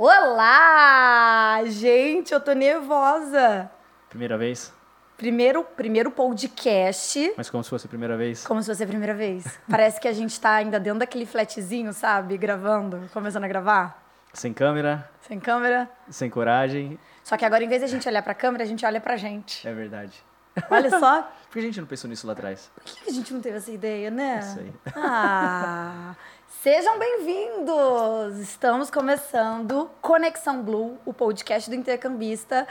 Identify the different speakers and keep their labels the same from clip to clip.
Speaker 1: Olá! Gente, eu tô nervosa.
Speaker 2: Primeira vez?
Speaker 1: Primeiro, primeiro podcast.
Speaker 2: Mas como se fosse a primeira vez?
Speaker 1: Como se fosse a primeira vez. Parece que a gente tá ainda dentro daquele flatzinho, sabe? Gravando, começando a gravar.
Speaker 2: Sem câmera,
Speaker 1: Sem câmera.
Speaker 2: sem coragem.
Speaker 1: Só que agora, em vez de a gente olhar pra câmera, a gente olha pra gente.
Speaker 2: É verdade.
Speaker 1: Olha só.
Speaker 2: Por que a gente não pensou nisso lá atrás?
Speaker 1: Por que a gente não teve essa ideia, né?
Speaker 2: Isso aí.
Speaker 1: Ah, sejam bem-vindos! Estamos começando Conexão Blue, o podcast do intercambista.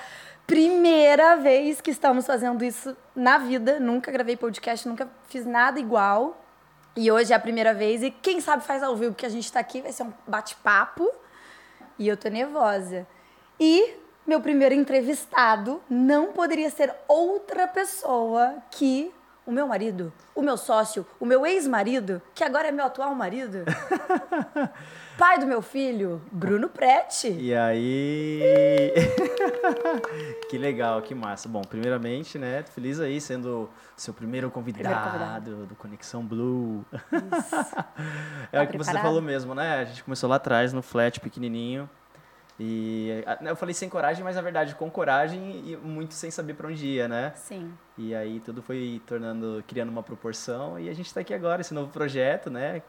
Speaker 1: Primeira vez que estamos fazendo isso na vida. Nunca gravei podcast, nunca fiz nada igual. E hoje é a primeira vez e quem sabe faz ao vivo, porque a gente tá aqui, vai ser um bate-papo. E eu tô nervosa. E meu primeiro entrevistado não poderia ser outra pessoa que o meu marido, o meu sócio, o meu ex-marido, que agora é meu atual marido, pai do meu filho, Bruno Prete.
Speaker 2: E aí. que legal, que massa. Bom, primeiramente, né? Feliz aí sendo seu primeiro convidado,
Speaker 1: Primeiro convidado.
Speaker 2: do Conexão Blue.
Speaker 1: Isso.
Speaker 2: é
Speaker 1: Tá
Speaker 2: o que você
Speaker 1: preparado?
Speaker 2: falou mesmo, né? A gente começou lá atrás, no flat pequenininho. E eu falei sem coragem, mas na verdade com coragem e muito sem saber pra onde ia, né?
Speaker 1: Sim.
Speaker 2: E aí tudo foi tornando, criando uma proporção e a gente está aqui agora, esse novo projeto, né?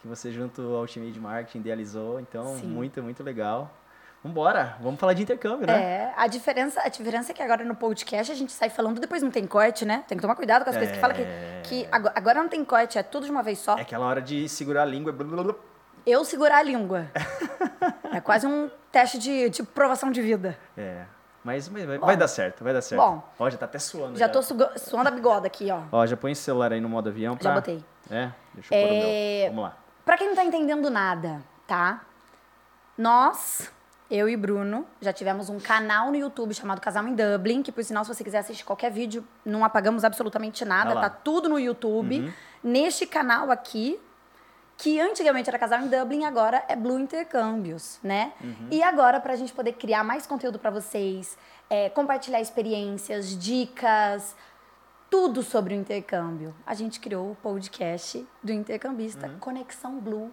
Speaker 2: Que você junto ao time de marketing idealizou, então
Speaker 1: Sim.
Speaker 2: muito, muito legal. Vambora, vamos falar de intercâmbio, né?
Speaker 1: É, a diferença, a diferença é que agora no podcast a gente sai falando, depois não tem corte, né? Tem que tomar cuidado com as coisas que fala que, que agora, agora não tem corte, é tudo de uma vez só.
Speaker 2: É aquela hora de segurar a língua. blá, blá, blá.
Speaker 1: Eu segurar a língua. é quase um teste de, de provação de vida.
Speaker 2: É, mas, mas vai, vai dar certo, vai dar certo.
Speaker 1: Bom.
Speaker 2: Ó, já tá até suando.
Speaker 1: Já tô suga- suando a bigoda aqui, ó.
Speaker 2: Ó, já põe esse celular aí no modo avião pra...
Speaker 1: Já botei.
Speaker 2: É, deixa eu pôr o
Speaker 1: É,
Speaker 2: meu. Vamos lá.
Speaker 1: Pra quem não tá entendendo nada, tá? Nós, eu e Bruno, já tivemos um canal no YouTube chamado Casal em Dublin, que por sinal, se você quiser assistir qualquer vídeo, não apagamos absolutamente nada,
Speaker 2: Tá
Speaker 1: tá tudo no YouTube.
Speaker 2: Uhum.
Speaker 1: Neste canal aqui, que antigamente era Casal em Dublin, agora é Blue Intercâmbios, né?
Speaker 2: Uhum.
Speaker 1: E agora, pra gente poder criar mais conteúdo pra vocês, é, compartilhar experiências, dicas, tudo sobre o intercâmbio. A gente criou o podcast do intercambista Conexão Blue,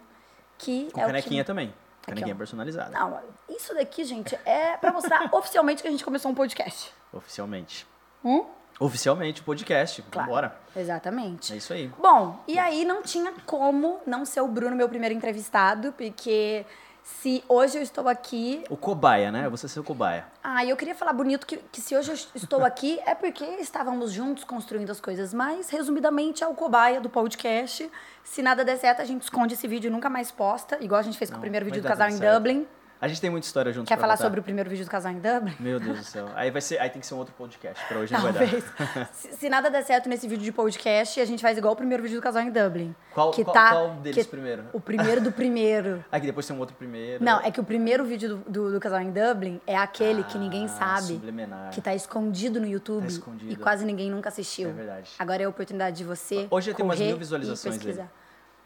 Speaker 1: que
Speaker 2: Uhum. Com
Speaker 1: é
Speaker 2: canequinha
Speaker 1: que...
Speaker 2: também. Canequinha personalizada.
Speaker 1: Não, isso daqui, gente, é pra mostrar oficialmente que a gente começou um podcast.
Speaker 2: Oficialmente.
Speaker 1: Hum?
Speaker 2: Oficialmente, podcast.
Speaker 1: Claro.
Speaker 2: Vambora.
Speaker 1: Exatamente.
Speaker 2: É isso aí.
Speaker 1: Bom, e aí não tinha como não ser o Bruno meu primeiro entrevistado, porque se hoje eu estou aqui.
Speaker 2: O cobaia, né? Você ser o cobaia.
Speaker 1: Ah, eu queria falar bonito que, que se hoje eu estou aqui é porque estávamos juntos construindo as coisas, mas resumidamente é o cobaia do podcast. Se nada der certo, a gente esconde esse vídeo e nunca mais posta, igual a gente fez com o primeiro vídeo do casal em
Speaker 2: certo.
Speaker 1: Dublin.
Speaker 2: A gente tem muita história juntos
Speaker 1: Quer falar
Speaker 2: contar.
Speaker 1: sobre o primeiro vídeo do casal em Dublin?
Speaker 2: Meu Deus do céu. Aí vai ser, aí tem que ser um outro podcast. Pra hoje não vai dar.
Speaker 1: Talvez. se, se nada der certo nesse vídeo de podcast, a gente faz igual o primeiro vídeo do casal em Dublin.
Speaker 2: Qual,
Speaker 1: que
Speaker 2: qual,
Speaker 1: tá,
Speaker 2: qual deles
Speaker 1: que-
Speaker 2: primeiro?
Speaker 1: O primeiro do primeiro.
Speaker 2: Aqui depois tem um outro primeiro.
Speaker 1: Não, é que o primeiro vídeo do, do, do casal em Dublin é aquele que ninguém
Speaker 2: Ah,
Speaker 1: sabe.
Speaker 2: Subliminar.
Speaker 1: Que tá escondido no YouTube
Speaker 2: Tá escondido.
Speaker 1: e quase ninguém nunca assistiu.
Speaker 2: É verdade.
Speaker 1: Agora é a oportunidade de você.
Speaker 2: Hoje já tem umas mil
Speaker 1: e
Speaker 2: visualizações
Speaker 1: pesquisar.
Speaker 2: dele.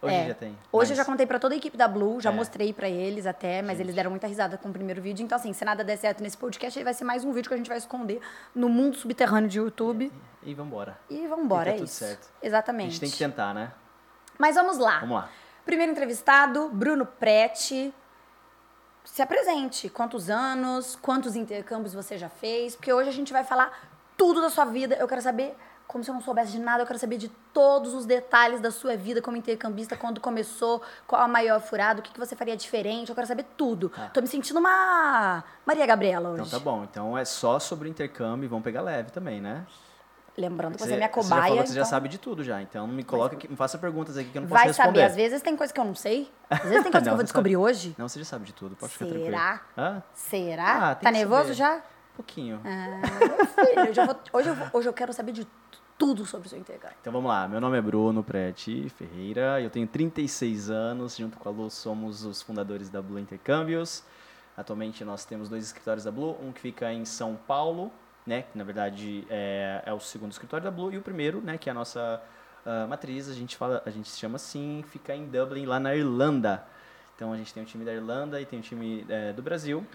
Speaker 2: Hoje
Speaker 1: É.
Speaker 2: já tem.
Speaker 1: Hoje eu já
Speaker 2: Mas-
Speaker 1: contei pra toda a equipe da Blue, já
Speaker 2: É.
Speaker 1: mostrei pra eles até, mas eles deram muita risada com o primeiro vídeo. Então, assim, se nada der certo nesse podcast, aí vai ser mais um vídeo que a gente vai esconder no mundo subterrâneo de YouTube.
Speaker 2: E vambora.
Speaker 1: E vambora,
Speaker 2: E tá
Speaker 1: é
Speaker 2: tudo
Speaker 1: isso.
Speaker 2: certo.
Speaker 1: Exatamente.
Speaker 2: A gente tem que tentar, né?
Speaker 1: Mas vamos lá.
Speaker 2: Vamos lá.
Speaker 1: Primeiro entrevistado, Bruno Prete. Se apresente. Quantos anos? Quantos intercâmbios você já fez? Porque hoje a gente vai falar tudo da sua vida. Eu quero saber, como se eu não soubesse de nada, eu quero saber de todos os detalhes da sua vida como intercambista, quando começou, qual a maior furada, o que, que você faria diferente. Eu quero saber tudo.
Speaker 2: Tá.
Speaker 1: Tô me sentindo uma Maria Gabriela hoje.
Speaker 2: Então tá bom. Então é só sobre intercâmbio e vamos pegar leve também, né?
Speaker 1: Lembrando que você, é minha
Speaker 2: Você já
Speaker 1: cobaia.
Speaker 2: falou que você já
Speaker 1: então
Speaker 2: sabe de tudo já. Então não me coloca aqui, não faça perguntas aqui que eu não posso
Speaker 1: Vai
Speaker 2: responder.
Speaker 1: saber. Às vezes tem coisa que eu não sei. Às vezes tem coisa que
Speaker 2: Não,
Speaker 1: eu vou
Speaker 2: você
Speaker 1: descobrir
Speaker 2: sabe.
Speaker 1: hoje.
Speaker 2: Não, você já sabe de tudo. Pode ficar tranquilo.
Speaker 1: Será? Será?
Speaker 2: Ah,
Speaker 1: tá
Speaker 2: que
Speaker 1: nervoso
Speaker 2: saber.
Speaker 1: já?
Speaker 2: Pouquinho.
Speaker 1: Ah, filho, hoje eu, vou- hoje, eu vou- hoje eu quero saber de tudo sobre o seu intercâmbio.
Speaker 2: Então vamos lá, meu nome é Bruno Preti Ferreira, eu tenho 36 anos, junto com a Lu somos os fundadores da Blue Intercâmbios. Atualmente nós temos dois escritórios da Blue, um que fica em São Paulo, né, que na verdade é, é o segundo escritório da Blue, e o primeiro, né, que é a nossa ah, matriz, a gente fala, a gente se chama assim, fica em Dublin, lá na Irlanda. Então a gente tem um time da Irlanda e tem um time eh, do Brasil.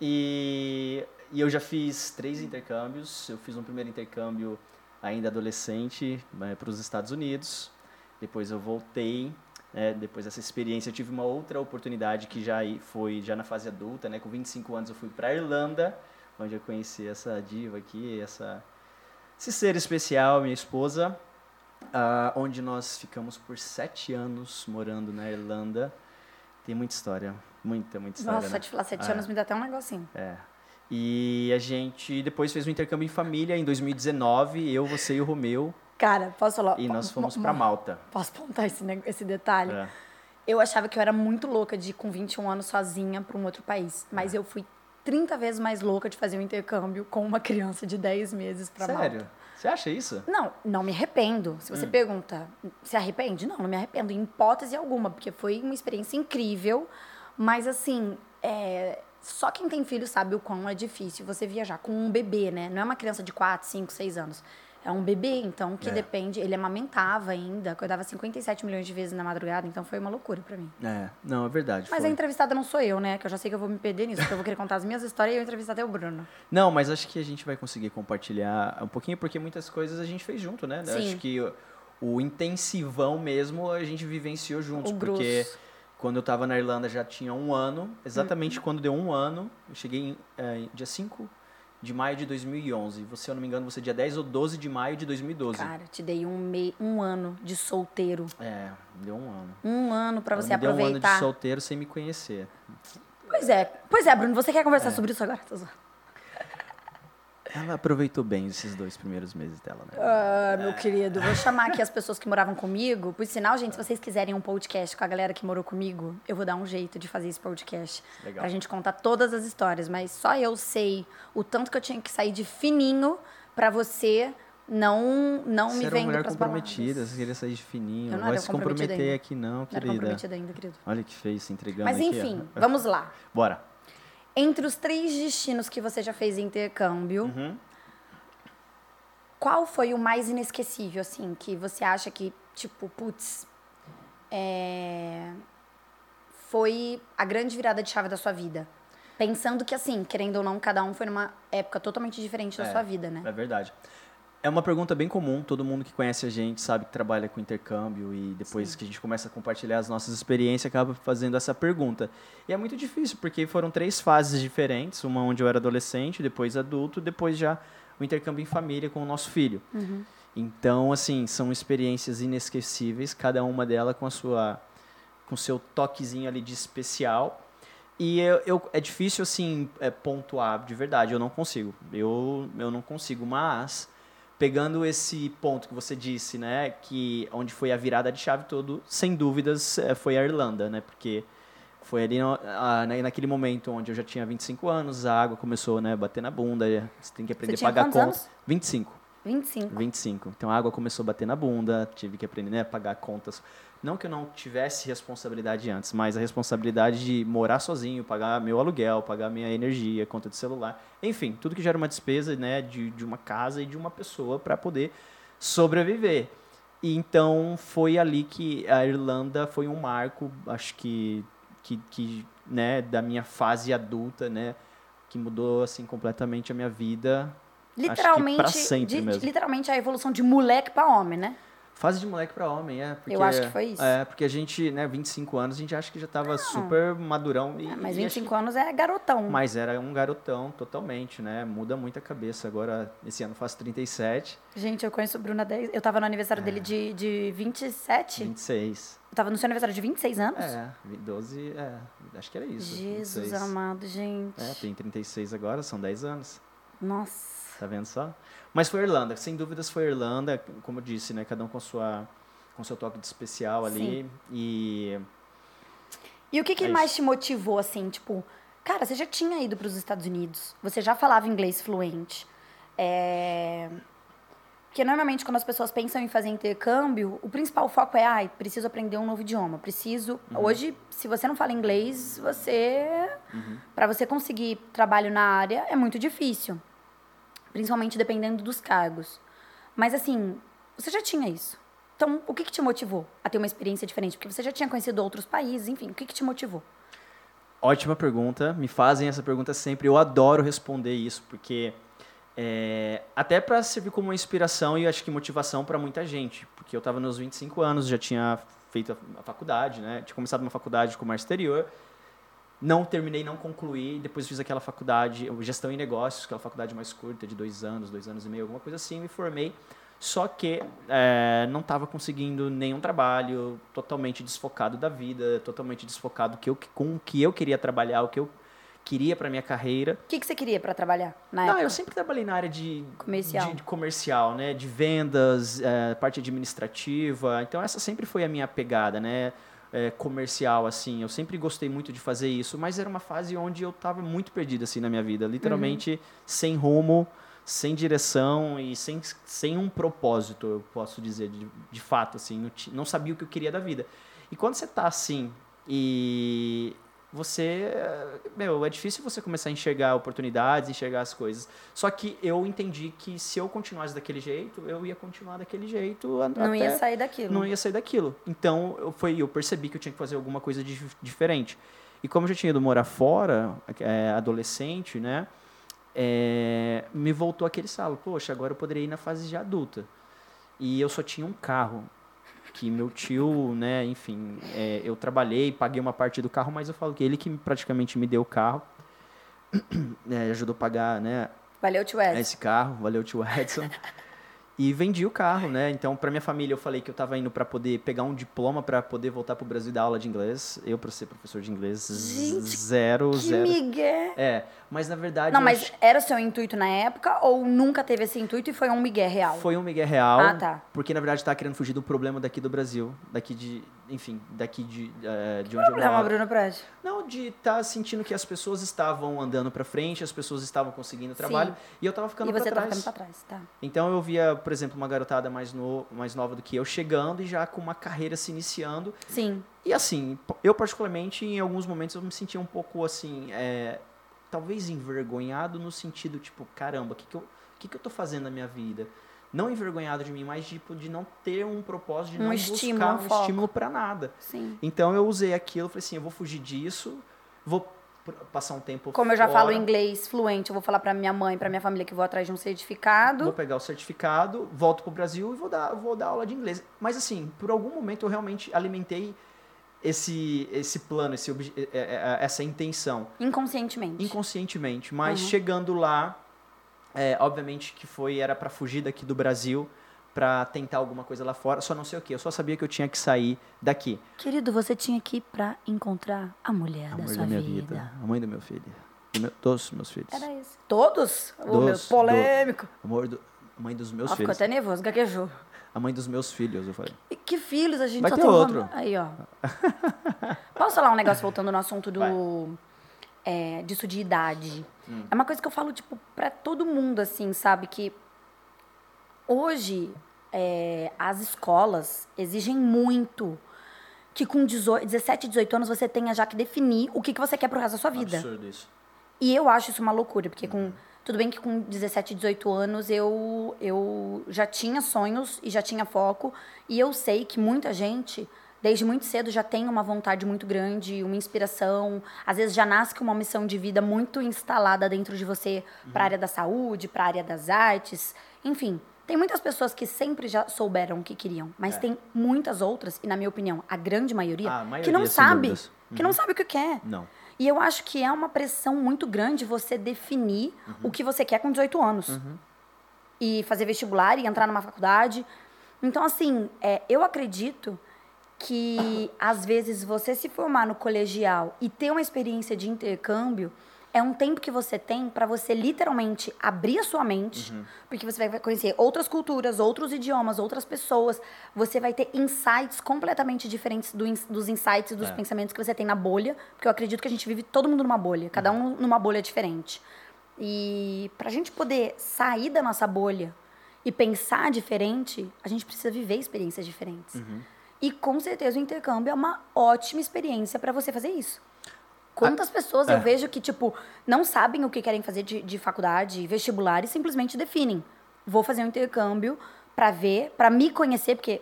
Speaker 2: E, e eu já fiz três intercâmbios. Eu fiz um primeiro intercâmbio ainda adolescente para os Estados Unidos. Depois eu voltei né, depois dessa experiência, eu tive uma outra oportunidade que já foi já na fase adulta, né? Com 25 anos eu fui para Irlanda, onde eu conheci essa diva aqui, essa esse ser especial, minha esposa, uh, onde nós ficamos por sete anos morando na Irlanda. Tem muita história, muita, muita história.
Speaker 1: Nossa,
Speaker 2: né?
Speaker 1: te falar sete
Speaker 2: É.
Speaker 1: anos me dá até um negocinho.
Speaker 2: É. E a gente depois fez um intercâmbio em família em 2019, eu, você e o Romeu,
Speaker 1: Cara, posso falar?
Speaker 2: e nós fomos
Speaker 1: mo-
Speaker 2: para Malta.
Speaker 1: Posso apontar esse, esse detalhe?
Speaker 2: É.
Speaker 1: Eu achava que eu era muito louca de ir com 21 anos sozinha para um outro país. Mas
Speaker 2: É.
Speaker 1: eu fui 30 vezes mais louca de fazer um intercâmbio com uma criança de 10 meses para Malta.
Speaker 2: Sério? Você acha isso?
Speaker 1: Não, não me arrependo. Se
Speaker 2: Hum.
Speaker 1: você pergunta, se arrepende? Não, não me arrependo, em hipótese alguma, porque foi uma experiência incrível. Mas, assim, é, só quem tem filho sabe o quão é difícil você viajar com um bebê, né? Não é uma criança de 4, 5, 6 anos. É um bebê, então, que
Speaker 2: É.
Speaker 1: depende. Ele amamentava ainda, acordava 57 milhões de vezes na madrugada, então foi uma loucura pra mim.
Speaker 2: É, não, é verdade.
Speaker 1: Mas
Speaker 2: foi.
Speaker 1: a entrevistada não sou eu, né? Que eu já sei que eu vou me perder nisso, porque eu vou querer contar as minhas histórias e eu entrevistar até o Bruno.
Speaker 2: Não, mas acho que a gente vai conseguir compartilhar um pouquinho, porque muitas coisas a gente fez junto, né?
Speaker 1: Sim.
Speaker 2: Acho que o, o intensivão mesmo a gente vivenciou juntos,
Speaker 1: O
Speaker 2: porque
Speaker 1: grosso.
Speaker 2: Quando eu tava na Irlanda já tinha um ano,
Speaker 1: Uhum.
Speaker 2: exatamente quando deu um ano, eu cheguei em, é, dia 5 de maio de 2011. Você, se eu não me engano, você é dia 10 ou 12 de maio de 2012.
Speaker 1: Cara, te dei um, mei, um ano de solteiro.
Speaker 2: É, deu um ano.
Speaker 1: Um ano pra
Speaker 2: Ela
Speaker 1: você
Speaker 2: me deu um ano de
Speaker 1: aproveitar.
Speaker 2: solteiro sem me conhecer.
Speaker 1: Pois é, pois é, Bruno, você quer
Speaker 2: É.
Speaker 1: conversar sobre isso agora?
Speaker 2: Ela aproveitou bem esses dois primeiros meses dela, né?
Speaker 1: Ah, meu querido, vou chamar aqui as pessoas que moravam comigo. Por sinal, gente, se vocês quiserem um podcast com a galera que morou comigo, eu vou dar um jeito de fazer esse podcast.
Speaker 2: Legal.
Speaker 1: Pra gente contar todas as histórias. Mas só eu sei o tanto que eu tinha que sair de fininho pra você não, não
Speaker 2: Você
Speaker 1: me vendo
Speaker 2: mulher
Speaker 1: pras
Speaker 2: comprometida,
Speaker 1: baladas.
Speaker 2: você queria sair de fininho.
Speaker 1: Eu não
Speaker 2: Não vai se comprometer
Speaker 1: ainda.
Speaker 2: aqui não,
Speaker 1: Não era
Speaker 2: querida.
Speaker 1: comprometida ainda, querido.
Speaker 2: Olha que feio se entregando
Speaker 1: Mas
Speaker 2: aqui,
Speaker 1: enfim, vamos lá.
Speaker 2: Bora.
Speaker 1: Entre os três destinos que você já fez intercâmbio,
Speaker 2: Uhum.
Speaker 1: qual foi o mais inesquecível, assim, que você acha que, tipo, putz, é, foi a grande virada de chave da sua vida? Pensando que, assim, querendo ou não, cada um foi numa época totalmente diferente da
Speaker 2: É,
Speaker 1: sua vida, né?
Speaker 2: É verdade. É uma pergunta bem comum, todo mundo que conhece a gente sabe que trabalha com intercâmbio e depois que a gente começa a compartilhar as nossas experiências, acaba fazendo essa pergunta. E é muito difícil, porque foram três fases diferentes, uma onde eu era adolescente, depois adulto, depois já o intercâmbio em família com o nosso filho. Então, assim, são experiências inesquecíveis, cada uma delas com a sua com seu toquezinho ali de especial. E eu, eu- é difícil, assim, é, pontuar de verdade, eu não consigo. Eu, eu não consigo, mas pegando esse ponto que você disse, né, que onde foi a virada de chave todo, sem dúvidas, é, foi a Irlanda, né, porque foi ali no- a- na- naquele momento onde eu já tinha 25 anos, a água começou, né, a bater na bunda, você tem que aprender a pagar
Speaker 1: quantos
Speaker 2: conta.
Speaker 1: anos?
Speaker 2: 25.
Speaker 1: 25.
Speaker 2: 25. Então a água começou a bater na bunda, tive que aprender né, a pagar contas. Não que eu não tivesse responsabilidade antes, mas a responsabilidade de morar sozinho, pagar meu aluguel, pagar minha energia, conta de celular, enfim, tudo que gera uma despesa né, de, de uma casa e de uma pessoa para poder sobreviver. E então foi ali que a Irlanda foi um marco, acho que, que, que né, da minha fase adulta, né, que mudou assim completamente a minha vida
Speaker 1: Literalmente,
Speaker 2: sempre
Speaker 1: de-
Speaker 2: mesmo.
Speaker 1: literalmente a evolução de moleque pra homem, né?
Speaker 2: Fase de moleque pra homem, é. Porque,
Speaker 1: Eu acho que foi isso.
Speaker 2: É, porque a gente, né, 25 anos, a gente acha que já tava super madurão. E,
Speaker 1: É, mas
Speaker 2: e
Speaker 1: 25 anos é garotão.
Speaker 2: Mas era um garotão, totalmente, né? Muda muito a cabeça. Agora, esse ano faço 37,
Speaker 1: Gente, eu conheço o Bruno há 10. Eu tava no aniversário
Speaker 2: É.
Speaker 1: dele de, de 27.
Speaker 2: 26.
Speaker 1: Eu tava no seu aniversário de 26 anos?
Speaker 2: É, 12, é, acho que era isso.
Speaker 1: Jesus
Speaker 2: 26.
Speaker 1: amado, gente.
Speaker 2: É, tem 36 agora, são 10 anos.
Speaker 1: Nossa.
Speaker 2: Tá vendo só? Mas foi Irlanda, sem dúvidas foi Irlanda, como eu disse, né? Cada um com sua com seu toque de especial ali. E
Speaker 1: E o que, que
Speaker 2: É
Speaker 1: mais te motivou, assim, tipo, cara, você já tinha ido para os Estados Unidos, você já falava inglês fluente. É... Porque normalmente quando as pessoas pensam em fazer intercâmbio, o principal foco é, ai, preciso aprender um novo idioma, preciso. Hoje, se você não fala inglês, você. Para você conseguir trabalho na área é muito difícil. Principalmente dependendo dos cargos. Mas assim, você já tinha isso. Então, o que, que te motivou a ter uma experiência diferente? Porque você já tinha conhecido outros países, enfim, o que, que te motivou?
Speaker 2: Ótima pergunta. Me fazem essa pergunta sempre. Eu adoro responder isso, porque é, até para servir como inspiração e acho que motivação para muita gente. Porque eu estava nos 25 anos, já tinha feito a faculdade, né? Tinha começado uma faculdade de comércio exterior. Não terminei, não concluí. Depois fiz aquela faculdade, gestão em negócios, aquela faculdade mais curta, de dois anos, dois anos e meio, alguma coisa assim. Me formei. Só que é, não estava conseguindo nenhum trabalho, totalmente desfocado da vida, totalmente desfocado que eu, com o que eu queria trabalhar, o que eu queria para minha carreira.
Speaker 1: O que, que você queria para trabalhar na
Speaker 2: Não,
Speaker 1: época?
Speaker 2: eu sempre trabalhei na área de
Speaker 1: Comercial.
Speaker 2: de, de comercial, né, de vendas, é, parte administrativa. Então essa sempre foi a minha pegada, né, é, comercial assim. Eu sempre gostei muito de fazer isso, mas era uma fase onde eu estava muito perdido assim na minha vida, literalmente sem rumo, sem direção e sem, sem um propósito, eu posso dizer de, de fato assim, não, não sabia o que eu queria da vida. E quando você tá assim e você, eh, meu, é difícil você começar a enxergar oportunidades, enxergar as coisas. Só que eu entendi que se eu continuasse daquele jeito, eu ia continuar daquele jeito.
Speaker 1: Não ia sair daquilo.
Speaker 2: não ia sair daquilo. Então, eu, foi, eu percebi que eu tinha que fazer alguma coisa de- diferente. E como eu já tinha ido morar fora, é, adolescente, né? é, me voltou aquele salo. Poxa, agora eu poderia ir na fase de adulta. E eu só tinha um carro. Que meu tio, né, enfim, é, eu trabalhei, paguei uma parte do carro, mas eu falo que ele que praticamente me deu o carro. É, ajudou a pagar, né,
Speaker 1: Valeu, tio Ed.
Speaker 2: esse carro, valeu tio Edson. E vendi o carro, né? Então, para minha família, eu falei que eu estava indo para poder pegar um diploma para poder voltar pro Brasil e dar aula de inglês. Eu, para ser professor de inglês,
Speaker 1: Gente,
Speaker 2: zero,
Speaker 1: Que
Speaker 2: zero.
Speaker 1: migué.
Speaker 2: É, mas na verdade.
Speaker 1: Não, mas
Speaker 2: acho-
Speaker 1: era o seu intuito na época ou nunca teve esse intuito e foi um migué real?
Speaker 2: Foi um migué real.
Speaker 1: Ah, tá.
Speaker 2: Porque, na verdade, eu tava querendo fugir do problema daqui do Brasil. Daqui de. Enfim, daqui de, eh, de onde eu
Speaker 1: Problema,
Speaker 2: moro.
Speaker 1: Bruno Prade.
Speaker 2: Não, de estar sentindo que as pessoas estavam andando para frente, as pessoas estavam conseguindo trabalho. E eu tava ficando
Speaker 1: E você tá
Speaker 2: trás.
Speaker 1: ficando pra trás, tá?
Speaker 2: Então eu via, por exemplo, uma garotada mais, no, mais nova do que eu chegando e já com uma carreira se iniciando.
Speaker 1: Sim.
Speaker 2: E assim, eu particularmente, em alguns momentos eu me sentia um pouco assim, é, talvez envergonhado no sentido tipo, caramba, o que, que, eu, que, que eu tô fazendo na minha vida? Não envergonhado de mim, mas tipo, de não ter um propósito, de
Speaker 1: Um
Speaker 2: não
Speaker 1: estímulo,
Speaker 2: buscar
Speaker 1: um foco.
Speaker 2: estímulo para nada.
Speaker 1: Sim.
Speaker 2: Então eu usei aquilo, falei assim, eu vou fugir disso, vou passar um tempo
Speaker 1: Como eu já
Speaker 2: fora,
Speaker 1: falo inglês fluente, eu vou falar pra minha mãe, pra minha família que vou atrás de um certificado.
Speaker 2: Vou pegar o certificado, volto pro Brasil e vou dar, vou dar aula de inglês. Mas assim, por algum momento eu realmente alimentei esse, esse plano, esse, obje- eh, eh, essa intenção
Speaker 1: Inconscientemente.
Speaker 2: inconscientemente. Mas
Speaker 1: Uhum.
Speaker 2: chegando lá, é, obviamente que foi era para fugir daqui do Brasil, para tentar alguma coisa lá fora. Só não sei o que. Eu só sabia que eu tinha que sair daqui.
Speaker 1: Querido, você tinha que ir pra encontrar a mulher da
Speaker 2: Amor
Speaker 1: sua
Speaker 2: da minha
Speaker 1: vida.
Speaker 2: vida. A mãe do meu filho. Do meu, dos meus filhos.
Speaker 1: Era esse. Todos? Ô, meu,
Speaker 2: Dos-
Speaker 1: polêmico.
Speaker 2: Amor do, a mãe dos meus
Speaker 1: Ó, ficou
Speaker 2: filhos.
Speaker 1: até nervoso, gaguejou.
Speaker 2: A mãe dos meus filhos, eu falei.
Speaker 1: E que filhos a gente
Speaker 2: Vai
Speaker 1: só
Speaker 2: ter
Speaker 1: tem uma-
Speaker 2: outro.
Speaker 1: Aí, ó. Posso falar um negócio voltando no assunto do. É, disso de idade?
Speaker 2: Hum.
Speaker 1: É uma coisa que eu falo, tipo, pra todo mundo, assim, sabe? Que hoje é, as escolas exigem muito que com 18, 17, 18 anos você tenha já que definir o que, que você quer pro resto da sua vida.
Speaker 2: Absurdo isso.
Speaker 1: E eu acho isso uma loucura, porque com. Tudo bem que com 17, 18 anos eu, eu já tinha sonhos e já tinha foco. E eu sei que muita gente, desde muito cedo, já tem uma vontade muito grande, uma inspiração. Às vezes já nasce com uma missão de vida muito instalada dentro de você para a área da saúde, para a área das artes. Enfim, tem muitas pessoas que sempre já souberam o que queriam. Mas
Speaker 2: É.
Speaker 1: tem muitas outras, e na minha opinião, a grande maioria,
Speaker 2: Ah, a maioria,
Speaker 1: que não sabe.
Speaker 2: dúvidas.
Speaker 1: Que não sabe o que quer.
Speaker 2: Não.
Speaker 1: E eu acho que é uma pressão muito grande você definir o que você quer com 18 anos. E fazer vestibular e entrar numa faculdade. Então, assim, é, eu acredito que, às vezes, você se formar no colegial e ter uma experiência de intercâmbio é um tempo que você tem para você literalmente abrir a sua mente, porque você vai conhecer outras culturas, outros idiomas, outras pessoas. Você vai ter insights completamente diferentes do dos insights e dos
Speaker 2: É.
Speaker 1: pensamentos que você tem na bolha, porque eu acredito que a gente vive todo mundo numa bolha, cada um numa bolha diferente. E pra gente poder sair da nossa bolha e pensar diferente, a gente precisa viver experiências diferentes.
Speaker 2: Uhum.
Speaker 1: E com certeza o intercâmbio é uma ótima experiência para você fazer isso. Quantas pessoas
Speaker 2: é.
Speaker 1: eu vejo que, tipo, não sabem o que querem fazer de, de faculdade, vestibular, e simplesmente definem. Vou fazer um intercâmbio para ver, para me conhecer, porque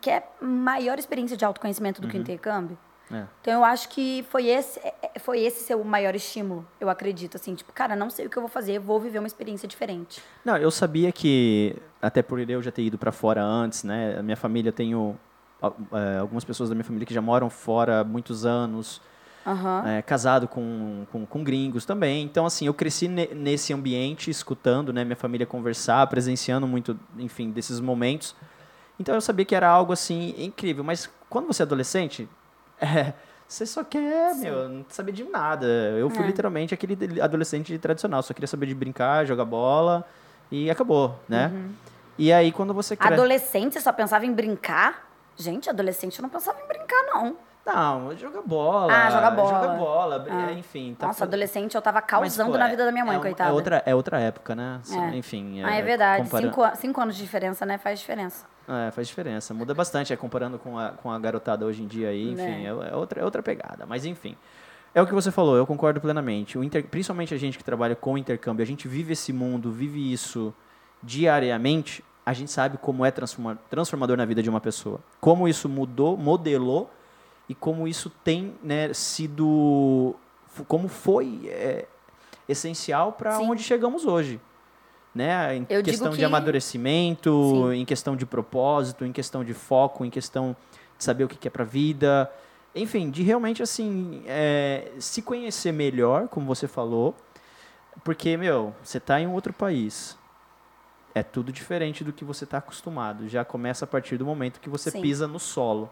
Speaker 1: quer maior experiência de autoconhecimento do que o intercâmbio?
Speaker 2: É.
Speaker 1: Então eu acho que foi esse, é, é, foi esse seu maior estímulo, eu acredito, assim, tipo, cara, não sei o que eu vou fazer, vou viver uma experiência diferente.
Speaker 2: Não, eu sabia que, até por eu já ter ido para fora antes, né? A minha família, eu tenho é, algumas pessoas da minha família que já moram fora há muitos anos,
Speaker 1: Aham.
Speaker 2: é, casado com, com, com gringos também. Então, assim, eu cresci ne- nesse ambiente, escutando né, minha família conversar, presenciando muito, enfim, desses momentos. Então, eu sabia que era algo, assim, incrível. Mas quando você é adolescente, é, você só quer,
Speaker 1: Sim.
Speaker 2: meu, não saber de nada. Eu fui
Speaker 1: É.
Speaker 2: literalmente aquele adolescente tradicional. Só queria saber de brincar, jogar bola e acabou, né?
Speaker 1: Uhum.
Speaker 2: E aí, quando você cresce...
Speaker 1: Adolescente, você só pensava em brincar? Gente, adolescente eu não pensava em brincar, não.
Speaker 2: Não, joga bola.
Speaker 1: Ah, joga bola.
Speaker 2: Joga bola,
Speaker 1: Ah.
Speaker 2: é, enfim. tá
Speaker 1: Nossa, adolescente eu tava
Speaker 2: Mas,
Speaker 1: causando
Speaker 2: pô,
Speaker 1: na
Speaker 2: é-
Speaker 1: vida da minha mãe,
Speaker 2: é um-
Speaker 1: coitada.
Speaker 2: É outra, é outra época, né?
Speaker 1: É.
Speaker 2: Enfim.
Speaker 1: Ah, é verdade.
Speaker 2: compara-
Speaker 1: Cinco, cinco anos de diferença, né? Faz diferença.
Speaker 2: É, faz diferença. Muda bastante, é, comparando com a, com a garotada hoje em dia aí, enfim,
Speaker 1: É.
Speaker 2: é, é outra, é outra pegada. Mas enfim. É o que você falou, eu concordo plenamente. Inter, principalmente a gente que trabalha com intercâmbio, a gente vive esse mundo, vive isso diariamente, a gente sabe como é transforma, transformador na vida de uma pessoa. Como isso mudou, modelou e como isso tem né, sido. Como foi é, essencial para onde chegamos hoje. Né? Em
Speaker 1: Eu
Speaker 2: questão de
Speaker 1: que-
Speaker 2: amadurecimento,
Speaker 1: Sim.
Speaker 2: em questão de propósito, em questão de foco, em questão de saber o que é para vida. Enfim, de realmente assim é, se conhecer melhor, como você falou. Porque, meu, você tá em um outro país. É tudo diferente do que você está acostumado. Já começa a partir do momento que você
Speaker 1: Sim.
Speaker 2: pisa no solo.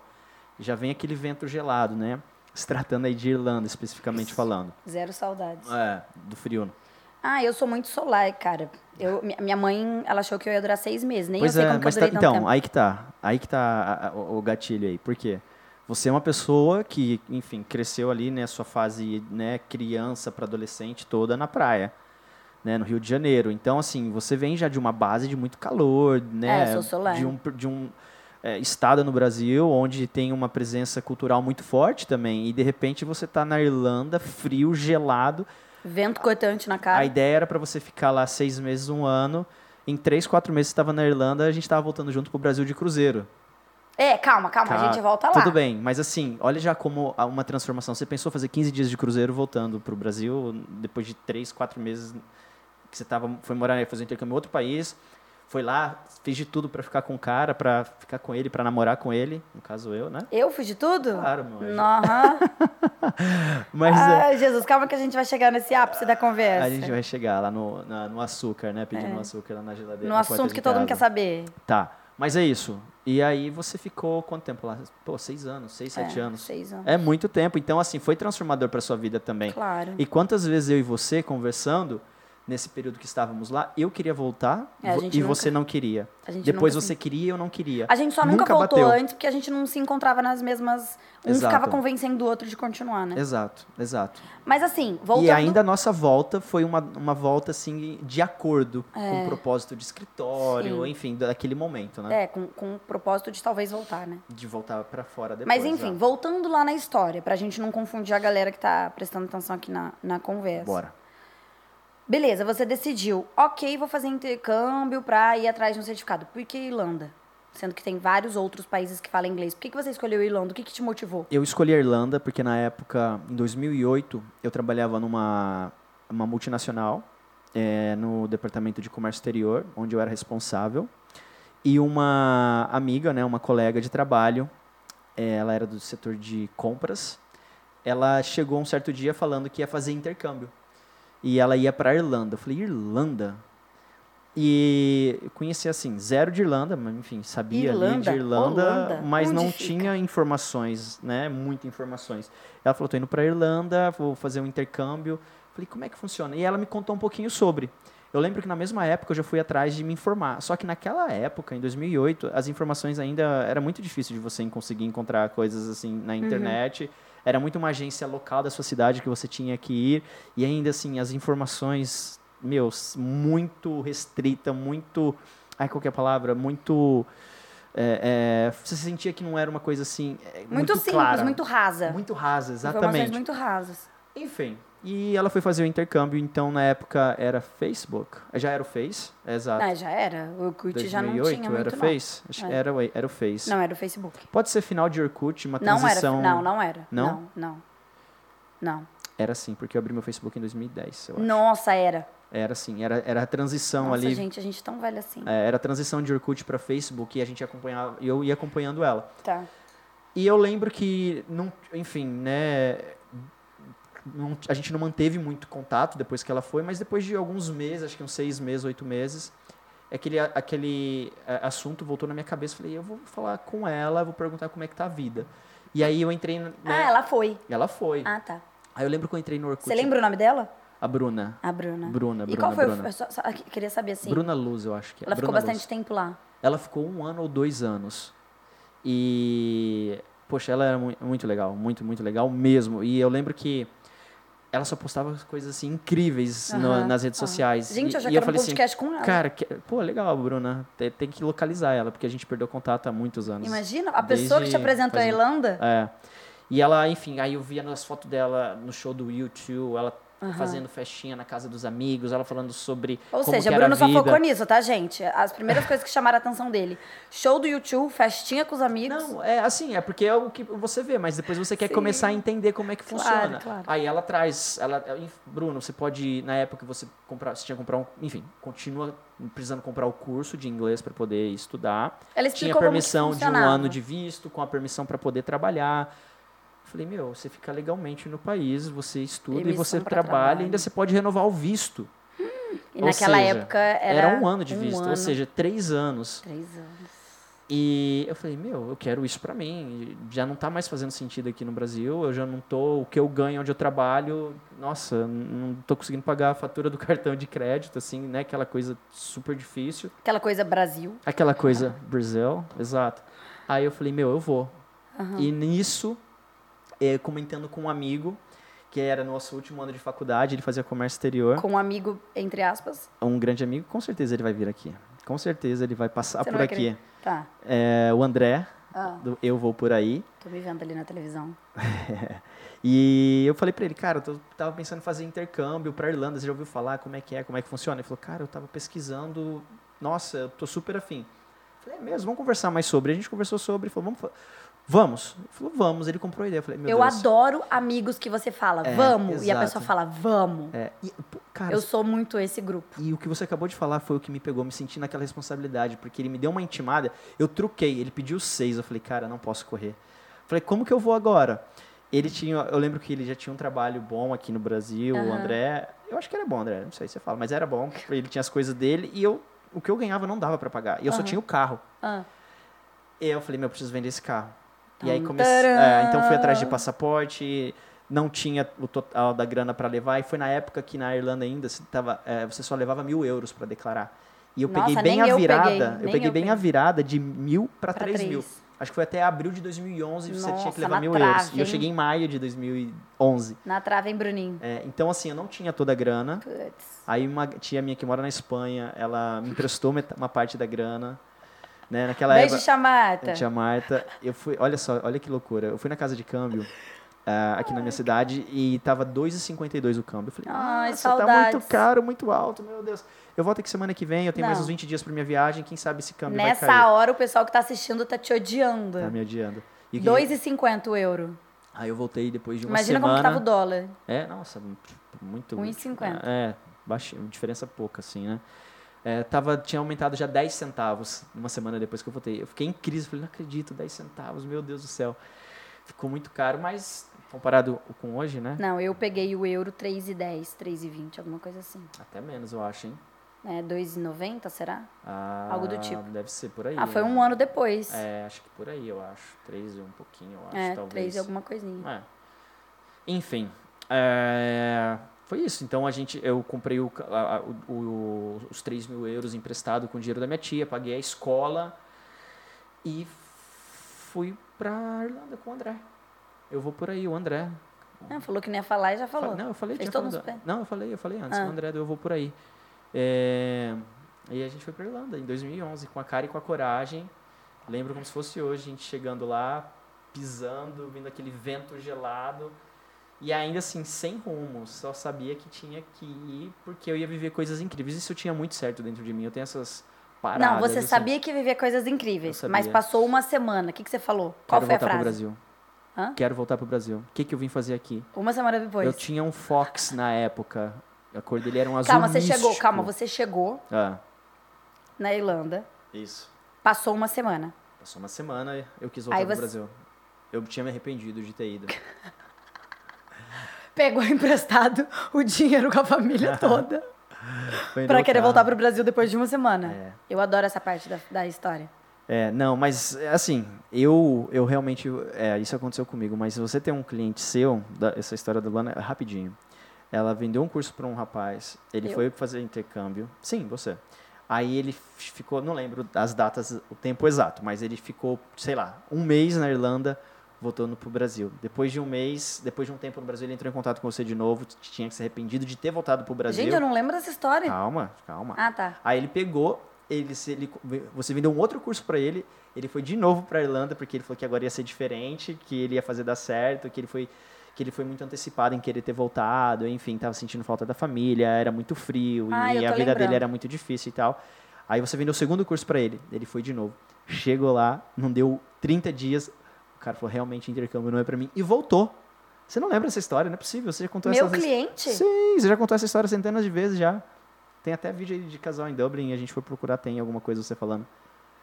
Speaker 2: Já vem aquele vento gelado, né? Se tratando aí de Irlanda, especificamente falando.
Speaker 1: Zero saudades.
Speaker 2: É, do frio.
Speaker 1: Ah, eu sou muito solar, cara. Eu, mi- minha mãe, ela achou que eu ia durar seis meses. Nem
Speaker 2: pois
Speaker 1: eu sei
Speaker 2: é,
Speaker 1: como que eu
Speaker 2: mas tá- então, aí que tá. Aí que tá a- a- o o gatilho aí. Por quê? Você é uma pessoa que, enfim, cresceu ali, né, sua fase, né, criança para adolescente toda na praia, né, no Rio de Janeiro. Então, assim, você vem já de uma base de muito calor, né,
Speaker 1: É, sou solar.
Speaker 2: de um de um é, estado no Brasil onde tem uma presença cultural muito forte também e de repente você tá na Irlanda, frio, gelado.
Speaker 1: Vento cortante na cara.
Speaker 2: A ideia era para você ficar lá seis meses, um ano. Em três, quatro meses você estava na Irlanda, a gente estava voltando junto pro Brasil de cruzeiro.
Speaker 1: É, calma, calma, a
Speaker 2: Tá,
Speaker 1: gente volta lá.
Speaker 2: Tudo bem, mas assim, olha já como uma transformação. Você pensou fazer 15 dias de cruzeiro voltando pro Brasil, depois de três, quatro meses que você tava, foi morar, fazer intercâmbio em outro país, foi lá, fez de tudo para ficar com o cara, para ficar com ele, para namorar com ele, no caso eu, né?
Speaker 1: Eu fui de tudo?
Speaker 2: Claro, meu anjo. Mas é,
Speaker 1: Ai, Jesus, calma que a gente vai chegar nesse ápice da conversa.
Speaker 2: a gente vai chegar lá no, na- no açúcar, né? Pedindo
Speaker 1: É.
Speaker 2: açúcar lá na geladeira.
Speaker 1: No assunto que todo mundo quer saber.
Speaker 2: Tá, mas é isso. E aí você ficou quanto tempo lá? Pô, seis anos, seis, sete
Speaker 1: É,
Speaker 2: anos.
Speaker 1: Seis anos.
Speaker 2: É muito tempo. Então, assim, foi transformador para sua vida também.
Speaker 1: Claro.
Speaker 2: E quantas vezes eu e você conversando, nesse período que estávamos lá, eu queria voltar
Speaker 1: É,
Speaker 2: e
Speaker 1: nunca-
Speaker 2: você não queria. Depois
Speaker 1: nunca
Speaker 2: você queria e eu não queria.
Speaker 1: A gente só nunca,
Speaker 2: Nunca
Speaker 1: voltou
Speaker 2: bateu.
Speaker 1: antes porque a gente não se encontrava nas mesmas. Um
Speaker 2: Exato.
Speaker 1: ficava convencendo o outro de continuar, né?
Speaker 2: Exato, exato.
Speaker 1: Mas assim, voltando.
Speaker 2: E ainda a nossa volta foi uma, uma volta, assim, de acordo com
Speaker 1: É.
Speaker 2: o propósito de escritório,
Speaker 1: Sim.
Speaker 2: enfim, daquele momento, né?
Speaker 1: É, com, com o propósito de talvez voltar, né?
Speaker 2: De voltar para fora depois.
Speaker 1: Mas enfim, voltando lá na história, pra gente não confundir a galera que tá prestando atenção aqui na, na conversa.
Speaker 2: Bora.
Speaker 1: Beleza, você decidiu, ok, vou fazer intercâmbio pra ir atrás de um certificado. Por que Irlanda? Sendo que tem vários outros países que falam inglês. Por que, que você escolheu Irlanda? O que, que te motivou?
Speaker 2: Eu escolhi a Irlanda porque na época, em 2008, eu trabalhava numa uma multinacional eh, no departamento de comércio exterior, onde eu era responsável. E uma amiga, né, uma colega de trabalho, eh, ela era do setor de compras. Ela chegou um certo dia falando que ia fazer intercâmbio. E ela ia para Irlanda. Eu falei, Irlanda? E eu conhecia assim, zero de Irlanda, mas enfim, sabia ali
Speaker 1: Irlanda?
Speaker 2: de Irlanda,
Speaker 1: Holanda?
Speaker 2: mas não
Speaker 1: fica?
Speaker 2: tinha informações, né? Muitas informações. Ela falou, tô indo para Irlanda, vou fazer um intercâmbio. Falei, como é que funciona? E ela me contou um pouquinho sobre. Eu lembro que na mesma época eu já fui atrás de me informar. Só que naquela época, em 2008, as informações ainda era muito difícil de você conseguir encontrar coisas assim
Speaker 1: Uhum.
Speaker 2: na internet. Era muito uma agência local da sua cidade que você tinha que ir e ainda assim as informações, meus, muito restrita, muito, ai qual que é a palavra, muito é, é, você sentia que não era uma coisa assim é,
Speaker 1: Muito,
Speaker 2: muito,
Speaker 1: simples,
Speaker 2: clara,
Speaker 1: muito rasa.
Speaker 2: muito rasa,
Speaker 1: Informações
Speaker 2: exatamente.
Speaker 1: muito rasas.
Speaker 2: Enfim, e ela foi fazer o intercâmbio, então na época era Facebook, já era o Face, exato.
Speaker 1: Ah, já era. O Orkut já não
Speaker 2: 2008
Speaker 1: tinha muito,
Speaker 2: era
Speaker 1: não.
Speaker 2: Face, acho que
Speaker 1: É.
Speaker 2: era, o- era o Face.
Speaker 1: Não, era o Facebook.
Speaker 2: Pode ser final de Orkut, uma
Speaker 1: Não era.
Speaker 2: transição.
Speaker 1: Não, não era.
Speaker 2: Não?
Speaker 1: Não, não. Não.
Speaker 2: Era sim, porque eu abri meu Facebook em 2010, eu acho.
Speaker 1: Nossa, era.
Speaker 2: Era sim, era, era a transição
Speaker 1: Nossa,
Speaker 2: ali.
Speaker 1: gente, a gente tão velha assim.
Speaker 2: é, era a transição de Orkut para Facebook e a gente acompanhava, e eu ia acompanhando ela.
Speaker 1: Tá.
Speaker 2: E eu lembro que, não, enfim, né, não- a gente não manteve muito contato depois que ela foi, mas depois de alguns meses, acho que uns seis meses, oito meses, aquele, aquele é, assunto voltou na minha cabeça. Falei, eu vou falar com ela, vou perguntar como é que tá a vida. E aí eu entrei, né,
Speaker 1: Ah, ela foi.
Speaker 2: ela foi.
Speaker 1: Ah, tá.
Speaker 2: Aí eu lembro que eu entrei no Orkut.
Speaker 1: Você lembra o nome dela?
Speaker 2: A Bruna.
Speaker 1: A Bruna.
Speaker 2: Bruna,
Speaker 1: E
Speaker 2: Bruna,
Speaker 1: qual foi
Speaker 2: Bruna.
Speaker 1: o... Só, só, queria saber, assim.
Speaker 2: Bruna Luz, eu acho que é.
Speaker 1: ela ficou
Speaker 2: Bruna
Speaker 1: bastante
Speaker 2: Luz.
Speaker 1: tempo lá.
Speaker 2: Ela ficou um ano ou dois anos. E, poxa, ela era mu- muito legal, muito, muito legal mesmo. E eu lembro que ela só postava coisas assim incríveis no-
Speaker 1: Aham,
Speaker 2: nas redes
Speaker 1: aham.
Speaker 2: sociais.
Speaker 1: Gente,
Speaker 2: e,
Speaker 1: eu já
Speaker 2: e
Speaker 1: quero um
Speaker 2: falei assim,
Speaker 1: podcast com ela.
Speaker 2: cara, que- pô, legal, Bruna, tem, tem que localizar ela, porque a gente perdeu contato há muitos anos.
Speaker 1: Imagina, a pessoa que te apresentou a
Speaker 2: faz um-
Speaker 1: Irlanda.
Speaker 2: É. E ela, enfim, aí eu via nas fotos dela no show do YouTube, ela fazendo festinha na casa dos amigos, ela falando sobre
Speaker 1: Ou
Speaker 2: como
Speaker 1: seja, Bruno só focou nisso, tá, gente? As primeiras coisas que chamaram a atenção dele. Show do YouTube, festinha com os amigos.
Speaker 2: Não, é assim, é porque é o que você vê, mas depois você quer
Speaker 1: Sim.
Speaker 2: começar a entender como é que
Speaker 1: Claro,
Speaker 2: funciona.
Speaker 1: claro.
Speaker 2: Aí ela traz, ela, Bruno, você pode, na época que você comprar, você tinha que comprar um, enfim, continua precisando comprar o curso de inglês para poder estudar.
Speaker 1: Ela
Speaker 2: Tinha permissão de um ano de visto, com a permissão para poder trabalhar. Falei, meu, você fica legalmente no país, você estuda e
Speaker 1: Permissão
Speaker 2: você trabalha, e ainda você pode renovar o visto.
Speaker 1: E
Speaker 2: Ou
Speaker 1: naquela
Speaker 2: seja,
Speaker 1: época era,
Speaker 2: um ano de visto,
Speaker 1: ano,
Speaker 2: ou seja, três anos.
Speaker 1: Três anos.
Speaker 2: E eu falei, meu, eu quero isso pra mim. Já não tá mais fazendo sentido aqui no Brasil. Eu já não tô. O que eu ganho onde eu trabalho, nossa, não tô conseguindo pagar a fatura do cartão de crédito, assim, né? Aquela coisa super difícil.
Speaker 1: Aquela coisa Brasil.
Speaker 2: Aquela coisa Brasil, exato. Aí eu falei, meu, eu vou. E nisso, eh, comentando com um amigo, que era nosso último ano de faculdade, ele fazia comércio exterior.
Speaker 1: Com um amigo, entre aspas.
Speaker 2: Um grande amigo, com certeza ele vai vir aqui. Com certeza ele vai passar
Speaker 1: Você
Speaker 2: por
Speaker 1: vai
Speaker 2: aqui.
Speaker 1: querer? Tá.
Speaker 2: É, o André,
Speaker 1: Ah,
Speaker 2: do Eu Vou Por Aí.
Speaker 1: tô me vendo ali na televisão.
Speaker 2: E eu falei pra ele, cara, eu tava pensando em fazer intercâmbio pra Irlanda, você já ouviu falar como é que é, como é que funciona? Ele falou, cara, eu tava pesquisando, nossa, eu tô super afim. Eu falei, é mesmo, vamos conversar mais sobre. A gente conversou sobre, falou, vamos, vamos. Ele falou, vamos, ele comprou a ideia. Eu falei, meu
Speaker 1: eu
Speaker 2: Deus.
Speaker 1: adoro amigos que você fala,
Speaker 2: É,
Speaker 1: vamos, e a
Speaker 2: exato.
Speaker 1: pessoa fala, vamos.
Speaker 2: É, e, cara,
Speaker 1: Eu sou muito esse grupo.
Speaker 2: E o que você acabou de falar foi o que me pegou, me senti naquela responsabilidade, porque ele me deu uma intimada, eu truquei, ele pediu seis, eu falei, cara, não posso correr. Falei, como que eu vou agora? Ele tinha, eu lembro que ele já tinha um trabalho bom aqui no Brasil, o
Speaker 1: Aham.
Speaker 2: André, eu acho que era bom, André, não sei se você fala, mas era bom, ele tinha as coisas dele e eu, o que eu ganhava não dava pra pagar, e eu só
Speaker 1: Aham.
Speaker 2: tinha o carro.
Speaker 1: Ah,
Speaker 2: E eu falei, meu, eu preciso vender esse carro. E aí comecei, é, então fui atrás de passaporte, não tinha o total da grana para levar, e foi na época que na Irlanda ainda você, tava, é, você só levava mil euros para declarar. E eu
Speaker 1: Nossa,
Speaker 2: peguei bem a
Speaker 1: eu
Speaker 2: virada,
Speaker 1: peguei,
Speaker 2: eu peguei
Speaker 1: eu
Speaker 2: bem a
Speaker 1: peguei.
Speaker 2: virada de mil para três mil. Acho que foi até abril de 2011 você tinha
Speaker 1: Nossa,
Speaker 2: que levar mil
Speaker 1: trave,
Speaker 2: euros. E eu cheguei em maio de 2011.
Speaker 1: na trave, hein, Bruninho?
Speaker 2: É, então, assim, eu não tinha toda a grana.
Speaker 1: Puts.
Speaker 2: Aí uma tia minha que mora na Espanha, ela me emprestou uma parte da grana. Né? Naquela
Speaker 1: Beijo,
Speaker 2: época. Tia Marta, eu fui, olha só, olha que loucura. Eu fui na casa de câmbio ah, aqui na minha cidade e tava 2,52 o câmbio. Eu falei,
Speaker 1: Ai,
Speaker 2: nossa, tá
Speaker 1: saudades.
Speaker 2: muito caro, muito alto, meu Deus. Eu volto aqui semana que vem, eu tenho mais
Speaker 1: Não.
Speaker 2: uns 20 dias pra minha viagem, quem sabe esse câmbio vai
Speaker 1: Nessa
Speaker 2: cair.
Speaker 1: hora, o pessoal que tá assistindo tá te odiando.
Speaker 2: Tá me adiando. E o que-
Speaker 1: 2,50 o euro.
Speaker 2: Aí eu voltei depois de uma
Speaker 1: Imagina
Speaker 2: semana.
Speaker 1: como que tava o dólar.
Speaker 2: É, nossa, muito.
Speaker 1: 1,50.
Speaker 2: É, baixa, diferença pouca, assim, né? É, tava, tinha aumentado já 10 centavos uma semana depois que eu votei. Eu fiquei em crise, falei, não acredito, 10 centavos, meu Deus do céu. Ficou muito caro, mas comparado com hoje, né?
Speaker 1: Não, eu peguei o euro 3,10, 3,20, alguma coisa assim.
Speaker 2: Até menos, eu acho, hein?
Speaker 1: É, 2,90, será?
Speaker 2: Ah,
Speaker 1: Algo do tipo.
Speaker 2: Deve ser por aí.
Speaker 1: Ah, foi
Speaker 2: né?
Speaker 1: um ano depois.
Speaker 2: É, acho que por aí, eu acho. 3 e um pouquinho, eu acho,
Speaker 1: É,
Speaker 2: talvez.
Speaker 1: 3 e alguma coisinha.
Speaker 2: É. Enfim, é, foi isso. Então a gente, eu comprei o, a- o- os 3 mil euros emprestado com o dinheiro da minha tia, paguei a escola e fui pra Irlanda com o André. Eu vou por aí, o André.
Speaker 1: Ah, falou que não ia falar e já falou.
Speaker 2: Não, eu falei,
Speaker 1: Fez todo
Speaker 2: falado-. Não, eu falei, eu falei antes,
Speaker 1: Ah.
Speaker 2: o André Eu Vou Por Aí. É, E a gente foi pra Irlanda em 2011, com a cara e com a coragem. Lembro como se fosse hoje, a gente chegando lá, pisando, vindo aquele vento gelado. E ainda assim, sem rumo, só sabia que tinha que ir, porque eu ia viver coisas incríveis. Isso eu tinha muito certo dentro de mim, eu tenho essas paradas.
Speaker 1: Não, você
Speaker 2: assim.
Speaker 1: sabia que vivia coisas incríveis, mas passou uma semana. O que, que você falou? Qual
Speaker 2: Quero
Speaker 1: foi a
Speaker 2: voltar
Speaker 1: frase?
Speaker 2: pro Brasil.
Speaker 1: Hã?
Speaker 2: Quero voltar pro Brasil. O que, que eu vim fazer aqui?
Speaker 1: Uma semana depois.
Speaker 2: Eu tinha um Fox na época. A cor dele era um azul
Speaker 1: Calma, você chegou,
Speaker 2: místico.
Speaker 1: calma, você chegou
Speaker 2: Ah,
Speaker 1: na Irlanda,
Speaker 2: isso.
Speaker 1: passou uma semana.
Speaker 2: Passou uma semana, eu quis voltar
Speaker 1: Aí
Speaker 2: pro
Speaker 1: você-
Speaker 2: Brasil. Eu tinha me arrependido de ter ido.
Speaker 1: Pegou emprestado o dinheiro com a família toda
Speaker 2: no
Speaker 1: querer voltar pro Brasil depois de uma semana.
Speaker 2: É.
Speaker 1: Eu adoro essa parte da, da história.
Speaker 2: É, não, mas assim, eu, eu realmente. É, isso aconteceu comigo, mas se você tem um cliente seu, da- essa história da Luana, é rapidinho. Ela vendeu um curso para um rapaz, ele
Speaker 1: Eu?
Speaker 2: foi fazer intercâmbio. Sim, você. Aí ele ficou, não lembro as datas, o tempo exato, mas ele ficou, sei lá, um mês na Irlanda, voltando pro Brasil. Depois de um mês, depois de um tempo no Brasil, ele entrou em contato com você de novo, tinha que se arrependido de ter voltado pro Brasil.
Speaker 1: Gente, eu não lembro dessa história.
Speaker 2: Calma, calma.
Speaker 1: Ah, tá.
Speaker 2: Aí ele pegou, ele, se- ele, você vendeu um outro curso para ele, ele foi de novo para Irlanda porque ele falou que agora ia ser diferente, que ele ia fazer dar certo, que ele foi que ele foi muito antecipado em querer ter voltado, enfim, tava sentindo falta da família, era muito frio
Speaker 1: Ah,
Speaker 2: e a vida
Speaker 1: lembrando.
Speaker 2: dele era muito difícil e tal. Aí você vendeu o segundo curso para ele, ele foi de novo. Chegou lá, não deu 30 dias, o cara falou realmente intercâmbio não é para mim e voltou. Você não lembra essa história? Não é possível. Você já contou
Speaker 1: Meu
Speaker 2: essa
Speaker 1: cliente?
Speaker 2: Sim, você já contou essa história centenas de vezes já. Tem até vídeo aí de casal em Dublin, a gente foi procurar, tem alguma coisa você falando.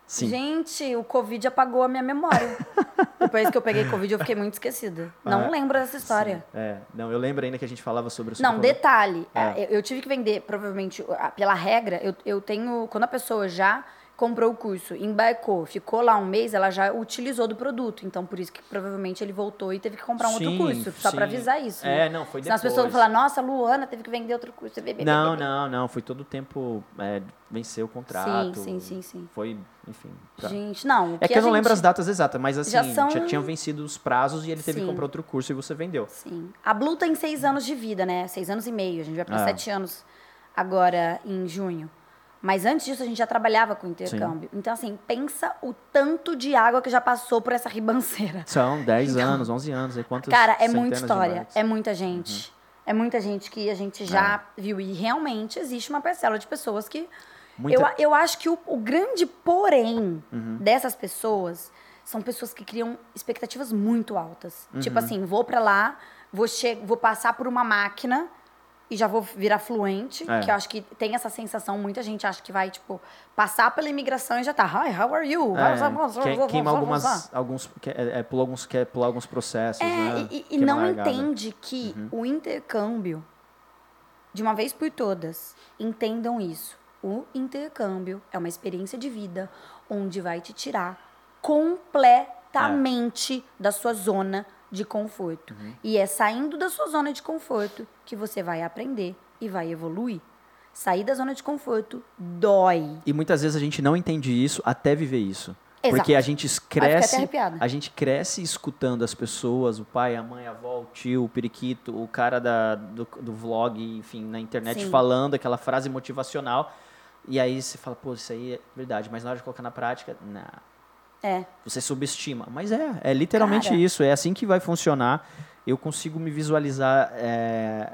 Speaker 2: Sim.
Speaker 1: Gente, o Covid apagou a minha memória. Depois que eu peguei Covid, eu fiquei muito esquecida. Não
Speaker 2: Ah,
Speaker 1: lembro dessa história.
Speaker 2: Sim, É, não, eu lembro ainda que a gente falava sobre isso.
Speaker 1: Não, detalhe.
Speaker 2: É.
Speaker 1: é, Eu, eu tive que vender, provavelmente, pela regra, eu, eu tenho. Quando a pessoa já comprou o curso, embarcou, ficou lá um mês, ela já utilizou do produto. Então, por isso que provavelmente ele voltou e teve que comprar um
Speaker 2: Sim,
Speaker 1: outro curso. Só pra
Speaker 2: sim.
Speaker 1: avisar isso.
Speaker 2: É,
Speaker 1: né?
Speaker 2: não, foi
Speaker 1: Senão as
Speaker 2: depois.
Speaker 1: pessoas vão falar, nossa, Luana teve que vender outro curso.
Speaker 2: Não, não, não, foi todo o tempo é, vencer o contrato.
Speaker 1: Sim, sim, sim, sim.
Speaker 2: Foi, enfim. tá.
Speaker 1: Gente, não.
Speaker 2: É que eu não lembro as datas exatas, mas assim,
Speaker 1: Já
Speaker 2: já,
Speaker 1: são-
Speaker 2: tinham vencido os prazos e ele teve
Speaker 1: Sim.
Speaker 2: que comprar outro curso e você vendeu.
Speaker 1: Sim. A Blue tem seis anos de vida, né? Seis anos e meio. A gente vai para
Speaker 2: Ah.
Speaker 1: sete anos agora em junho. Mas antes disso, a gente já trabalhava com intercâmbio. Então, assim, pensa o tanto de água que já passou por essa ribanceira.
Speaker 2: São 10
Speaker 1: Então,
Speaker 2: anos, 11 anos, e quantos
Speaker 1: Cara, é muita história. É muita gente. É muita gente que a gente já viu. E realmente existe uma parcela de pessoas que.
Speaker 2: Muita-
Speaker 1: Eu, eu acho que o, o grande porém
Speaker 2: Uhum.
Speaker 1: dessas pessoas são pessoas que criam expectativas muito altas.
Speaker 2: Uhum.
Speaker 1: Tipo assim, vou pra lá, vou, che vou passar por uma máquina e já vou virar fluente.
Speaker 2: É.
Speaker 1: Que eu acho que tem essa sensação. Muita gente acha que vai, tipo, passar pela imigração e já tá. Hi, how are you?
Speaker 2: É, queima algumas, alguns, quer, é, é, pula alguns, quer pular alguns processos,
Speaker 1: É,
Speaker 2: né?
Speaker 1: e, e não
Speaker 2: largada.
Speaker 1: entende que
Speaker 2: Uhum.
Speaker 1: o intercâmbio, de uma vez por todas, entendam isso. O intercâmbio é uma experiência de vida onde vai te tirar completamente da sua zona de conforto.
Speaker 2: Uhum.
Speaker 1: E é saindo da sua zona de conforto que você vai aprender e vai evoluir. Sair da zona de conforto dói.
Speaker 2: E muitas vezes a gente não entende isso até viver isso.
Speaker 1: Exato.
Speaker 2: Porque a gente cresce, a gente cresce escutando as pessoas, o pai, a mãe, a avó, o tio, o periquito, o cara da, do, do vlog, enfim, na internet
Speaker 1: Sim.
Speaker 2: falando aquela frase motivacional. E aí você fala, pô, isso aí é verdade, mas na hora de colocar na prática, não.
Speaker 1: É.
Speaker 2: Você subestima. Mas é, é literalmente
Speaker 1: Cara.
Speaker 2: isso. É assim que vai funcionar. Eu consigo me visualizar. é,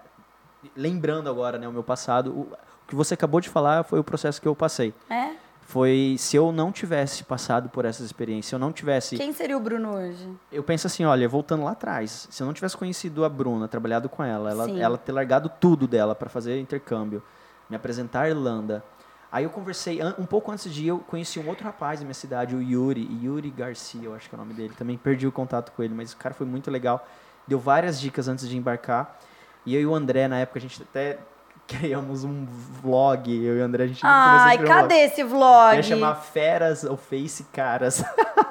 Speaker 2: lembrando agora, né, o meu passado. O, que você acabou de falar foi o processo que eu passei.
Speaker 1: É.
Speaker 2: Foi se eu não tivesse passado por essas experiências, se eu não tivesse.
Speaker 1: Quem seria o Bruno hoje?
Speaker 2: Eu penso assim, olha, voltando lá atrás, se eu não tivesse conhecido a Bruna, trabalhado com ela, ela,
Speaker 1: Sim.
Speaker 2: ela ter largado tudo dela para fazer intercâmbio, me apresentar à Irlanda. Aí eu conversei, um pouco antes de ir, eu conheci um outro rapaz da minha cidade, o Yuri, Yuri Garcia, eu acho que é o nome dele. Também perdi o contato com ele, mas o cara foi muito legal. Deu várias dicas antes de embarcar. E eu e o André, na época, a gente até criamos um vlog. Eu e o André, a gente
Speaker 1: Ai,
Speaker 2: escrever um vlog.
Speaker 1: cadê esse vlog?
Speaker 2: Ia chamar Feras ou Face Caras.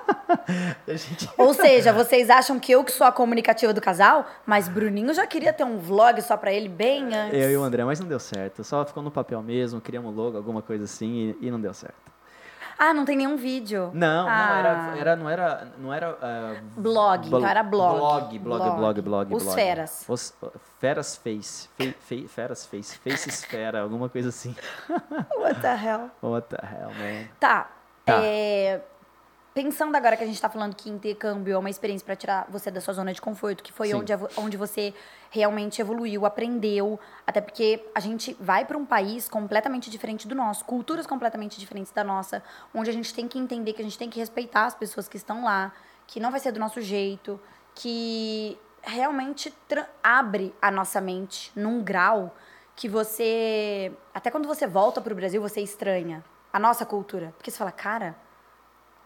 Speaker 2: gente...
Speaker 1: Ou seja, vocês acham que eu que sou a comunicativa do casal, mas Bruninho já queria ter um vlog só pra ele bem antes.
Speaker 2: Eu e o André, mas não deu certo. Só ficou no papel mesmo, criamos logo, alguma coisa assim, e, e não deu certo.
Speaker 1: Ah, não tem nenhum vídeo.
Speaker 2: Não, não
Speaker 1: Ah.
Speaker 2: era, era, não era, não era ah,
Speaker 1: Blog, então era blog.
Speaker 2: Blog, blog,
Speaker 1: Blog.
Speaker 2: blog, blog.
Speaker 1: Os
Speaker 2: blog.
Speaker 1: feras.
Speaker 2: Os feras face, fe, fe, feras face, face esfera, alguma coisa assim.
Speaker 1: What the hell?
Speaker 2: What the hell, man?
Speaker 1: Tá.
Speaker 2: Tá.
Speaker 1: é, Pensando agora que a gente tá falando que intercâmbio é uma experiência pra tirar você da sua zona de conforto, que foi
Speaker 2: Sim.
Speaker 1: onde, onde você realmente evoluiu, aprendeu, até porque a gente vai pra um país completamente diferente do nosso, culturas completamente diferentes da nossa, onde a gente tem que entender que a gente tem que respeitar as pessoas que estão lá, que não vai ser do nosso jeito, que realmente abre a nossa mente num grau que você, até quando você volta pro Brasil, você estranha a nossa cultura, porque você fala, cara,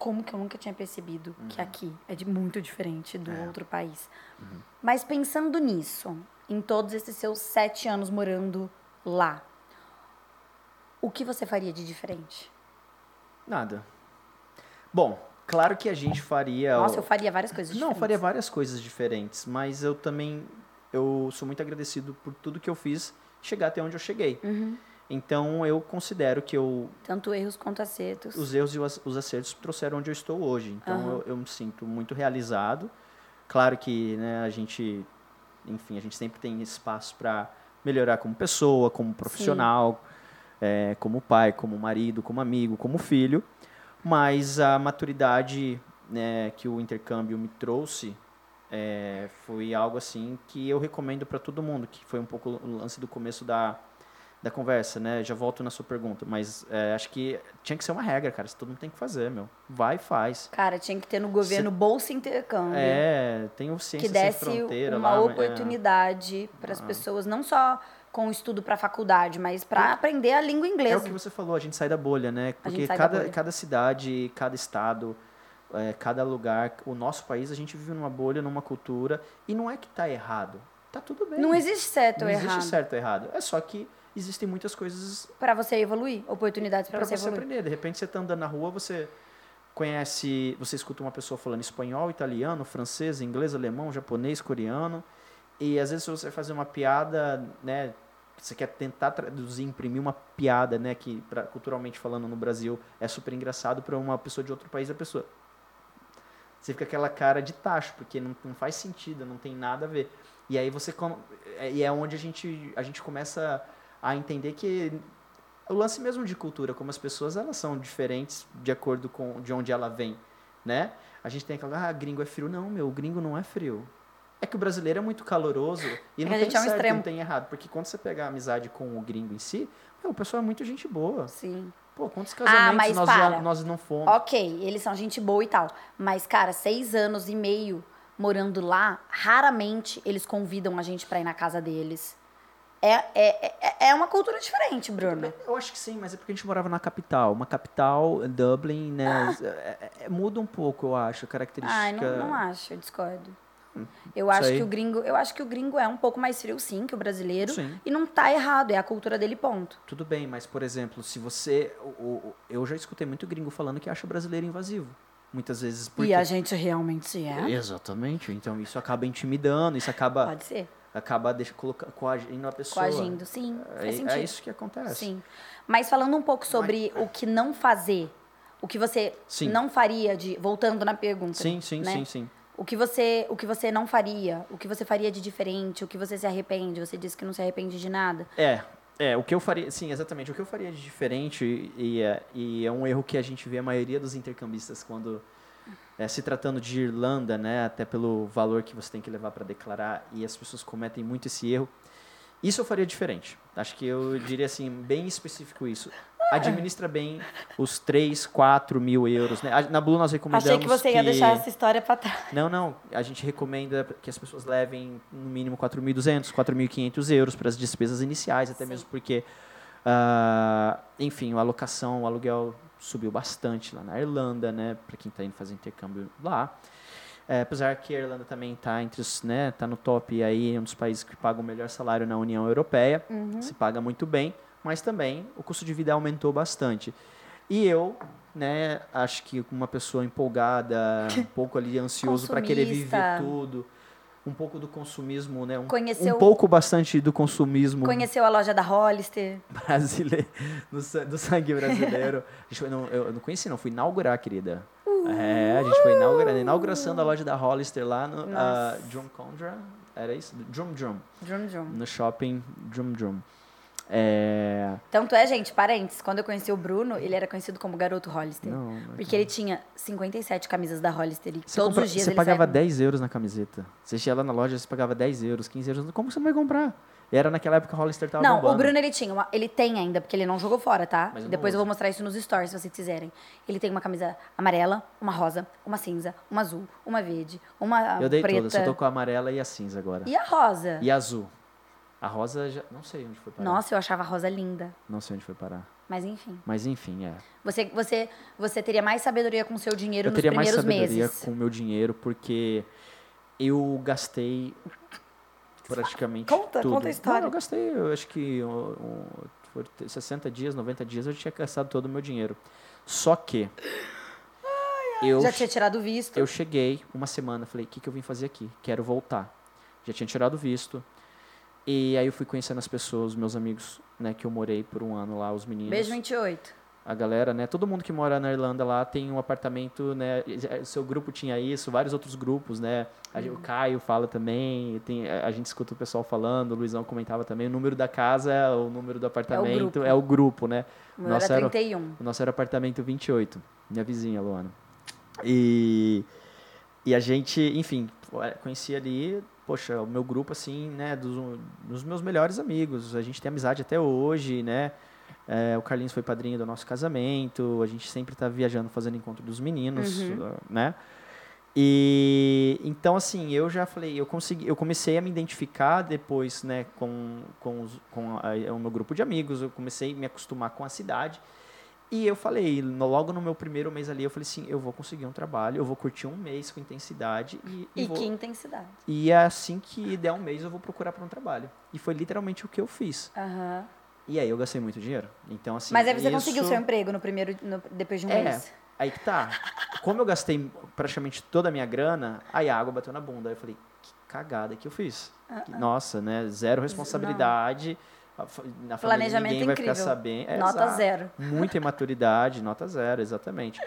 Speaker 1: como que eu nunca tinha percebido que
Speaker 3: Uhum.
Speaker 1: aqui é de muito diferente do
Speaker 3: É.
Speaker 1: outro país.
Speaker 3: Uhum.
Speaker 1: Mas pensando nisso, em todos esses seus sete anos morando lá, o que você faria de diferente?
Speaker 2: Nada. Bom, claro que a gente faria.
Speaker 1: Nossa, eu faria várias coisas
Speaker 2: Não,
Speaker 1: diferentes.
Speaker 2: eu faria várias coisas diferentes, mas eu também eu sou muito agradecido por tudo que eu fiz chegar até onde eu cheguei.
Speaker 1: Uhum.
Speaker 2: Então eu considero que eu
Speaker 1: Tanto erros quanto acertos.
Speaker 2: os erros e os os acertos trouxeram onde eu estou hoje. Então
Speaker 1: Aham.
Speaker 2: eu, eu me sinto muito realizado. Claro que né, a gente, enfim, a gente sempre tem espaço para melhorar como pessoa, como profissional, eh, como pai, como marido, como amigo, como filho. Mas a maturidade né, que o intercâmbio me trouxe eh, foi algo assim que eu recomendo para todo mundo, que foi um pouco o lance do começo da, da conversa, né? Já volto na sua pergunta, mas é, acho que tinha que ser uma regra, cara. Isso todo mundo tem que fazer, meu. Vai e faz.
Speaker 1: Cara, tinha que ter no governo bolsa intercâmbio.
Speaker 2: É, tem o
Speaker 1: que
Speaker 2: Ciência
Speaker 1: desse
Speaker 2: Sem Fronteira
Speaker 1: uma
Speaker 2: lá. mas- é.
Speaker 1: oportunidade para as
Speaker 2: Ah.
Speaker 1: pessoas, não só com estudo para faculdade, mas para aprender a língua
Speaker 2: É, é
Speaker 1: inglesa.
Speaker 2: o que você falou, a gente sai da bolha, né? Porque cada, cada cidade, cada estado, é, cada lugar, o nosso país, a gente vive numa bolha, numa cultura, e não é que tá errado. Tá tudo bem.
Speaker 1: Não existe certo
Speaker 2: Não
Speaker 1: ou
Speaker 2: existe
Speaker 1: errado.
Speaker 2: certo ou errado. É só que existem muitas coisas
Speaker 1: Para você evoluir, oportunidades para você,
Speaker 2: você
Speaker 1: evoluir.
Speaker 2: aprender. De repente você tá andando na rua, você conhece, você escuta uma pessoa falando espanhol, italiano, francês, inglês, alemão, japonês, coreano, e às vezes você fazer uma piada, né, você quer tentar traduzir, imprimir uma piada, né, que pra, culturalmente falando no Brasil é super engraçado para uma pessoa de outro país, a pessoa você fica aquela cara de tacho, porque não, não faz sentido, não tem nada a ver. E aí você é- e é onde a gente a gente começa a entender que o lance mesmo de cultura, como as pessoas elas são diferentes de acordo com de onde ela vem, né? A gente tem aquela, ah, gringo é frio. Não, meu, o gringo não é frio. É que o brasileiro é muito caloroso e
Speaker 1: É
Speaker 2: não
Speaker 1: a
Speaker 2: tem
Speaker 1: é um
Speaker 2: certo
Speaker 1: extremo.
Speaker 2: não tem errado. Porque quando você pegar a amizade com o gringo em si, meu, o pessoal é muito gente boa.
Speaker 1: Sim.
Speaker 2: Pô, quantos casamentos
Speaker 1: Ah,
Speaker 2: nós,
Speaker 1: para.
Speaker 2: já, nós não fomos?
Speaker 1: Ok, eles são gente boa e tal. Mas, cara, seis anos e meio morando lá, raramente eles convidam a gente pra ir na casa deles. É, é, é, é uma cultura diferente, Bruno.
Speaker 2: Eu acho que sim, mas é porque a gente morava na capital. Uma capital, Dublin, né? é- é- é- muda um pouco, eu acho, a característica.
Speaker 1: Ai, não, não acho, eu discordo. Eu
Speaker 2: Hum, isso
Speaker 1: acho
Speaker 2: aí.
Speaker 1: que o gringo, eu acho que o gringo é um pouco mais frio, sim, que o brasileiro.
Speaker 2: Sim.
Speaker 1: E não tá errado, é a cultura dele, ponto.
Speaker 2: Tudo bem, mas, por exemplo, se você. eu já escutei muito gringo falando que acha brasileiro invasivo. Muitas vezes. Porque...
Speaker 1: E a gente realmente é.
Speaker 2: Exatamente. Então isso acaba intimidando, isso acaba,
Speaker 1: Pode ser.
Speaker 2: Acaba deixa, colocando, coagindo a pessoa.
Speaker 1: Coagindo, sim. Faz
Speaker 2: É,
Speaker 1: sentido.
Speaker 2: é isso que acontece.
Speaker 1: Sim. Mas falando um pouco sobre o que não fazer, o que você
Speaker 2: Sim.
Speaker 1: não faria de. Voltando na pergunta.
Speaker 2: Sim, sim,
Speaker 1: né?
Speaker 2: sim, sim.
Speaker 1: O que, você, o que você não faria, o que você faria de diferente, o que você se arrepende. Você disse que não se arrepende de nada.
Speaker 2: É, é, o que eu faria, sim, exatamente, o que eu faria de diferente, e, é, e é um erro que a gente vê a maioria dos intercambistas quando é, se tratando de Irlanda, né, até pelo valor que você tem que levar para declarar, e as pessoas cometem muito esse erro. Isso eu faria diferente. Acho que eu diria assim, bem específico isso. Administra bem os 3, 4 mil euros. Né? Na Blue nós recomendamos
Speaker 1: Achei que você ia deixar essa história pra trás.
Speaker 2: Não, não. A gente recomenda que as pessoas levem no mínimo 4.200, 4.500 euros para as despesas iniciais, até
Speaker 1: Sim.
Speaker 2: mesmo porque, ah, enfim, a alocação, o aluguel subiu bastante lá na Irlanda, né? Para quem está indo fazer intercâmbio lá. É, apesar que a Irlanda também está entre os, né? Tá no top aí, é um dos países que pagam o melhor salário na União Europeia. Se paga muito bem, mas também o custo de vida aumentou bastante. E eu, né, acho que uma pessoa empolgada, um pouco ali ansioso para querer viver tudo, um pouco do consumismo, né, um,
Speaker 1: Conheceu-
Speaker 2: um pouco bastante do consumismo
Speaker 1: Conheceu a loja da Hollister.
Speaker 2: brasileiro, do, sa- do sangue brasileiro. A gente foi, não, eu não conheci, não, fui inaugurar, querida. É, a gente foi inaugurar, na inauguração da loja da Hollister lá no uh. Drum Condra, era isso? Drum Drum,
Speaker 1: Drum Drum.
Speaker 2: no shopping Drum Drum. É,
Speaker 1: Tanto é, gente, parentes, quando eu conheci o Bruno, ele era conhecido como Garoto Hollister.
Speaker 2: não, não
Speaker 1: Porque ele tinha 57 camisas da Hollister e
Speaker 2: Você,
Speaker 1: todos
Speaker 2: compra-
Speaker 1: os dias
Speaker 2: você pagava
Speaker 1: saía com-
Speaker 2: 10 euros na camiseta. Você ia lá na loja, você pagava 10 euros, 15 euros. Como você não vai comprar? Era naquela época que a Hollister tava
Speaker 1: Não,
Speaker 2: bombando.
Speaker 1: o Bruno ele tinha, uma- ele tem ainda, porque ele não jogou fora, tá?
Speaker 2: Eu não
Speaker 1: Depois eu vou mostrar isso nos stories, se vocês quiserem. Ele tem uma camisa amarela, uma rosa, uma cinza, uma azul, uma verde, uma
Speaker 2: Eu dei
Speaker 1: preta
Speaker 2: todas, eu tô com a amarela e a cinza agora.
Speaker 1: e a rosa.
Speaker 2: E a azul. A Rosa, já, não sei onde foi parar.
Speaker 1: Nossa, eu achava a Rosa linda.
Speaker 2: Não sei onde foi parar.
Speaker 1: Mas enfim.
Speaker 2: Mas enfim, é.
Speaker 1: Você, você, você teria mais sabedoria com o seu dinheiro
Speaker 2: Eu
Speaker 1: nos
Speaker 2: teria mais
Speaker 1: primeiros
Speaker 2: sabedoria
Speaker 1: meses.
Speaker 2: com o meu dinheiro, porque eu gastei praticamente
Speaker 1: Conta,
Speaker 2: tudo.
Speaker 1: conta a história.
Speaker 2: Não, eu gastei, eu acho que um, um, foi 60 dias, 90 dias, eu tinha gastado todo o meu dinheiro. Só que eu,
Speaker 1: Já tinha tirado o visto.
Speaker 2: eu cheguei uma semana, falei, o que, que eu vim fazer aqui? Quero voltar. Já tinha tirado o visto. E aí eu fui conhecendo as pessoas, meus amigos, né, que eu morei por um ano lá, os meninos
Speaker 1: Beijo 28.
Speaker 2: a galera, né? Todo mundo que mora na Irlanda lá tem um apartamento, né? O seu grupo tinha isso, vários outros grupos, né? Gente- O Caio fala também, tem, a gente escuta o pessoal falando, o Luizão comentava também. O número da casa, o número do apartamento
Speaker 1: grupo.
Speaker 2: é o grupo, né?
Speaker 1: O meu
Speaker 2: Nossa,
Speaker 1: era
Speaker 2: era-
Speaker 1: 31.
Speaker 2: O nosso era apartamento 28, minha vizinha, Luana. E, e a gente, enfim, conhecia ali, poxa, o meu grupo, assim, né, dos, dos meus melhores amigos. A gente tem amizade até hoje, né? É, o Carlinhos foi padrinho do nosso casamento, a gente sempre tá viajando, fazendo encontro dos meninos, né? E então assim, eu já falei, eu consegui, eu comecei a me identificar depois, né, com com, os, com a- o meu grupo de amigos, eu comecei a me acostumar com a cidade. E eu falei, no- logo no meu primeiro mês ali, eu falei assim, eu vou conseguir um trabalho, eu vou curtir um mês com intensidade e, e
Speaker 1: E
Speaker 2: vou,
Speaker 1: que intensidade.
Speaker 2: e assim que der um mês eu vou procurar para um trabalho. E foi literalmente o que eu fiz.
Speaker 1: Aham.
Speaker 2: E aí eu gastei muito dinheiro. Então assim,
Speaker 1: Mas aí você
Speaker 2: isso-
Speaker 1: conseguiu seu emprego no primeiro, no- depois de um
Speaker 2: É,
Speaker 1: mês.
Speaker 2: aí que tá. Como eu gastei praticamente toda a minha grana, aí a água bateu na bunda. Aí eu falei, que cagada que eu fiz.
Speaker 1: Ah,
Speaker 2: Que- Nossa, né? Zero responsabilidade. fa- Na família
Speaker 1: Planejamento
Speaker 2: ninguém vai ficar
Speaker 1: incrível.
Speaker 2: sabendo. É,
Speaker 1: Nota
Speaker 2: exato.
Speaker 1: zero.
Speaker 2: Muita imaturidade, nota zero, exatamente.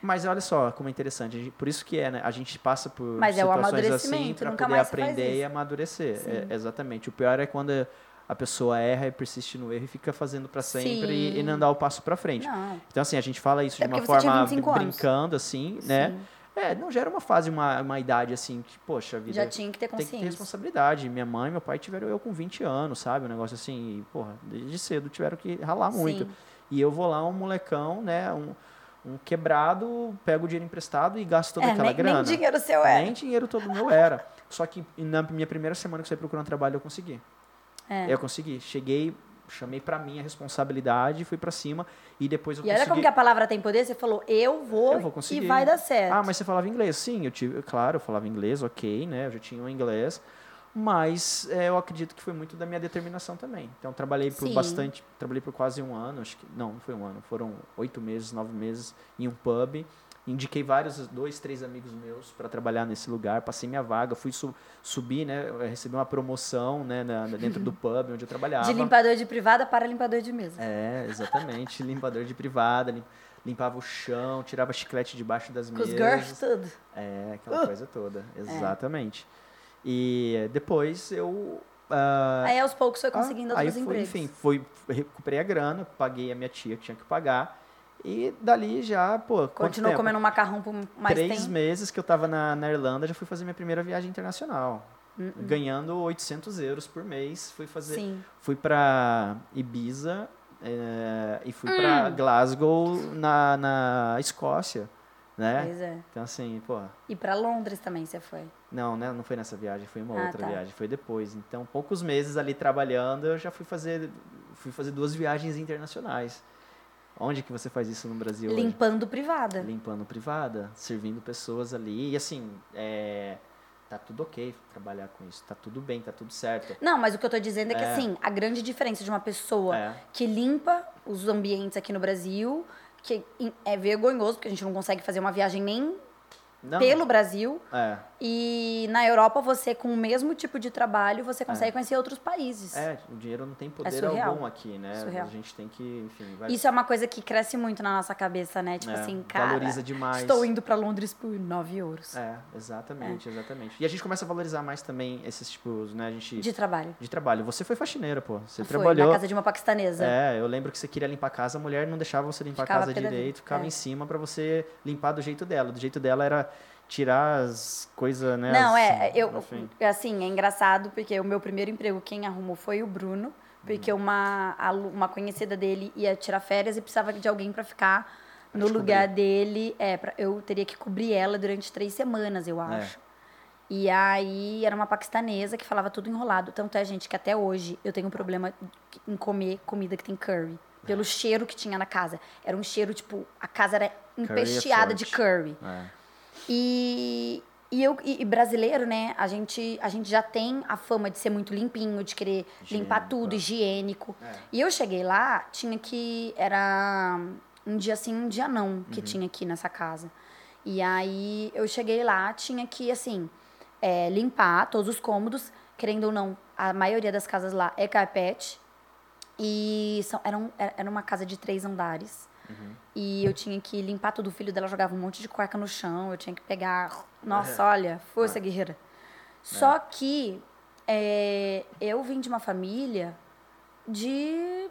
Speaker 2: Mas olha só como é interessante. Por isso que é, né? A gente passa por
Speaker 1: Mas é
Speaker 2: situações assim
Speaker 1: amadurecimento,
Speaker 2: para poder aprender e amadurecer.
Speaker 1: Sim.
Speaker 2: É, exatamente. O pior é quando a pessoa erra e persiste no erro e fica fazendo para sempre e, e
Speaker 1: Sim.
Speaker 2: não dá o passo para frente.
Speaker 1: Não.
Speaker 2: Então, assim, a gente fala isso
Speaker 1: É
Speaker 2: de uma forma
Speaker 1: 25 anos.
Speaker 2: brincando, assim, né? É, não gera uma fase, uma, uma idade, assim, que, poxa, vida
Speaker 1: Já tinha que ter
Speaker 2: tem que ter
Speaker 1: consciência.
Speaker 2: responsabilidade. Minha mãe e meu pai tiveram eu com 20 anos, sabe? Um negócio assim, e, porra, desde cedo tiveram que ralar muito.
Speaker 1: Sim.
Speaker 2: E eu vou lá, um molecão, né, um, um quebrado, pego o dinheiro emprestado e gasto toda
Speaker 1: É,
Speaker 2: aquela
Speaker 1: nem,
Speaker 2: grana.
Speaker 1: nem dinheiro seu é.
Speaker 2: Nem dinheiro todo meu era. Só que na minha primeira semana que eu saí procurando trabalho, eu consegui.
Speaker 1: É.
Speaker 2: Eu consegui. Cheguei, chamei pra mim a responsabilidade, fui pra cima e depois eu
Speaker 1: E olha
Speaker 2: consegui.
Speaker 1: como que a palavra tem poder, você falou, eu vou,
Speaker 2: Eu vou conseguir.
Speaker 1: e vai dar certo.
Speaker 2: Ah, mas você falava inglês? Sim, eu tive, claro, eu falava inglês, ok, né? Eu já tinha o inglês. Mas é, eu acredito que foi muito da minha determinação também. Então, trabalhei por
Speaker 1: Sim.
Speaker 2: bastante, trabalhei por quase um ano, acho que, não, não foi um ano, foram oito meses, nove meses em um pub. Indiquei vários, dois, três amigos meus para trabalhar nesse lugar, passei minha vaga, fui su subir, né? Recebi uma promoção, né? na- dentro do pub onde eu trabalhava.
Speaker 1: De limpador de privada para limpador de mesa.
Speaker 2: É, exatamente. Limpador de privada, lim- limpava o chão, tirava chiclete debaixo das
Speaker 1: Com os
Speaker 2: mesas.
Speaker 1: girls, tudo.
Speaker 2: É, aquela coisa toda. Exatamente. E depois eu. ah,
Speaker 1: Aí aos poucos foi conseguindo
Speaker 2: ah, aí
Speaker 1: outros
Speaker 2: fui,
Speaker 1: empregos.
Speaker 2: Enfim, fui, recuperei a grana, paguei a minha tia que tinha que pagar. E dali já, pô.
Speaker 1: Continuou comendo macarrão por mais
Speaker 2: Três
Speaker 1: tempo.
Speaker 2: meses que eu tava na, na Irlanda, já fui fazer minha primeira viagem internacional.
Speaker 1: Hum,
Speaker 2: Ganhando 800 euros por mês. Fui fazer.
Speaker 1: Sim.
Speaker 2: Fui pra Ibiza é, e fui
Speaker 1: Hum.
Speaker 2: pra Glasgow, na, na Escócia. Né?
Speaker 1: Pois é.
Speaker 2: Então, assim, pô.
Speaker 1: E pra Londres também você foi.
Speaker 2: Não, né? Não foi nessa viagem, foi uma
Speaker 1: Ah,
Speaker 2: outra
Speaker 1: tá.
Speaker 2: viagem, foi depois. Então, poucos meses ali trabalhando, eu já fui fazer, fui fazer duas viagens internacionais. Onde que você faz isso no Brasil hoje?
Speaker 1: Limpando privada.
Speaker 2: Limpando privada, servindo pessoas ali. E assim, é, tá tudo ok trabalhar com isso, tá tudo bem, tá tudo certo.
Speaker 1: Não, mas o que eu tô dizendo é que,
Speaker 2: É.
Speaker 1: assim, a grande diferença de uma pessoa
Speaker 2: É.
Speaker 1: que limpa os ambientes aqui no Brasil, que é vergonhoso, porque a gente não consegue fazer uma viagem nem
Speaker 2: Não,
Speaker 1: pelo Brasil,
Speaker 2: É,
Speaker 1: e na Europa você, com o mesmo tipo de trabalho, você consegue conhecer outros países.
Speaker 2: é, o dinheiro não tem poder
Speaker 1: surreal.
Speaker 2: algum aqui, né?
Speaker 1: Surreal.
Speaker 2: A gente tem que, enfim, vai,
Speaker 1: Isso é uma coisa que cresce muito na nossa cabeça, né? Tipo
Speaker 2: é,
Speaker 1: assim, cara,
Speaker 2: valoriza demais.
Speaker 1: estou indo pra Londres por 9 euros
Speaker 2: É, exatamente, exatamente. E a gente começa a valorizar mais também esses tipos, né? A gente.
Speaker 1: de trabalho.
Speaker 2: de trabalho. Você foi faxineira, pô. Você
Speaker 1: Foi,
Speaker 2: trabalhou.
Speaker 1: na casa de uma paquistanesa.
Speaker 2: É, eu lembro que você queria limpar a casa, a mulher não deixava você limpar
Speaker 1: Ficava
Speaker 2: a casa direito, ficava
Speaker 1: é.
Speaker 2: em cima pra você limpar do jeito dela. Do jeito dela era tirar as coisas, né?
Speaker 1: Não,
Speaker 2: as-
Speaker 1: é, eu,
Speaker 2: enfim.
Speaker 1: assim, é engraçado porque o meu primeiro emprego, quem arrumou foi o Bruno, porque
Speaker 2: Hum.
Speaker 1: uma, uma conhecida dele ia tirar férias e precisava de alguém pra ficar no
Speaker 2: te
Speaker 1: lugar dele. É, pra- eu teria que cobrir ela durante três semanas, eu
Speaker 2: É.
Speaker 1: acho. E aí era uma paquistanesa que falava tudo enrolado. Tanto é, gente, que até hoje eu tenho um problema em comer comida que tem curry. Pelo cheiro que tinha na casa. Era um cheiro, tipo, a casa era
Speaker 3: é
Speaker 1: empesteada de
Speaker 3: forte.
Speaker 1: curry.
Speaker 3: É.
Speaker 1: E, e eu e, e brasileiro, né? A gente, a gente já tem a fama de ser muito limpinho, de querer limpar
Speaker 3: Higiênico,
Speaker 1: tudo,
Speaker 3: é.
Speaker 1: higiênico.
Speaker 3: É.
Speaker 1: E eu cheguei lá, tinha que. Era um dia sim, um dia não que tinha aqui nessa casa. E aí eu cheguei lá, tinha que, assim, é, limpar todos os cômodos. Querendo ou não, a maioria das casas lá é carpete. E são, era, um- era uma casa de três andares. E eu tinha que limpar tudo. O filho dela jogava um monte de cueca no chão. Eu tinha que pegar. Nossa, olha, força guerreira. Só que é, eu vim de uma família de.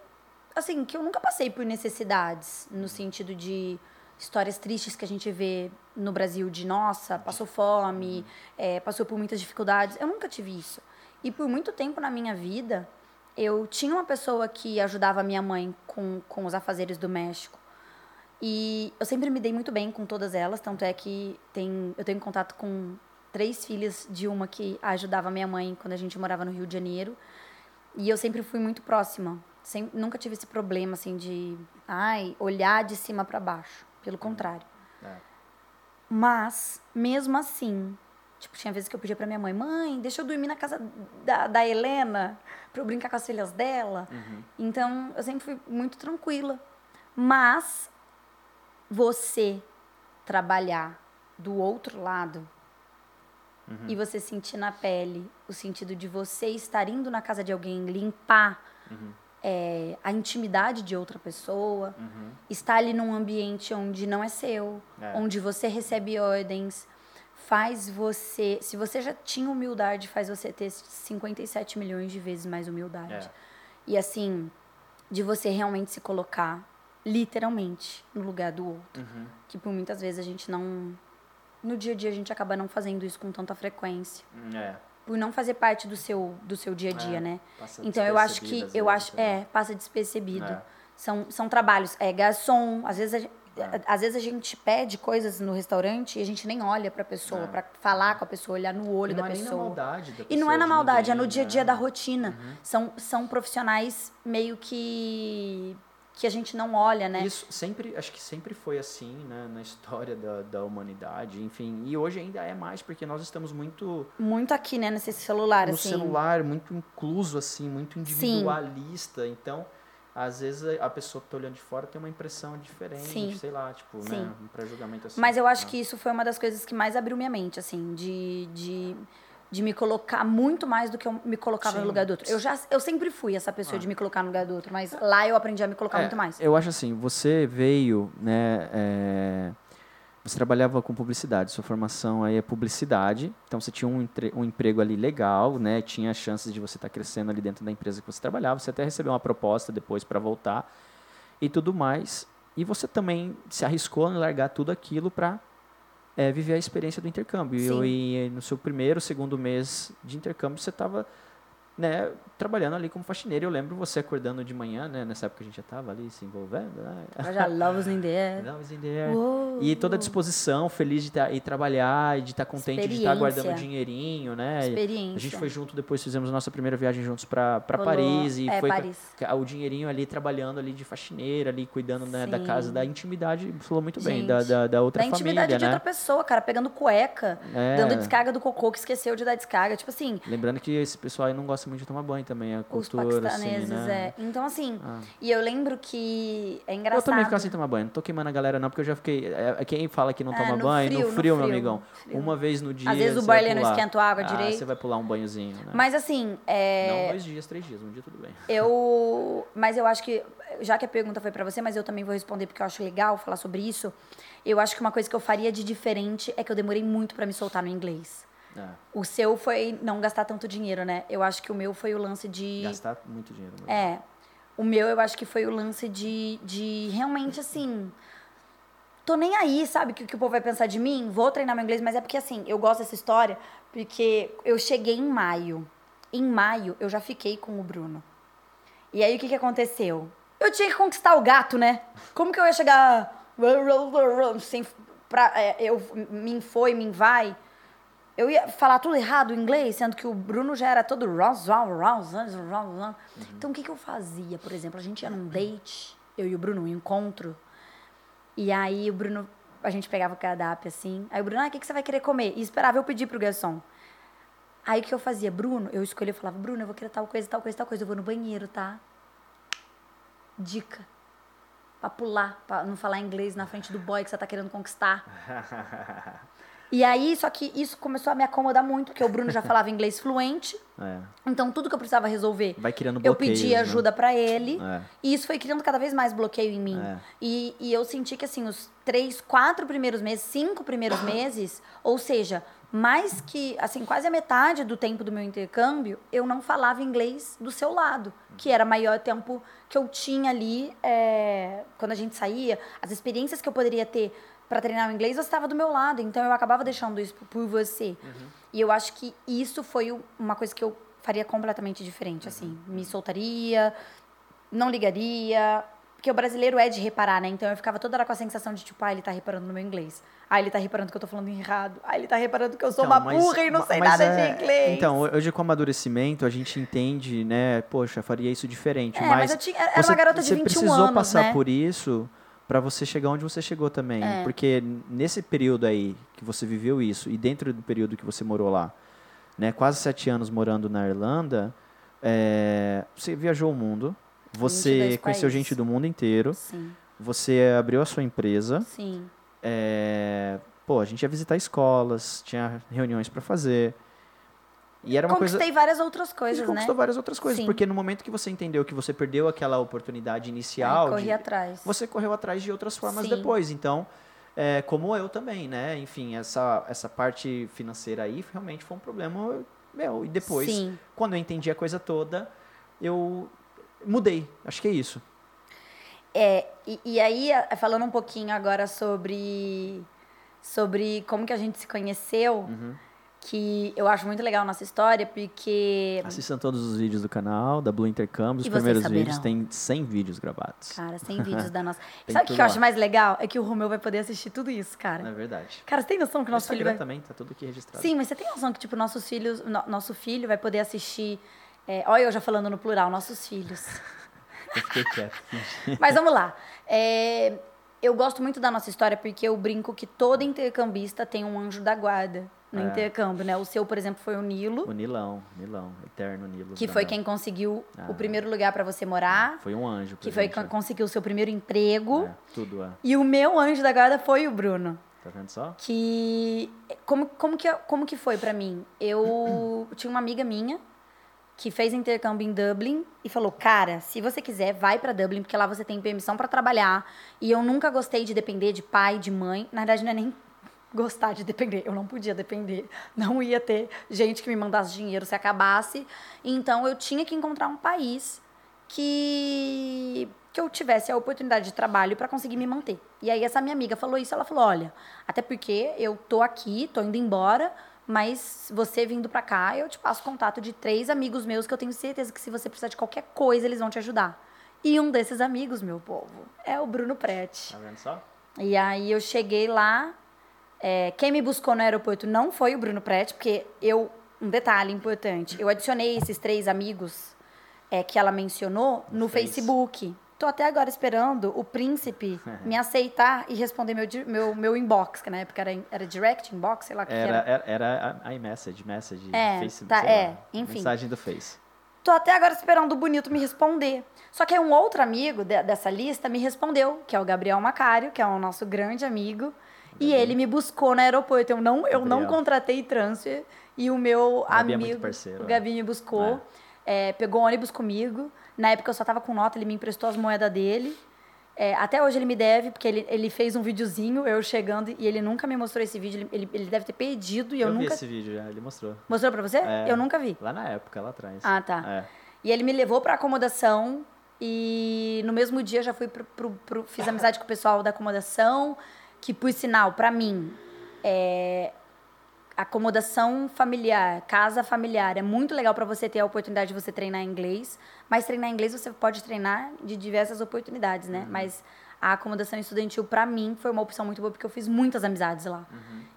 Speaker 1: Assim, que eu nunca passei por necessidades, no sentido de histórias tristes que a gente vê no Brasil de nossa, passou fome, é, passou por muitas dificuldades. Eu nunca tive isso. E por muito tempo na minha vida, eu tinha uma pessoa que ajudava a minha mãe com, com os afazeres do México. E eu sempre me dei muito bem com todas elas, tanto é que tem, eu tenho contato com três filhas de uma que ajudava minha mãe quando a gente morava no Rio de Janeiro. E eu sempre fui muito próxima. Sem, nunca tive esse problema, assim, de ai, olhar de cima para baixo. Pelo contrário.
Speaker 3: É.
Speaker 1: Mas, mesmo assim, tipo, tinha vezes que eu pedia pra minha mãe, mãe, deixa eu dormir na casa da, da Helena pra eu brincar com as filhas dela. Então, eu sempre fui muito tranquila. Mas, você trabalhar do outro lado e você sentir na pele o sentido de você estar indo na casa de alguém limpar é, a intimidade de outra pessoa, estar ali num ambiente onde não é seu,
Speaker 3: É.
Speaker 1: onde você recebe ordens, faz você. Se você já tinha humildade, faz você ter 57 milhões de vezes mais humildade.
Speaker 3: É.
Speaker 1: E assim, de você realmente se colocar literalmente no lugar do outro.
Speaker 3: Uhum.
Speaker 1: Que por muitas vezes a gente não. No dia a dia a gente acaba não fazendo isso com tanta frequência.
Speaker 3: É.
Speaker 1: Por não fazer parte do seu, do seu dia a dia,
Speaker 3: É,
Speaker 1: né?
Speaker 3: passa
Speaker 1: Então eu acho que. Eu acho.
Speaker 3: também.
Speaker 1: É, passa despercebido.
Speaker 3: É.
Speaker 1: São, são trabalhos. É garçom, às vezes a,
Speaker 3: É.
Speaker 1: às vezes a gente pede coisas no restaurante e a gente nem olha pra pessoa,
Speaker 3: É.
Speaker 1: pra falar com a pessoa, olhar no olho da
Speaker 2: não é na
Speaker 1: pessoa.
Speaker 2: maldade da
Speaker 1: E não é
Speaker 2: pessoa,
Speaker 1: na
Speaker 2: de
Speaker 1: maldade, é no
Speaker 2: ninguém,
Speaker 1: dia a dia
Speaker 2: né?
Speaker 1: da rotina. São, são profissionais meio que. Que a gente não olha, né?
Speaker 2: Isso sempre, acho que sempre foi assim, né, na história da, da humanidade, enfim. E hoje ainda é mais, porque nós estamos muito
Speaker 1: Muito aqui, né, nesse celular,
Speaker 2: no
Speaker 1: assim.
Speaker 2: celular, muito incluso, assim, muito individualista. Então, às vezes a pessoa que tá olhando de fora tem uma impressão diferente,
Speaker 1: Sim.
Speaker 2: sei lá, tipo,
Speaker 1: Sim.
Speaker 2: né, para julgamento assim.
Speaker 1: Mas eu acho
Speaker 2: Ah.
Speaker 1: que isso foi uma das coisas que mais abriu minha mente, assim, de, de, de me colocar muito mais do que eu me colocava no
Speaker 2: Sim.
Speaker 1: lugar do outro. Eu, já, eu sempre fui essa pessoa
Speaker 2: Ah.
Speaker 1: de me colocar no lugar do outro, mas lá eu aprendi a me colocar
Speaker 2: É,
Speaker 1: muito mais.
Speaker 2: Eu acho assim, você veio, né, é, você trabalhava com publicidade, sua formação aí é publicidade, então você tinha um, entre- um emprego ali legal, né, tinha chances de você estar crescendo ali dentro da empresa que você trabalhava, você até recebeu uma proposta depois para voltar e tudo mais, e você também se arriscou em largar tudo aquilo para viver a experiência do intercâmbio.
Speaker 1: Sim.
Speaker 2: E, no seu primeiro, segundo mês de intercâmbio, você estava né, trabalhando ali como faxineiro. Eu lembro você acordando de manhã, né? Nessa época a gente já estava ali se envolvendo, né?
Speaker 1: Já loves in the air.
Speaker 2: Love is in the air.
Speaker 1: Uou.
Speaker 2: E toda a disposição, feliz de tá, ir trabalhar, e de estar contente de estar guardando
Speaker 1: Experiência.
Speaker 2: dinheirinho, né?
Speaker 1: Experiência.
Speaker 2: A gente foi junto, depois fizemos a nossa primeira viagem juntos para Paris e
Speaker 1: é,
Speaker 2: foi
Speaker 1: Paris.
Speaker 2: o dinheirinho ali trabalhando ali de faxineira, ali cuidando né, da casa, da intimidade, falou muito bem,
Speaker 1: Gente,
Speaker 2: da, da, da outra
Speaker 1: Da intimidade
Speaker 2: família,
Speaker 1: de
Speaker 2: né?
Speaker 1: outra pessoa, cara, pegando cueca,
Speaker 2: É.
Speaker 1: dando descarga do cocô que esqueceu de dar descarga. Tipo assim,
Speaker 2: Lembrando que esse pessoal aí não gosta muito de tomar banho também, a
Speaker 1: os
Speaker 2: cultura,
Speaker 1: paquistaneses,
Speaker 2: assim, né?
Speaker 1: é. Então, assim,
Speaker 2: Ah.
Speaker 1: e eu lembro que é engraçado.
Speaker 2: Eu também ficava sem tomar banho. Não tô queimando a galera, não, porque eu já fiquei. é, é quem fala que não
Speaker 1: É,
Speaker 2: toma banho,
Speaker 1: frio,
Speaker 2: no
Speaker 1: no
Speaker 2: frio, meu
Speaker 1: frio,
Speaker 2: amigão.
Speaker 1: frio.
Speaker 2: Uma vez no dia.
Speaker 1: Às vezes o boiler não esquenta a água
Speaker 2: Ah,
Speaker 1: direito.
Speaker 2: Você vai pular um banhozinho, né?
Speaker 1: Mas assim, é.
Speaker 2: Não dois dias, três dias. Um dia tudo bem.
Speaker 1: Eu, mas eu acho que, já que a pergunta foi pra você, mas eu também vou responder porque eu acho legal falar sobre isso. Eu acho que uma coisa que eu faria de diferente é que eu demorei muito pra me soltar no inglês.
Speaker 2: É,
Speaker 1: O seu foi não gastar tanto dinheiro, né? Eu acho que o meu foi o lance de.
Speaker 2: gastar muito dinheiro. mesmo.
Speaker 1: É. O meu, eu acho que foi o lance de, de realmente assim. Tô nem aí, sabe? O que, que o povo vai pensar de mim? Vou treinar meu inglês, mas é porque assim, eu gosto dessa história, porque eu cheguei em maio. Em maio, eu já fiquei com o Bruno. E aí, o que, que aconteceu? Eu tinha que conquistar o gato, né? Como que eu ia chegar. Sem, pra, é, eu, me foi, me vai. Eu ia falar tudo errado em inglês, sendo que o Bruno já era todo Ross, Ross, Ross. Então o que, que eu fazia? Por exemplo, a gente ia num date, eu e o Bruno, um encontro. E aí o Bruno, a gente pegava o cardápio assim. Aí o Bruno, ah, o que, que você vai querer comer? E esperava eu pedir pro garçom. Aí o que eu fazia? Bruno, eu escolhia, eu falava, Bruno, eu vou querer tal coisa, tal coisa, tal coisa. Eu vou no banheiro, tá? Dica. Pra pular, pra não falar inglês na frente do boy que você tá querendo conquistar. E aí, só que isso começou a me acomodar muito, porque o Bruno já falava inglês fluente.
Speaker 2: É.
Speaker 1: Então, tudo que eu precisava resolver,
Speaker 2: Vai criando
Speaker 1: eu pedia
Speaker 2: né?
Speaker 1: ajuda pra ele.
Speaker 2: É.
Speaker 1: E isso foi criando cada vez mais bloqueio em mim.
Speaker 2: É.
Speaker 1: E, e eu senti que, assim, os três, quatro primeiros meses, cinco primeiros meses, ou seja, mais que, assim, quase a metade do tempo do meu intercâmbio, eu não falava inglês do seu lado, que era maior tempo que eu tinha ali é, quando a gente saía. As experiências que eu poderia ter para treinar o inglês, você estava do meu lado. Então, eu acabava deixando isso por você. E eu acho que isso foi uma coisa que eu faria completamente diferente, assim. Me soltaria, não ligaria. Porque o brasileiro é de reparar, né? Então eu ficava toda hora com a sensação de, tipo, ah, ele tá reparando no meu inglês. Ah, ele tá reparando que eu tô falando errado. Ah, ele tá reparando que eu sou
Speaker 2: Então,
Speaker 1: uma
Speaker 2: mas-
Speaker 1: burra e não sei nada
Speaker 2: é-
Speaker 1: de inglês.
Speaker 2: Então, hoje com o amadurecimento, a gente entende, né? Poxa, faria isso diferente.
Speaker 1: É,
Speaker 2: mas
Speaker 1: mas eu tinha- era
Speaker 2: você,
Speaker 1: uma garota de
Speaker 2: você
Speaker 1: 21
Speaker 2: precisou
Speaker 1: anos,
Speaker 2: passar
Speaker 1: né?
Speaker 2: por isso pra você chegar onde você chegou também.
Speaker 1: É.
Speaker 2: Porque nesse período aí que você viveu isso, e dentro do período que você morou lá, né? Quase sete anos morando na Irlanda, é, você viajou o mundo, você
Speaker 1: 22
Speaker 2: conheceu
Speaker 1: países.
Speaker 2: gente do mundo inteiro,
Speaker 1: Sim,
Speaker 2: você abriu a sua empresa.
Speaker 1: sim.
Speaker 2: É, pô, a gente ia visitar escolas, tinha reuniões pra fazer. E era uma coisa.
Speaker 1: Conquistei várias outras coisas,
Speaker 2: gente
Speaker 1: né?
Speaker 2: conquistou várias outras coisas,
Speaker 1: Sim.
Speaker 2: porque no momento que você entendeu que você perdeu aquela oportunidade inicial,
Speaker 1: corri
Speaker 2: de-
Speaker 1: atrás.
Speaker 2: você correu atrás de outras formas
Speaker 1: Sim.
Speaker 2: depois. Então, é, como eu também, né? Enfim, essa, essa parte financeira aí realmente foi um problema meu. E depois,
Speaker 1: Sim.
Speaker 2: quando eu entendi a coisa toda, eu mudei. Acho que é isso.
Speaker 1: É, e, e aí, falando um pouquinho agora sobre, sobre como que a gente se conheceu,
Speaker 2: Uhum.
Speaker 1: Que eu acho muito legal a nossa história, porque...
Speaker 2: Assistam todos os vídeos do canal, da Blue Intercâmbio. Os primeiros
Speaker 1: saberão.
Speaker 2: vídeos tem 100 vídeos gravados.
Speaker 1: Cara, 100 vídeos da nossa... Sabe o que eu acho mais legal? É que o Romeu vai poder assistir tudo isso, cara.
Speaker 2: É verdade.
Speaker 1: Cara, você tem noção que o
Speaker 2: No
Speaker 1: nosso filho vai...
Speaker 2: também, tá tudo aqui registrado.
Speaker 1: Sim, mas você tem noção que, tipo, nossos filhos, no- nosso filho vai poder assistir... é, olha eu já falando no plural, nossos filhos.
Speaker 2: Eu fiquei quieto.
Speaker 1: Mas vamos lá. É, eu gosto muito da nossa história porque eu brinco que todo intercambista tem um anjo da guarda no
Speaker 2: É.
Speaker 1: intercâmbio, né? O seu, por exemplo, foi o Nilo,
Speaker 2: O Nilão, Nilão, eterno Nilo.
Speaker 1: que foi quem conseguiu
Speaker 2: Ah.
Speaker 1: o primeiro lugar para você morar,
Speaker 2: Foi um anjo.
Speaker 1: que foi quem
Speaker 2: né?
Speaker 1: conseguiu o seu primeiro emprego.
Speaker 2: É, tudo, é.
Speaker 1: E o meu anjo da guarda foi o Bruno.
Speaker 2: Tá vendo só?
Speaker 1: Que. Como, como, que, como que foi pra mim? Eu tinha uma amiga minha que fez intercâmbio em Dublin e falou: Cara, se você quiser, vai pra Dublin, porque lá você tem permissão pra trabalhar. E eu nunca gostei de depender de pai, de mãe. Na verdade, não é nem gostar de depender. Eu não podia depender. Não ia ter gente que me mandasse dinheiro se acabasse. Então eu tinha que encontrar um país que que eu tivesse a oportunidade de trabalho para conseguir me manter. E aí essa minha amiga falou isso, ela falou: "Olha, até porque eu tô aqui, tô indo embora, mas você vindo para cá, eu te passo contato de três amigos meus que eu tenho certeza que se você precisar de qualquer coisa, eles vão te ajudar". E um desses amigos, meu povo, é o Bruno Prete.
Speaker 2: Tá vendo só?
Speaker 1: E aí eu cheguei lá. É, quem me buscou no aeroporto não foi o Bruno Prete, porque eu. Um detalhe importante: eu adicionei esses três amigos é, que ela mencionou no,
Speaker 2: No Face.
Speaker 1: Facebook. Tô até agora esperando o príncipe me aceitar e responder meu, meu, meu inbox, que na época era, era direct inbox, sei lá o que que
Speaker 2: Era,
Speaker 1: era.
Speaker 2: era, era a iMessage, message,
Speaker 1: É,
Speaker 2: Facebook,
Speaker 1: tá, é,
Speaker 2: lá,
Speaker 1: enfim.
Speaker 2: Mensagem do Face.
Speaker 1: Tô até agora esperando o bonito me responder. Só que um outro amigo de- dessa lista me respondeu, que é o Gabriel Macário, que é o nosso grande amigo. E ele me buscou no aeroporto. Eu não, eu não
Speaker 2: Gabriel.
Speaker 1: contratei transfer. E o meu
Speaker 2: Gabi é
Speaker 1: amigo,
Speaker 2: muito parceiro,
Speaker 1: o
Speaker 2: é.
Speaker 1: Gabi me buscou. é, pegou ônibus comigo. Na época eu só tava com nota, ele me emprestou as moedas dele. É, até hoje ele me deve, porque ele, ele fez um videozinho, eu chegando, e ele nunca me mostrou esse vídeo. Ele, ele, deve ter perdido e eu,
Speaker 2: Eu, vi
Speaker 1: nunca.
Speaker 2: esse vídeo já, ele mostrou.
Speaker 1: Mostrou pra você?
Speaker 2: É.
Speaker 1: Eu nunca vi.
Speaker 2: Lá na época, lá atrás.
Speaker 1: Ah, tá.
Speaker 2: É.
Speaker 1: E ele me levou pra acomodação e no mesmo dia já fui pro, pro- pro- fiz amizade com o pessoal da acomodação, que por sinal, pra mim, é acomodação familiar, casa familiar, é muito legal pra você ter a oportunidade de você treinar inglês, mas treinar inglês você pode treinar de diversas oportunidades, né? Mas a acomodação estudantil, pra mim, foi uma opção muito boa, porque eu fiz muitas amizades lá.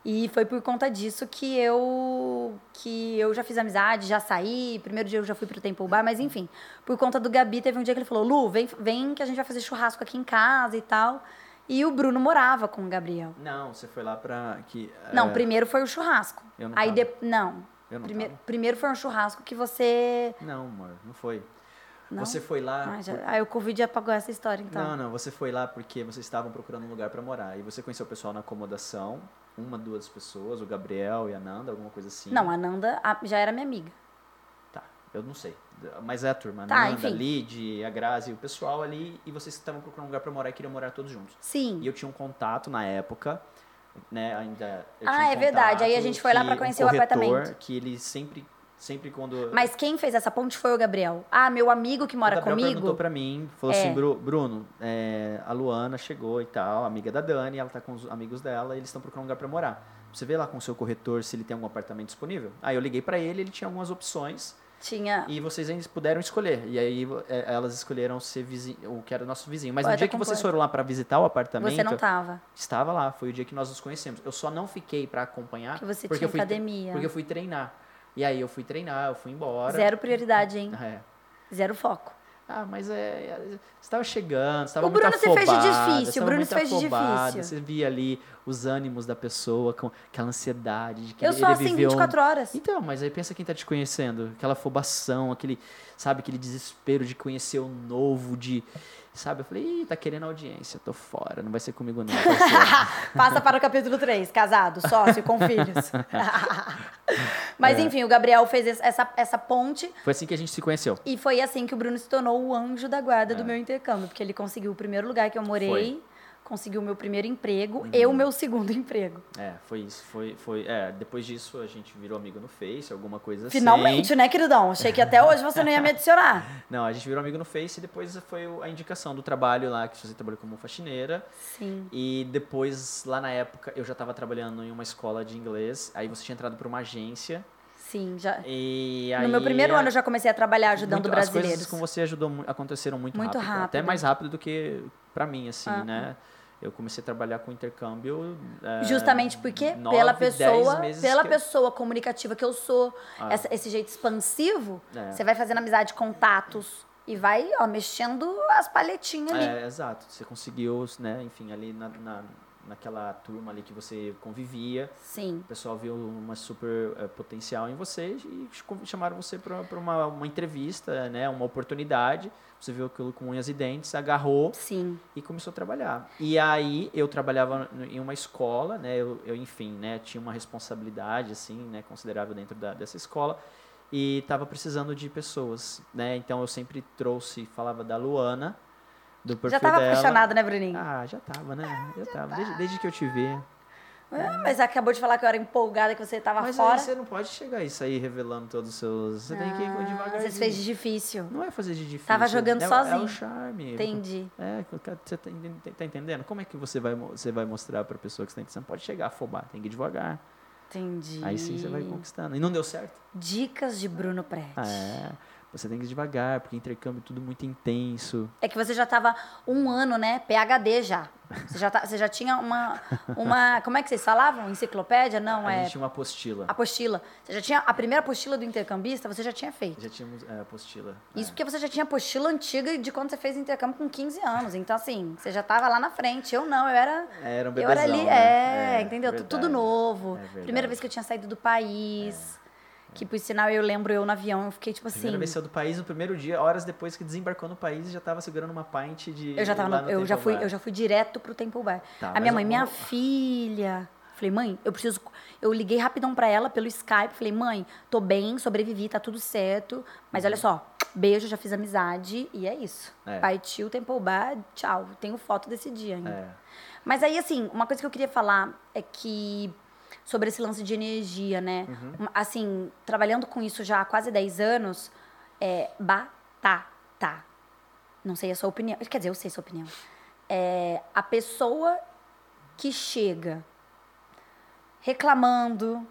Speaker 1: E foi por conta disso que eu que eu já fiz amizade, já saí. Primeiro dia eu já fui pro Temple Bar, mas enfim. Por conta do Gabi, teve um dia que ele falou: Lu, vem, vem que a gente vai fazer churrasco aqui em casa e tal. E o Bruno morava com o Gabriel.
Speaker 2: Não, você foi lá pra. Que,
Speaker 1: Não,
Speaker 2: é,
Speaker 1: primeiro foi o churrasco.
Speaker 2: Eu não
Speaker 1: Aí de... Não.
Speaker 2: Eu não
Speaker 1: primeiro,
Speaker 2: tava.
Speaker 1: primeiro foi um churrasco que você.
Speaker 2: Não, amor, não foi.
Speaker 1: Não?
Speaker 2: Você foi lá.
Speaker 1: Ah, já...
Speaker 2: por-
Speaker 1: Aí o Covid apagou essa história, então.
Speaker 2: Não, não, você foi lá porque vocês estavam procurando um lugar pra morar. E você conheceu o pessoal na acomodação, uma, duas pessoas, o Gabriel e a Nanda, alguma coisa assim.
Speaker 1: Não, a Nanda já era minha amiga.
Speaker 2: Eu não sei. Mas é a turma,
Speaker 1: Tá,
Speaker 2: Nanda,
Speaker 1: enfim.
Speaker 2: Lid, a Grazi, o pessoal ali, e vocês estavam procurando um lugar pra morar e queriam morar todos juntos.
Speaker 1: Sim.
Speaker 2: E eu tinha um contato na época, né, ainda...
Speaker 1: Ah,
Speaker 2: um
Speaker 1: é verdade. Aí a gente foi lá
Speaker 2: que
Speaker 1: pra
Speaker 2: um
Speaker 1: conhecer o apartamento.
Speaker 2: que ele sempre, sempre quando...
Speaker 1: Mas quem fez essa ponte foi o Gabriel. Ah, meu amigo que mora
Speaker 2: o Gabriel perguntou
Speaker 1: comigo.
Speaker 2: pra mim, falou
Speaker 1: É.
Speaker 2: assim, "Bru- Bruno, é, a Luana chegou e tal, amiga da Dani, ela tá com os amigos dela, e eles estão procurando um lugar pra morar. Você vê lá com o seu corretor se ele tem algum apartamento disponível? Aí eu liguei pra ele, ele tinha algumas opções,
Speaker 1: Tinha.
Speaker 2: e vocês ainda puderam escolher. E aí é, elas escolheram ser vizinho, o que era o nosso vizinho. Mas no
Speaker 1: Poeta
Speaker 2: dia que vocês foram lá pra visitar o apartamento,
Speaker 1: Você não tava.
Speaker 2: estava lá, foi o dia que nós nos conhecemos. Eu só não fiquei pra acompanhar
Speaker 1: Que você
Speaker 2: porque
Speaker 1: tinha
Speaker 2: eu fui
Speaker 1: academia.
Speaker 2: porque eu fui treinar. E aí eu fui treinar, eu fui embora.
Speaker 1: Zero prioridade, hein?
Speaker 2: É.
Speaker 1: Zero foco.
Speaker 2: Ah, mas é. é, Você estava chegando, você estava
Speaker 1: O
Speaker 2: muito
Speaker 1: Bruno se fez de
Speaker 2: afobada,
Speaker 1: difícil, o Bruno se fez de
Speaker 2: afobada,
Speaker 1: difícil.
Speaker 2: Você via ali os ânimos da pessoa, com aquela ansiedade de que
Speaker 1: Eu
Speaker 2: ele
Speaker 1: sou assim
Speaker 2: viveu...
Speaker 1: 24 horas.
Speaker 2: Então, mas aí pensa quem tá te conhecendo, aquela afobação, aquele, sabe, aquele desespero de conhecer o novo, de, sabe, eu falei, Ih, tá querendo audiência, tô fora, não vai ser comigo não, parceiro."
Speaker 1: Passa para o capítulo 3, casado, sócio, com filhos. Mas
Speaker 2: É.
Speaker 1: enfim, o Gabriel fez essa, essa ponte
Speaker 2: Foi assim que a gente se conheceu.
Speaker 1: e foi assim que o Bruno se tornou o anjo da guarda do
Speaker 2: É.
Speaker 1: meu intercâmbio, porque ele conseguiu o primeiro lugar que eu morei,
Speaker 2: Foi. Uhum.
Speaker 1: conseguiu o meu primeiro emprego e o meu segundo emprego.
Speaker 2: É, foi isso, foi, foi, é, depois disso a gente virou amigo no Face, alguma coisa assim.
Speaker 1: Finalmente, né, queridão? Achei que até hoje você não ia me adicionar.
Speaker 2: Não, a gente virou amigo no Face e depois foi a indicação do trabalho lá, que você trabalhou como faxineira.
Speaker 1: Sim.
Speaker 2: E depois, lá na época, eu já estava trabalhando em uma escola de inglês. Aí você tinha entrado para uma agência.
Speaker 1: Sim, já.
Speaker 2: E aí,
Speaker 1: no meu primeiro
Speaker 2: a-
Speaker 1: ano eu já comecei a trabalhar ajudando
Speaker 2: muito-
Speaker 1: brasileiros.
Speaker 2: As coisas com você ajudou, aconteceram muito,
Speaker 1: Muito
Speaker 2: rápido. Até
Speaker 1: rápido.
Speaker 2: mais rápido do que para mim, assim,
Speaker 1: Ah.
Speaker 2: né? Eu comecei a trabalhar com intercâmbio. é,
Speaker 1: Justamente porque
Speaker 2: nove,
Speaker 1: pela pessoa, pela pessoa comunicativa que eu sou,
Speaker 2: Ah.
Speaker 1: essa- esse jeito expansivo,
Speaker 2: É.
Speaker 1: você vai fazendo amizade, contatos e vai, ó, mexendo as palhetinhas ali.
Speaker 2: É, exato. Você conseguiu, né, enfim, ali na, na, naquela turma ali que você convivia.
Speaker 1: Sim.
Speaker 2: O pessoal viu uma super eh, potencial em você e ch- chamaram você para uma, uma entrevista, né, uma oportunidade. Você viu aquilo com unhas e dentes, agarrou
Speaker 1: Sim.
Speaker 2: e começou a trabalhar. E aí eu trabalhava em uma escola, né, eu, eu, enfim, né, tinha uma responsabilidade assim, né, considerável dentro da, dessa escola e estava precisando de pessoas, né? Então eu sempre trouxe, falava da Luana, do perfil
Speaker 1: Já tava
Speaker 2: dela.
Speaker 1: apaixonado, né, Bruninho?
Speaker 2: Ah, já tava, né? Já tava. Desde, desde que eu te vi.
Speaker 1: Ah, mas acabou de falar que eu era empolgada, que você tava
Speaker 2: Mas
Speaker 1: fora.
Speaker 2: aí você não pode chegar isso aí revelando todos os seus. Você tem que ir
Speaker 1: Ah,
Speaker 2: devagarzinho.
Speaker 1: Você fez de difícil.
Speaker 2: Não é fazer de difícil.
Speaker 1: Tava jogando
Speaker 2: é, É
Speaker 1: sozinho.
Speaker 2: o charme.
Speaker 1: Entendi.
Speaker 2: É, você tá, tá entendendo? Como é que você vai, você vai mostrar pra pessoa que você, tem, você não pode chegar afobar, tem que ir devagar.
Speaker 1: Entendi.
Speaker 2: Aí sim você vai conquistando. E não deu certo?
Speaker 1: Dicas de Bruno Prete.
Speaker 2: Ah, é. Você tem que ir devagar, porque intercâmbio é tudo muito intenso.
Speaker 1: É que você já tava um ano, né? PHD já. Você já, tá- você já tinha uma, uma. Como é que vocês falavam? Enciclopédia? Não,
Speaker 2: a
Speaker 1: é.
Speaker 2: gente tinha uma apostila.
Speaker 1: Apostila. Você já tinha. A primeira apostila do intercambista você já tinha feito.
Speaker 2: Já tínhamos é, apostila.
Speaker 1: Isso
Speaker 2: é.
Speaker 1: porque você já tinha apostila antiga de quando você fez intercâmbio com 15 anos. Então, assim, você já tava lá na frente. Eu não, eu era.
Speaker 2: Era um
Speaker 1: eu
Speaker 2: bebezão,
Speaker 1: era ali,
Speaker 2: né?
Speaker 1: é, entendeu?
Speaker 2: verdade.
Speaker 1: Tudo novo.
Speaker 2: É.
Speaker 1: Primeira vez que eu tinha saído do país. Que, por sinal, eu lembro eu no avião, eu fiquei tipo assim.
Speaker 2: Primeira vez saiu do país no primeiro dia, horas depois que desembarcou no país, já tava segurando uma pint de.
Speaker 1: Eu já tava no- eu já fui,
Speaker 2: Bar.
Speaker 1: eu já fui direto pro Temple Bar.
Speaker 2: Tá,
Speaker 1: a minha mãe, minha filha. Falei, mãe, eu preciso. Eu liguei rapidão pra ela pelo Skype. Falei, mãe, tô bem, sobrevivi, tá tudo certo. Mas olha só, beijo, já fiz amizade e é isso.
Speaker 2: É.
Speaker 1: Partiu o Temple Bar, tchau. Tenho foto desse dia ainda.
Speaker 2: É.
Speaker 1: Mas aí, assim, uma coisa que eu queria falar é que. Sobre esse lance de energia, né?
Speaker 2: Uhum.
Speaker 1: Assim, trabalhando com isso já há quase 10 anos, é batata. Não sei a sua opinião. Quer dizer, eu sei a sua opinião. É, a pessoa que chega reclamando,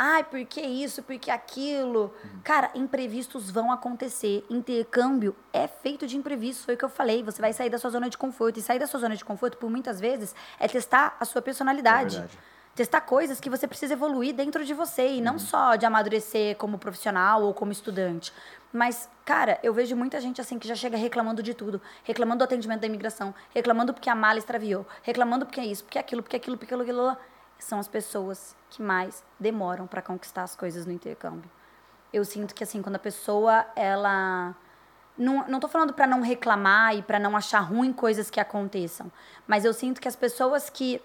Speaker 1: Ai, por que isso, por que aquilo? Cara, imprevistos vão acontecer. Intercâmbio é feito de imprevistos, foi o que eu falei. Você vai sair da sua zona de conforto. E sair da sua zona de conforto, por muitas vezes, é testar a sua personalidade.
Speaker 3: É verdade.
Speaker 1: Testar coisas que você precisa evoluir dentro de você. E não só de amadurecer como profissional ou como estudante. Mas, cara, eu vejo muita gente assim que já chega reclamando de tudo. Reclamando do atendimento da imigração. Reclamando porque a mala extraviou. Reclamando porque é isso, porque é aquilo, porque é aquilo, porque aquilo, aquilo. São as pessoas que mais demoram para conquistar as coisas no intercâmbio. Eu sinto que, assim, quando a pessoa, ela... Não, não tô falando para não reclamar e para não achar ruim coisas que aconteçam. Mas eu sinto que as pessoas que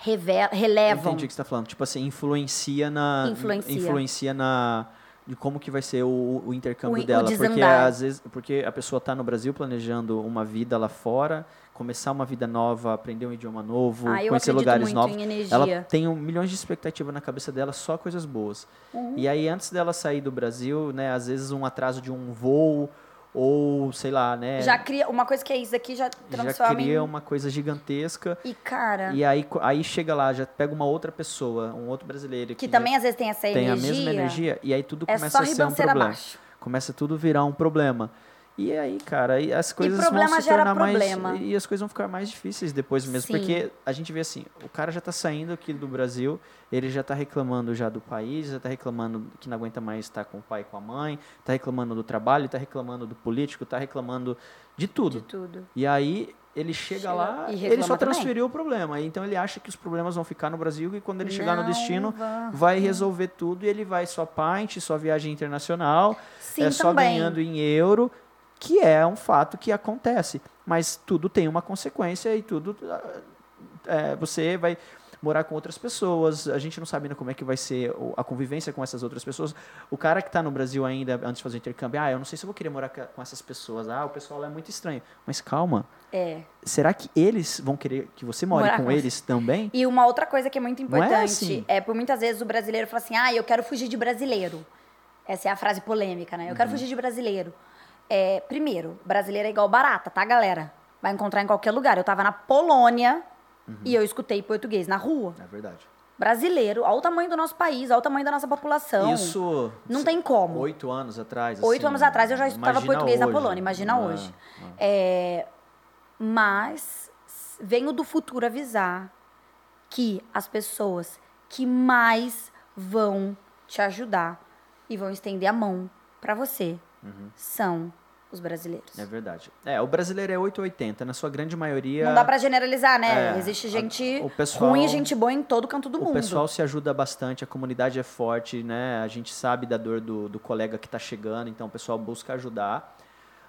Speaker 1: reve-
Speaker 2: Eu
Speaker 1: relevam...
Speaker 2: entendi o que você tá falando. Tipo assim, influencia na.
Speaker 1: Influencia.
Speaker 2: influencia na. De como que vai ser o, o intercâmbio
Speaker 1: O- o
Speaker 2: dela. porque
Speaker 1: desandar.
Speaker 2: às vezes. Porque a pessoa tá no Brasil planejando uma vida lá fora, começar uma vida nova, aprender um idioma novo,
Speaker 1: Ah,
Speaker 2: conhecer lugares novos. Ela tem um, milhões de expectativas na cabeça dela, só coisas boas.
Speaker 1: Uhum.
Speaker 2: E aí, antes dela sair do Brasil, né, às vezes um atraso de um voo, ou sei lá, né?
Speaker 1: Já cria... Uma coisa que é isso aqui já
Speaker 2: já
Speaker 1: transforma
Speaker 2: cria
Speaker 1: em...
Speaker 2: uma coisa gigantesca.
Speaker 1: E, cara...
Speaker 2: E aí, aí chega lá, já pega uma outra pessoa, um outro brasileiro
Speaker 1: Que
Speaker 2: já
Speaker 1: também às vezes tem essa
Speaker 2: tem
Speaker 1: energia.
Speaker 2: a mesma energia, e aí tudo
Speaker 1: É
Speaker 2: começa a ser um problema.
Speaker 1: abaixo.
Speaker 2: Começa tudo virar um problema. E aí, cara, aí as coisas
Speaker 1: problema
Speaker 2: vão se tornar
Speaker 1: problema.
Speaker 2: mais. E as coisas vão ficar mais difíceis depois mesmo.
Speaker 1: Sim.
Speaker 2: Porque a gente vê assim, o cara já tá saindo aqui do Brasil, ele já tá reclamando já do país, já tá reclamando que não aguenta mais estar com o pai e com a mãe, tá reclamando do trabalho, tá reclamando do político, tá reclamando de tudo.
Speaker 1: De tudo.
Speaker 2: E aí ele chega,
Speaker 1: Chega
Speaker 2: lá,
Speaker 1: e
Speaker 2: ele só
Speaker 1: também.
Speaker 2: transferiu o problema. Então ele acha que os problemas vão ficar no Brasil e quando ele chegar no
Speaker 1: Não
Speaker 2: destino
Speaker 1: vão.
Speaker 2: vai resolver tudo e ele vai só pint, só viagem internacional,
Speaker 1: Sim,
Speaker 2: é só
Speaker 1: também.
Speaker 2: ganhando em euro, que é um fato que acontece. Mas tudo tem uma consequência e tudo é, você vai morar com outras pessoas. A gente não sabe ainda como é que vai ser a convivência com essas outras pessoas. O cara que está no Brasil ainda, antes de fazer o intercâmbio, ah, eu não sei se eu vou querer morar com essas pessoas. Ah, o pessoal lá é muito estranho. Mas calma,
Speaker 1: É.
Speaker 2: será que eles vão querer que você more
Speaker 1: Morar
Speaker 2: com
Speaker 1: com-
Speaker 2: eles também?
Speaker 1: E uma outra coisa que é muito
Speaker 2: é
Speaker 1: importante
Speaker 2: assim.
Speaker 1: é por muitas vezes o brasileiro fala assim: ah, eu quero fugir de brasileiro. Essa é a frase polêmica, né? Eu
Speaker 2: Uhum.
Speaker 1: quero fugir de brasileiro. É, primeiro, brasileiro é igual barata, tá, galera? Vai encontrar em qualquer lugar. Eu tava na Polônia
Speaker 2: Uhum.
Speaker 1: e eu escutei português na rua.
Speaker 2: É verdade.
Speaker 1: Brasileiro, olha o tamanho do nosso país, olha o tamanho da nossa população.
Speaker 2: Isso.
Speaker 1: Não tem como.
Speaker 2: Oito anos atrás.
Speaker 1: Oito
Speaker 2: assim,
Speaker 1: anos atrás eu já escutava português na
Speaker 2: hoje.
Speaker 1: Polônia, imagina
Speaker 2: Ah,
Speaker 1: hoje.
Speaker 2: ah.
Speaker 1: É, mas venho do futuro avisar que as pessoas que mais vão te ajudar e vão estender a mão pra você são os brasileiros.
Speaker 2: É verdade. É, o brasileiro é 880, na sua grande maioria.
Speaker 1: Não dá pra generalizar, né?
Speaker 2: É,
Speaker 1: Existe
Speaker 2: a-
Speaker 1: gente
Speaker 2: o pessoal-
Speaker 1: ruim e gente boa em todo canto do
Speaker 2: O
Speaker 1: mundo.
Speaker 2: pessoal se ajuda bastante, a comunidade é forte, né? A gente sabe da dor do, do colega que tá chegando, então o pessoal busca ajudar.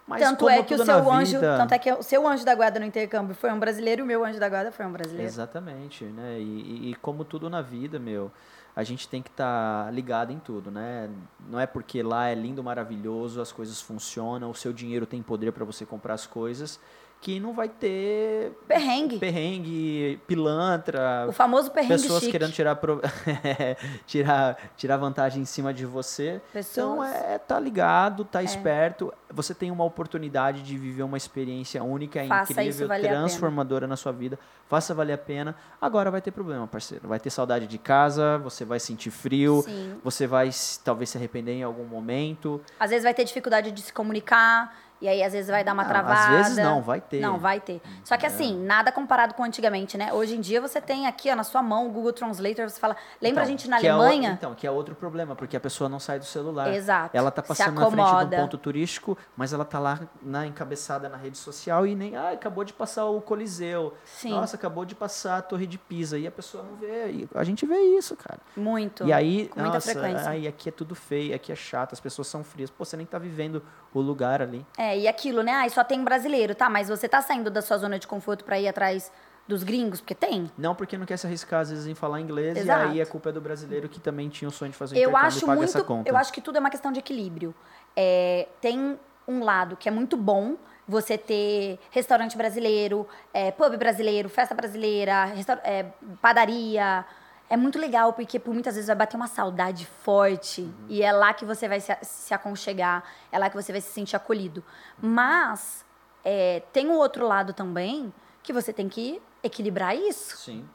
Speaker 2: Mas
Speaker 1: tanto é que o seu anjo,
Speaker 2: vida-
Speaker 1: tanto é que o seu anjo da guarda no intercâmbio foi um brasileiro e o meu anjo da guarda foi um brasileiro.
Speaker 2: Exatamente, né? E, e- e como tudo na vida, meu, a gente tem que estar ligado em tudo, né? Não é porque lá é lindo, maravilhoso, as coisas funcionam, o seu dinheiro tem poder para você comprar as coisas, que não vai ter
Speaker 1: Perrengue.
Speaker 2: perrengue, pilantra,
Speaker 1: O famoso perrengue
Speaker 2: pessoas
Speaker 1: chique.
Speaker 2: querendo tirar, pro- tirar tirar vantagem em cima de você. Então
Speaker 1: Pessoas.
Speaker 2: é tá ligado, tá esperto. Você tem uma oportunidade de viver uma experiência única,
Speaker 1: Faça isso
Speaker 2: incrível, transformadora na sua vida. Faça valer a pena. Agora vai ter problema, parceiro. Vai ter saudade de casa, você vai sentir frio,
Speaker 1: Sim.
Speaker 2: você vai talvez se arrepender em algum momento.
Speaker 1: Às vezes vai ter dificuldade de se comunicar, e aí às vezes vai dar uma travada.
Speaker 2: às vezes não, vai ter.
Speaker 1: Não, vai ter. Só que assim, nada comparado com antigamente, né? Hoje em dia você tem aqui, ó, na sua mão, o Google Translator, você fala, lembra
Speaker 2: Então,
Speaker 1: a gente na
Speaker 2: que é o-
Speaker 1: Alemanha?
Speaker 2: então, que é outro problema, porque a pessoa não sai do celular.
Speaker 1: Exato.
Speaker 2: Ela tá passando na frente de um ponto turístico, mas ela tá lá na encabeçada na rede social e nem, ah, acabou de passar o Coliseu.
Speaker 1: Sim.
Speaker 2: Nossa, acabou de passar a Torre de Pisa. E a pessoa não vê. E a gente vê isso, cara.
Speaker 1: Muito.
Speaker 2: E aí,
Speaker 1: com muita
Speaker 2: nossa,
Speaker 1: frequência.
Speaker 2: aí aqui é tudo feio, aqui é chato, as pessoas são frias. Pô, você nem tá vivendo o lugar ali.
Speaker 1: É, e aquilo, né? Ai, só tem brasileiro, tá? Mas você tá saindo da sua zona de conforto pra ir atrás dos gringos? Porque tem.
Speaker 2: Não porque não quer se arriscar, às vezes, em falar inglês,
Speaker 1: Exato.
Speaker 2: e aí a culpa é do brasileiro que também tinha o sonho de fazer
Speaker 1: Eu
Speaker 2: intercâmbio
Speaker 1: acho
Speaker 2: e paga
Speaker 1: muito.
Speaker 2: essa conta.
Speaker 1: Eu acho que tudo é uma questão de equilíbrio. É, tem um lado que é muito bom você ter restaurante brasileiro, é, pub brasileiro, festa brasileira, é, padaria. É muito legal, porque por muitas vezes vai bater uma saudade forte.
Speaker 2: Uhum.
Speaker 1: E é lá que você vai se, se aconchegar, é lá que você vai se sentir acolhido. Mas é, tem o outro lado também que você tem que equilibrar isso.
Speaker 2: Sim.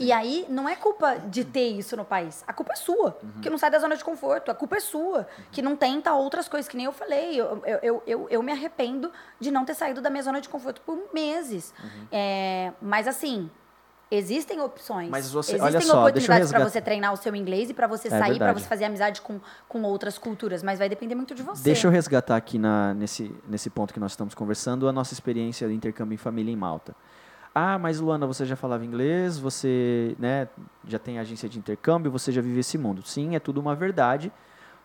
Speaker 1: E aí, não é culpa de ter isso no país. A culpa é sua,
Speaker 2: Uhum.
Speaker 1: que não sai da zona de conforto. A culpa é sua, que não tenta outras coisas, que nem eu falei. Eu, eu, eu, eu, eu me arrependo de não ter saído da minha zona de conforto por meses.
Speaker 2: Uhum.
Speaker 1: É, mas assim, existem opções.
Speaker 2: Mas você-
Speaker 1: existem
Speaker 2: olha só,
Speaker 1: oportunidades para você treinar o seu inglês e para você
Speaker 2: É
Speaker 1: sair, para você fazer amizade com, com outras culturas. Mas vai depender muito de você.
Speaker 2: Deixa eu resgatar aqui na, nesse, nesse ponto que nós estamos conversando a nossa experiência de intercâmbio em família em Malta. Ah, mas Luana, você já falava inglês, você né, já tem agência de intercâmbio, você já vive esse mundo. Sim, é tudo uma verdade,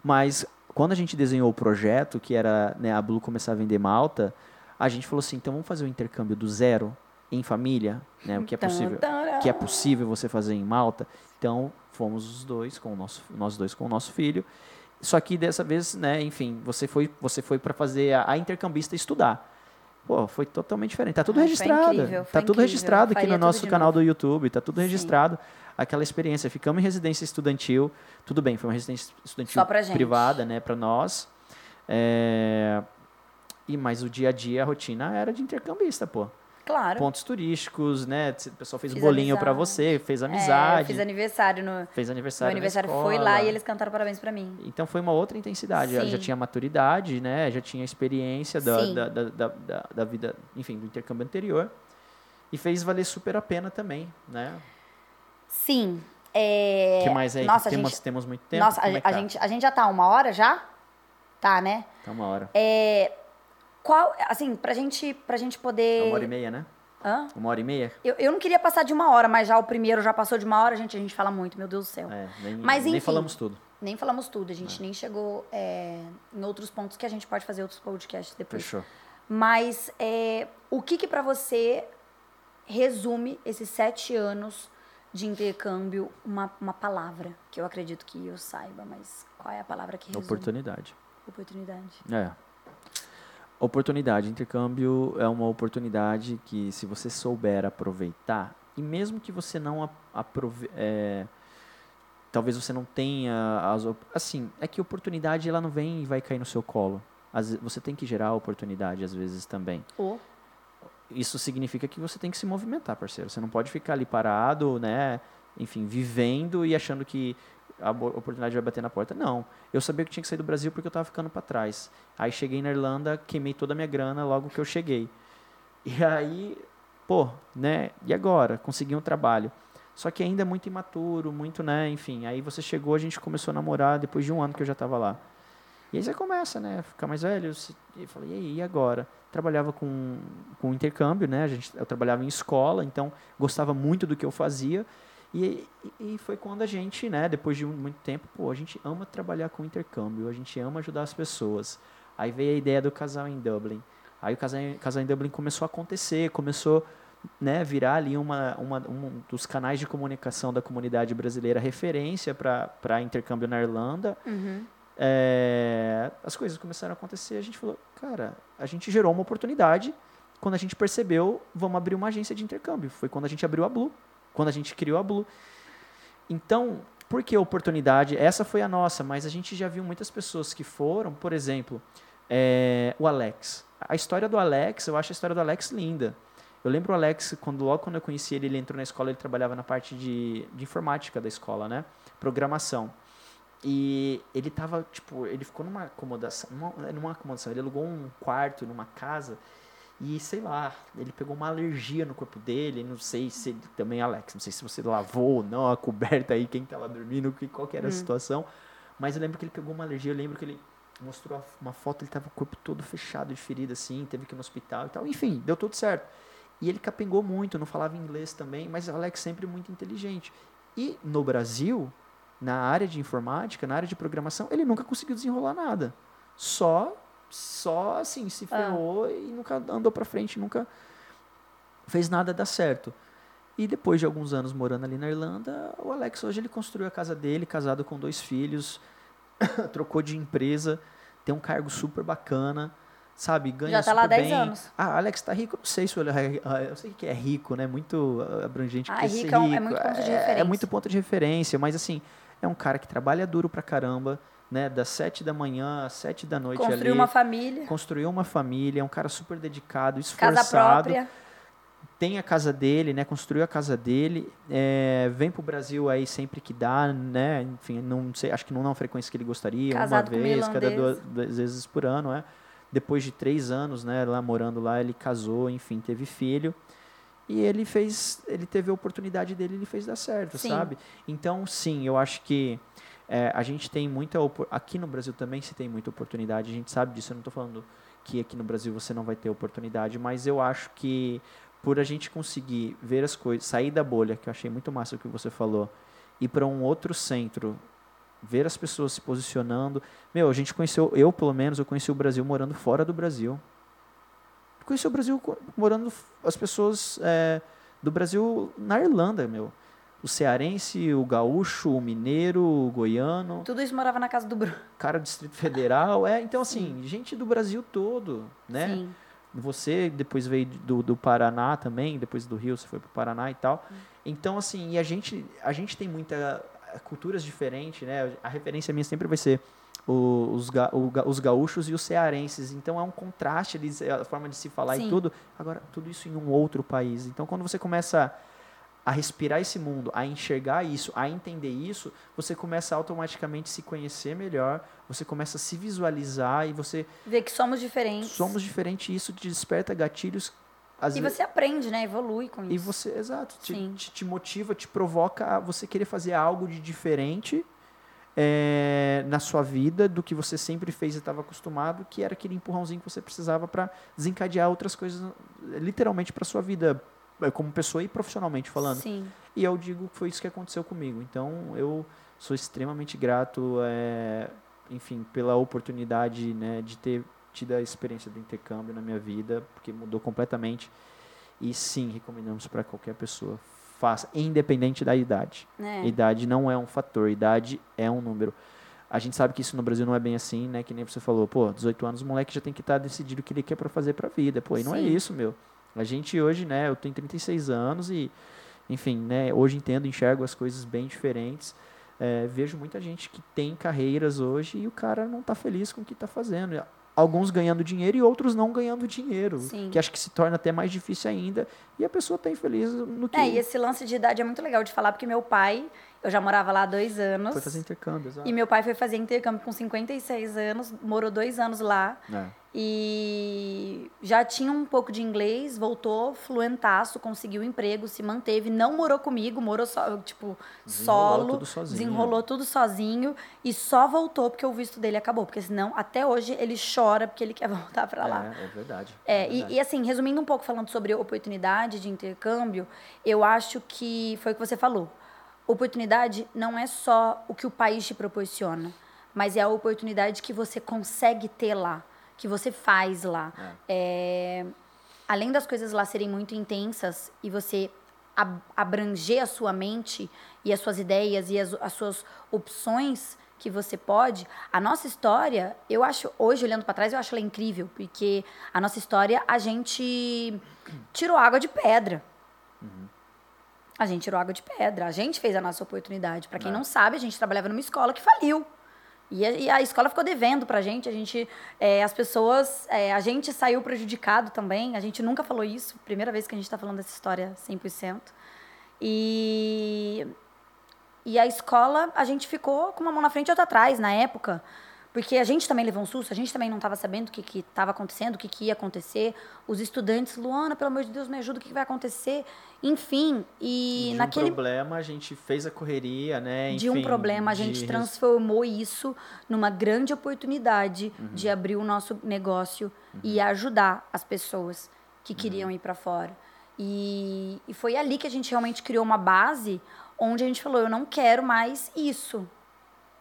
Speaker 2: mas quando a gente desenhou o projeto, que era né, a Blue começar a vender Malta, a gente falou assim, então vamos fazer o intercâmbio do zero em família, né, o que é possível que é possível você fazer em Malta. Então, fomos os dois com o nosso, nós dois com o nosso filho. Só que dessa vez, né, enfim, você foi, você foi para fazer a, a intercambista estudar. Pô, foi totalmente diferente. Tá tudo
Speaker 1: foi
Speaker 2: registrado.
Speaker 1: incrível,
Speaker 2: tá tudo
Speaker 1: incrível.
Speaker 2: registrado aqui
Speaker 1: Faria
Speaker 2: no nosso canal
Speaker 1: novo.
Speaker 2: do YouTube, tá tudo
Speaker 1: Sim.
Speaker 2: registrado. Aquela experiência. Ficamos em residência estudantil. Tudo bem, foi uma residência estudantil privada, né, para nós. É, E mas o dia a dia, a rotina era de intercambista, pô.
Speaker 1: Claro.
Speaker 2: Pontos turísticos, né? O pessoal fez
Speaker 1: Fiz
Speaker 2: bolinho para você, fez
Speaker 1: É,
Speaker 2: amizade.
Speaker 1: fiz aniversário no.
Speaker 2: Fez
Speaker 1: Meu
Speaker 2: aniversário. na
Speaker 1: aniversário foi lá e eles cantaram parabéns pra mim.
Speaker 2: Então foi uma outra intensidade. Já, já
Speaker 1: Sim.
Speaker 2: tinha maturidade, né? Já tinha experiência da,
Speaker 1: Sim.
Speaker 2: da, da, da, da- da vida, enfim, do intercâmbio anterior. E fez valer super a pena também, né?
Speaker 1: Sim. É...
Speaker 2: Que mais aí?
Speaker 1: Nossa,
Speaker 2: temos,
Speaker 1: gente...
Speaker 2: temos muito tempo?
Speaker 1: Nossa, a,
Speaker 2: é
Speaker 1: a
Speaker 2: tá?
Speaker 1: gente, a gente já tá uma hora já? Tá, né?
Speaker 2: Tá uma hora.
Speaker 1: É... Qual, assim, pra gente, pra gente poder...
Speaker 2: Uma hora e meia, né?
Speaker 1: Hã?
Speaker 2: Uma hora e meia?
Speaker 1: Eu, eu não queria passar de uma hora, mas já o primeiro já passou de uma hora, gente, a gente fala muito, meu Deus do céu.
Speaker 2: É, nem,
Speaker 1: Mas,
Speaker 2: nem
Speaker 1: enfim.
Speaker 2: falamos tudo.
Speaker 1: Nem falamos tudo, a gente nem chegou é, em outros pontos que a gente pode fazer outros podcasts depois.
Speaker 2: Fechou.
Speaker 1: Mas é, o que que pra você resume esses sete anos de intercâmbio, uma, uma palavra que eu acredito que eu saiba, mas qual é a palavra que resume?
Speaker 2: Oportunidade.
Speaker 1: Oportunidade.
Speaker 2: É. Oportunidade. Intercâmbio é uma oportunidade que, se você souber aproveitar, e mesmo que você não aprove é, talvez você não tenha as assim é que oportunidade ela não vem e vai cair no seu colo ve- você tem que gerar oportunidade às vezes também
Speaker 1: O
Speaker 2: isso significa que você tem que se movimentar, parceiro. Você não pode ficar ali parado, né? Enfim, vivendo e achando que a oportunidade vai bater na porta. Não. Eu sabia que tinha que sair do Brasil porque eu estava ficando para trás. Aí cheguei na Irlanda, queimei toda a minha grana logo que eu cheguei. E aí, pô, né? E agora? Consegui um trabalho. Só que ainda é muito imaturo, muito, né? Enfim, aí você chegou, a gente começou a namorar depois de um ano que eu já estava lá. E aí você começa, né? Ficar mais velho. se- E eu falei, e aí, e agora? Trabalhava com, com intercâmbio, né? A gente, eu trabalhava em escola, então gostava muito do que eu fazia. E, e, foi quando a gente, né, depois de muito tempo, pô, a gente ama trabalhar com intercâmbio, a gente ama ajudar as pessoas. Aí veio a ideia do casal em Dublin. Aí o casal, em- casal em Dublin começou a acontecer, começou né, virar ali uma, uma, um dos canais de comunicação da comunidade brasileira referência para intercâmbio na Irlanda.
Speaker 1: Uhum.
Speaker 2: É, as coisas começaram a acontecer, a gente falou, cara, a gente gerou uma oportunidade. Quando a gente percebeu, vamos abrir uma agência de intercâmbio. Foi quando a gente abriu a Blue, quando a gente criou a Blue. Então, por que oportunidade? Essa foi a nossa, mas a gente já viu muitas pessoas que foram, por exemplo, é, o Alex. A história do Alex, eu acho a história do Alex linda. Eu lembro o Alex, quando logo quando eu conheci ele, ele entrou na escola, ele trabalhava na parte de, de informática da escola, né? Programação. E ele tava, tipo, ele ficou numa acomodação, numa, numa acomodação, ele alugou um quarto numa casa e, sei lá, ele pegou uma alergia no corpo dele, não sei se ele, também, Alex, não sei se você lavou ou não a coberta aí, quem tava dormindo, qual que era a situação, mas eu lembro que ele pegou uma alergia, eu lembro que ele mostrou uma foto, ele tava com o corpo todo fechado de ferida, assim, teve que ir no hospital e tal, enfim, deu tudo certo. E ele capengou muito, não falava inglês também, mas o Alex sempre muito inteligente. E no Brasil, na área de informática, na área de programação, ele nunca conseguiu desenrolar nada. Só, só assim, se ferrou e nunca andou pra frente, nunca fez nada dar certo. E depois de alguns anos morando ali na Irlanda, o Alex hoje ele construiu a casa dele, casado com dois filhos, trocou de empresa, tem um cargo super bacana, sabe? Ganha
Speaker 1: Já tá lá
Speaker 2: super
Speaker 1: 10
Speaker 2: bem.
Speaker 1: anos.
Speaker 2: Ah, Alex tá rico? Não sei se ele é, ah, eu sei que é rico, né? Muito ah, abrangente.
Speaker 1: Ah, rico
Speaker 2: ser
Speaker 1: é um- é muito ponto de
Speaker 2: é,
Speaker 1: referência.
Speaker 2: muito ponto de referência, mas assim, é um cara que trabalha duro pra caramba, né? Das sete da manhã às sete da noite
Speaker 1: Construiu
Speaker 2: ali.
Speaker 1: uma família,
Speaker 2: Construiu uma família, é um cara super dedicado,
Speaker 1: casa
Speaker 2: esforçado.
Speaker 1: própria.
Speaker 2: tem a casa dele, né? Construiu a casa dele, é, vem pro Brasil aí sempre que dá, né? Enfim, não sei, acho que não na frequência que ele gostaria,
Speaker 1: Casado
Speaker 2: uma vez, cada duas, duas vezes por ano, é. Depois de três anos, né? Lá morando lá, ele casou, enfim, teve filho. E ele fez, ele teve a oportunidade dele, ele fez dar certo,
Speaker 1: Sim.
Speaker 2: sabe? Então, sim, eu acho que é, a gente tem muita aqui no Brasil também se tem muita oportunidade, a gente sabe disso. Eu não estou falando que aqui no Brasil você não vai ter oportunidade, mas eu acho que por a gente conseguir ver as coisas, sair da bolha, que eu achei muito massa o que você falou, ir para um outro centro, ver as pessoas se posicionando. Meu, a gente conheceu, eu pelo menos, eu conheci o Brasil morando fora do Brasil. Conheci o Brasil morando, as pessoas é, do Brasil na Irlanda, meu. O cearense, o gaúcho, o mineiro, o goiano,
Speaker 1: Tudo isso morava na casa do Bruno.
Speaker 2: cara do Distrito Federal. É, então, assim, gente do Brasil todo, né?
Speaker 1: Sim.
Speaker 2: Você depois veio do, do Paraná também, depois do Rio você foi para o Paraná e tal. Então, assim, e a gente, a gente tem muita eh, culturas diferentes, né? A referência minha sempre vai ser os, ga- os gaúchos e os cearenses. Então, é um contraste eles, a forma de se falar
Speaker 1: Sim.
Speaker 2: e tudo. Agora, tudo isso em um outro país. Então, quando você começa a respirar esse mundo, a enxergar isso, a entender isso, você começa a automaticamente se conhecer melhor, você começa a se visualizar e você
Speaker 1: Ver que somos diferentes.
Speaker 2: somos diferentes e isso te desperta gatilhos às
Speaker 1: E
Speaker 2: vezes
Speaker 1: você aprende, né? Evolui com isso.
Speaker 2: e você exato te, te, te motiva te provoca a você querer fazer algo de diferente é, na sua vida do que você sempre fez e estava acostumado que era aquele empurrãozinho que você precisava para desencadear outras coisas literalmente para sua vida como pessoa e profissionalmente falando
Speaker 1: Sim.
Speaker 2: e eu digo que foi isso que aconteceu comigo. Então eu sou extremamente grato, é, enfim, pela oportunidade né, de ter tido a experiência do intercâmbio na minha vida, porque mudou completamente. E sim, recomendamos para qualquer pessoa. Faça, independente da idade.
Speaker 1: É.
Speaker 2: Idade não é um fator, idade é um número. A gente sabe que isso no Brasil não é bem assim, né? Que nem você falou, pô, 18 anos o moleque já tem que estar decidido o que ele quer para fazer para a vida. Pô, e não é isso, meu. A gente hoje, né, eu tenho 36 anos e enfim, né, hoje entendo, enxergo as coisas bem diferentes. É, vejo muita gente que tem carreiras hoje e o cara não está feliz com o que está fazendo. Alguns ganhando dinheiro e outros não ganhando dinheiro.
Speaker 1: Sim.
Speaker 2: Que acho que se torna até mais difícil ainda. E a pessoa está infeliz no que
Speaker 1: É, e esse lance de idade é muito legal de falar, porque meu pai, eu já morava lá há dois anos.
Speaker 2: foi fazer intercâmbio. exato.
Speaker 1: E meu pai foi fazer intercâmbio com 56 anos, morou dois anos lá.
Speaker 2: É.
Speaker 1: E já tinha um pouco de inglês, voltou fluentaço, conseguiu emprego, se manteve, não morou comigo, morou só, tipo,
Speaker 2: Desenrolou
Speaker 1: solo,
Speaker 2: tudo sozinho.
Speaker 1: desenrolou tudo sozinho e só voltou porque o visto dele acabou, porque senão até hoje ele chora porque ele quer voltar pra lá.
Speaker 2: É, é verdade.
Speaker 1: É,
Speaker 2: é
Speaker 1: e,
Speaker 2: verdade.
Speaker 1: e assim, resumindo um pouco, falando sobre oportunidade de intercâmbio, eu acho que foi o que você falou. Oportunidade não é só o que o país te proporciona, mas é a oportunidade que você consegue ter lá, que você faz lá. É, além das coisas lá serem muito intensas e você ab- abranger a sua mente e as suas ideias e as, as suas opções que você pode, a nossa história, eu acho, hoje olhando para trás, eu acho ela incrível, porque a nossa história a gente tirou água de pedra. A gente tirou água de pedra, a gente fez a nossa oportunidade. Para quem
Speaker 2: É.
Speaker 1: não sabe, a gente trabalhava numa escola que faliu. E a, e a escola ficou devendo pra gente, a gente, é, as pessoas, é, a gente saiu prejudicado também, a gente nunca falou isso, primeira vez que a gente tá falando dessa história 100%. E, e a escola, a gente ficou com uma mão na frente e outra atrás na época, porque a gente também levou um susto, a gente também não estava sabendo o que estava acontecendo, o que, que ia acontecer. Os estudantes, Luana, pelo amor de Deus, me ajuda, o que, que vai acontecer? Enfim, e
Speaker 2: de
Speaker 1: naquele
Speaker 2: um problema a gente fez a correria, né?
Speaker 1: de um
Speaker 2: enfim,
Speaker 1: problema, a
Speaker 2: de
Speaker 1: gente
Speaker 2: res-
Speaker 1: transformou isso numa grande oportunidade
Speaker 2: Uhum.
Speaker 1: de abrir o nosso negócio e ajudar as pessoas que
Speaker 2: Uhum.
Speaker 1: queriam ir para fora. E, e foi ali que a gente realmente criou uma base onde a gente falou: eu não quero mais isso.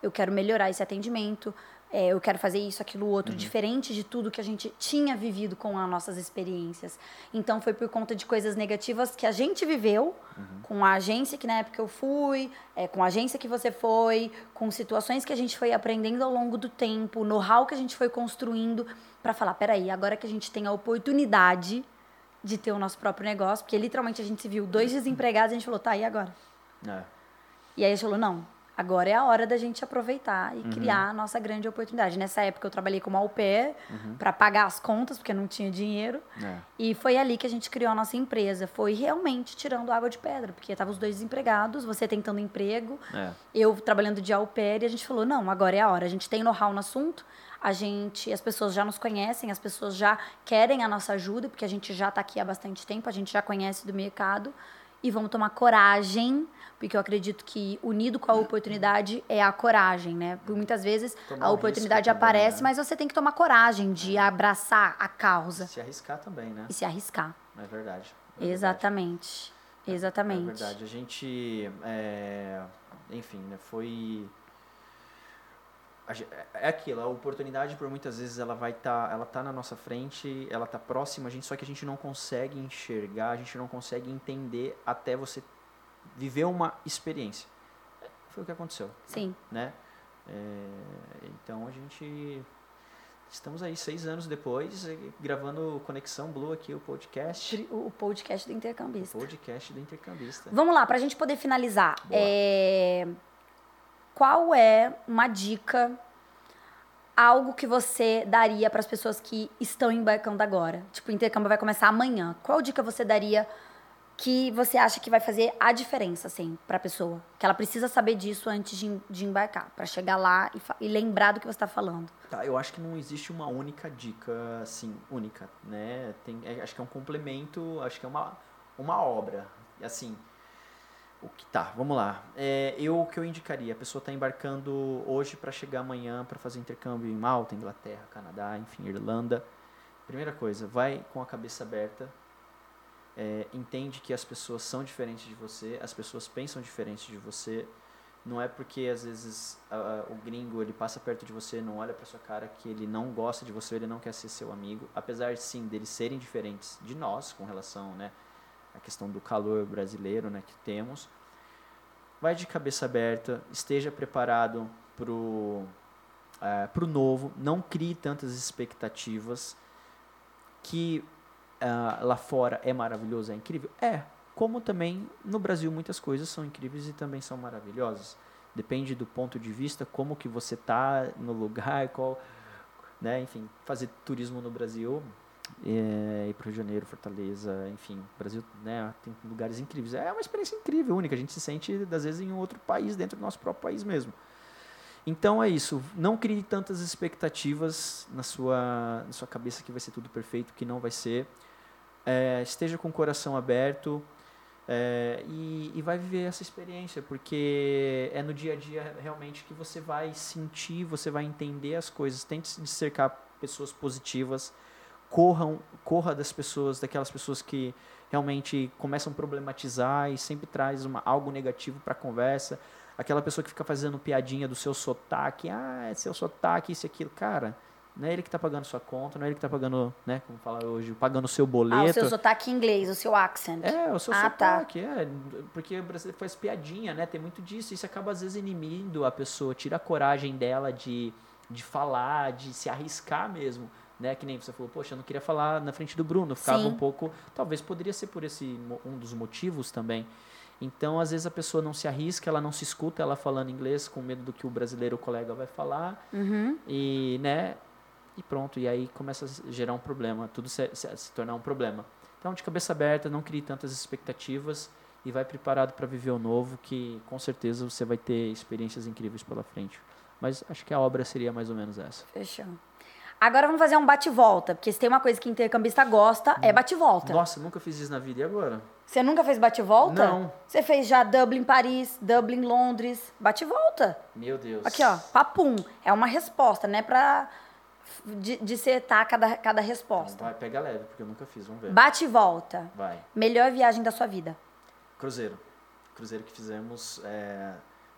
Speaker 1: Eu quero melhorar esse atendimento. É, eu quero fazer isso, aquilo, outro,
Speaker 2: Uhum.
Speaker 1: diferente de tudo que a gente tinha vivido com as nossas experiências. Então, foi por conta de coisas negativas que a gente viveu, com a agência que na época eu fui, é, com a agência que você foi, com situações que a gente foi aprendendo ao longo do tempo, know-how que a gente foi construindo, para falar: peraí, agora que a gente tem a oportunidade de ter o nosso próprio negócio, porque literalmente a gente se viu dois desempregados e a gente falou: tá, e agora?
Speaker 2: É.
Speaker 1: E aí a gente falou, não, Agora é a hora da gente aproveitar
Speaker 2: Uhum.
Speaker 1: e criar a nossa grande oportunidade. Nessa época eu trabalhei como au pair
Speaker 2: Uhum.
Speaker 1: para pagar as contas, porque não tinha dinheiro.
Speaker 2: É.
Speaker 1: E foi ali que a gente criou a nossa empresa. Foi realmente tirando água de pedra, porque estavam os dois desempregados, você tentando emprego,
Speaker 2: É.
Speaker 1: eu trabalhando de au pair, e a gente falou, não, agora é a hora. A gente tem know-how no assunto, a gente, as pessoas já nos conhecem, as pessoas já querem a nossa ajuda, porque a gente já está aqui há bastante tempo, a gente já conhece do mercado. E vamos tomar coragem, porque eu acredito que unido com a oportunidade é a coragem, né? Por muitas vezes
Speaker 2: Tomar
Speaker 1: a oportunidade
Speaker 2: também,
Speaker 1: aparece,
Speaker 2: né?
Speaker 1: mas você tem que tomar coragem de abraçar a causa
Speaker 2: Se arriscar também, né?
Speaker 1: e se arriscar.
Speaker 2: É verdade. É verdade.
Speaker 1: Exatamente. Exatamente.
Speaker 2: É verdade. A gente, é, enfim, né, foi é aquilo, a oportunidade por muitas vezes ela vai estar, ela tá na nossa frente, ela tá próxima a gente, só que a gente não consegue enxergar, a gente não consegue entender até você viver uma experiência. Foi o que aconteceu,
Speaker 1: Sim.
Speaker 2: né? É, então a gente estamos aí seis anos depois gravando Conexão Blue aqui o podcast,
Speaker 1: O o podcast do intercambista.
Speaker 2: podcast do intercambista.
Speaker 1: Vamos lá, pra gente poder finalizar.
Speaker 2: Boa.
Speaker 1: É, Qual é uma dica, algo que você daria para as pessoas que estão embarcando agora? Tipo, o intercâmbio vai começar amanhã. Qual dica você daria que você acha que vai fazer a diferença, assim, pra pessoa? Que ela precisa saber disso antes de, de embarcar, Pra chegar lá e, e lembrar do que você tá falando.
Speaker 2: Tá, eu acho que não existe uma única dica, assim, única, né? Tem, é, acho que é um complemento, acho que é uma, uma obra. Assim, o que tá, vamos lá. É, eu, o que eu indicaria, a pessoa está embarcando hoje para chegar amanhã para fazer intercâmbio em Malta, Inglaterra, Canadá, enfim, Irlanda. Primeira coisa, vai com a cabeça aberta, é, entende que as pessoas são diferentes de você, as pessoas pensam diferente de você. Não é porque às vezes a- o gringo ele passa perto de você, não olha para sua cara que ele não gosta de você, ele não quer ser seu amigo, apesar sim deles serem diferentes de nós com relação, né, à questão do calor brasileiro, né, que temos. Vai de cabeça aberta, esteja preparado pro eh, pro novo, não crie tantas expectativas que ah, lá fora é maravilhoso, é incrível? É. Como também no Brasil muitas coisas são incríveis e também são maravilhosas. Depende do ponto de vista, como que você tá no lugar, qual, né, enfim, fazer turismo no Brasil, é, ir para o Rio de Janeiro, Fortaleza, enfim, Brasil, né, tem lugares incríveis. É uma experiência incrível, única. A gente se sente às vezes em outro país, dentro do nosso próprio país mesmo. Então é isso. Não crie tantas expectativas na sua, na sua cabeça que vai ser tudo perfeito, que não vai ser. É, esteja com o coração aberto é, e, e vai viver essa experiência, porque é no dia a dia realmente que você vai sentir, você vai entender as coisas. Tente se cercar pessoas positivas, corram, corra das pessoas, daquelas pessoas que realmente começam a problematizar e sempre traz uma, algo negativo para a conversa. Aquela pessoa que fica fazendo piadinha do seu sotaque, ah, é seu sotaque, isso e aquilo. Cara, não é ele que está pagando sua conta, não é ele que está pagando, né, como fala hoje, pagando o seu boleto.
Speaker 1: Ah, o seu sotaque em inglês, o seu accent.
Speaker 2: É, o seu
Speaker 1: Ah, tá.
Speaker 2: sotaque, é. Porque o brasileiro faz piadinha, né? Tem muito disso. Isso acaba, às vezes, inimindo a pessoa, tira a coragem dela de, de falar, de se arriscar mesmo. Né? Que nem você falou, poxa, eu não queria falar na frente do Bruno. Ficava
Speaker 1: Sim.
Speaker 2: um pouco. Talvez poderia ser por esse um dos motivos também. Então, às vezes, a pessoa não se arrisca, ela não se escuta ela falando inglês com medo do que o brasileiro o colega vai falar.
Speaker 1: Uhum.
Speaker 2: E, né? E pronto, e aí começa a gerar um problema, tudo se, se, se tornar um problema. Então, de cabeça aberta, não crie tantas expectativas e vai preparado para viver o novo, que com certeza você vai ter experiências incríveis pela frente. Mas acho que a obra seria mais ou menos essa.
Speaker 1: Fechou. Agora vamos fazer um bate-volta, porque se tem uma coisa que intercambista gosta, é bate-volta.
Speaker 2: Nossa, nunca fiz isso na vida, e agora?
Speaker 1: Você nunca fez bate-volta?
Speaker 2: Não.
Speaker 1: Você fez já Dublin, Paris, Dublin, Londres. Bate-volta.
Speaker 2: Meu Deus.
Speaker 1: Aqui, ó, papum. É uma resposta, né? Pra dissertar cada, cada
Speaker 2: Então,
Speaker 1: resposta.
Speaker 2: vai, pega leve, porque eu nunca fiz, vamos ver.
Speaker 1: Bate-volta.
Speaker 2: Vai.
Speaker 1: Melhor viagem da sua vida.
Speaker 2: Cruzeiro. Cruzeiro que fizemos é,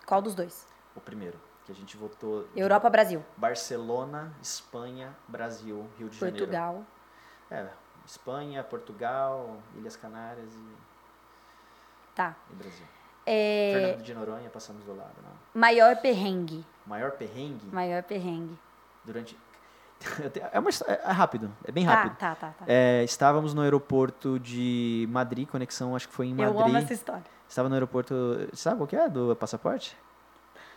Speaker 1: Qual dos dois?
Speaker 2: o primeiro, que a gente votou de
Speaker 1: Europa, Brasil.
Speaker 2: Barcelona, Espanha, Brasil, Rio de Janeiro.
Speaker 1: Portugal.
Speaker 2: É, Espanha, Portugal, Ilhas Canárias e,
Speaker 1: Tá.
Speaker 2: e Brasil.
Speaker 1: É,
Speaker 2: Fernando de Noronha, passamos do lado. Não.
Speaker 1: maior perrengue.
Speaker 2: Maior perrengue
Speaker 1: Maior perrengue.
Speaker 2: durante. é, uma, é rápido, é bem
Speaker 1: Tá,
Speaker 2: rápido.
Speaker 1: tá, tá, tá.
Speaker 2: É, estávamos no aeroporto de Madrid, conexão acho que foi em
Speaker 1: Eu
Speaker 2: Madrid.
Speaker 1: amo essa história.
Speaker 2: Estava no aeroporto. Sabe qual que é do passaporte?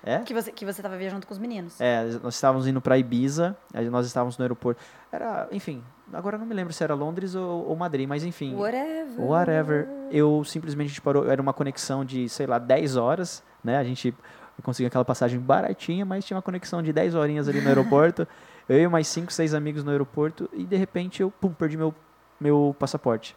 Speaker 2: É?
Speaker 1: Que você, que você tava viajando com os meninos.
Speaker 2: É, nós estávamos indo para Ibiza, aí nós estávamos no aeroporto. Era, enfim, agora não me lembro se era Londres ou, ou Madrid, mas enfim.
Speaker 1: Whatever.
Speaker 2: Whatever. Eu simplesmente parou, era uma conexão de, sei lá, 10 horas, né? A gente conseguiu aquela passagem baratinha, mas tinha uma conexão de 10 horinhas ali no aeroporto. eu e mais 5, 6 amigos no aeroporto e de repente eu, pum, perdi meu, meu passaporte.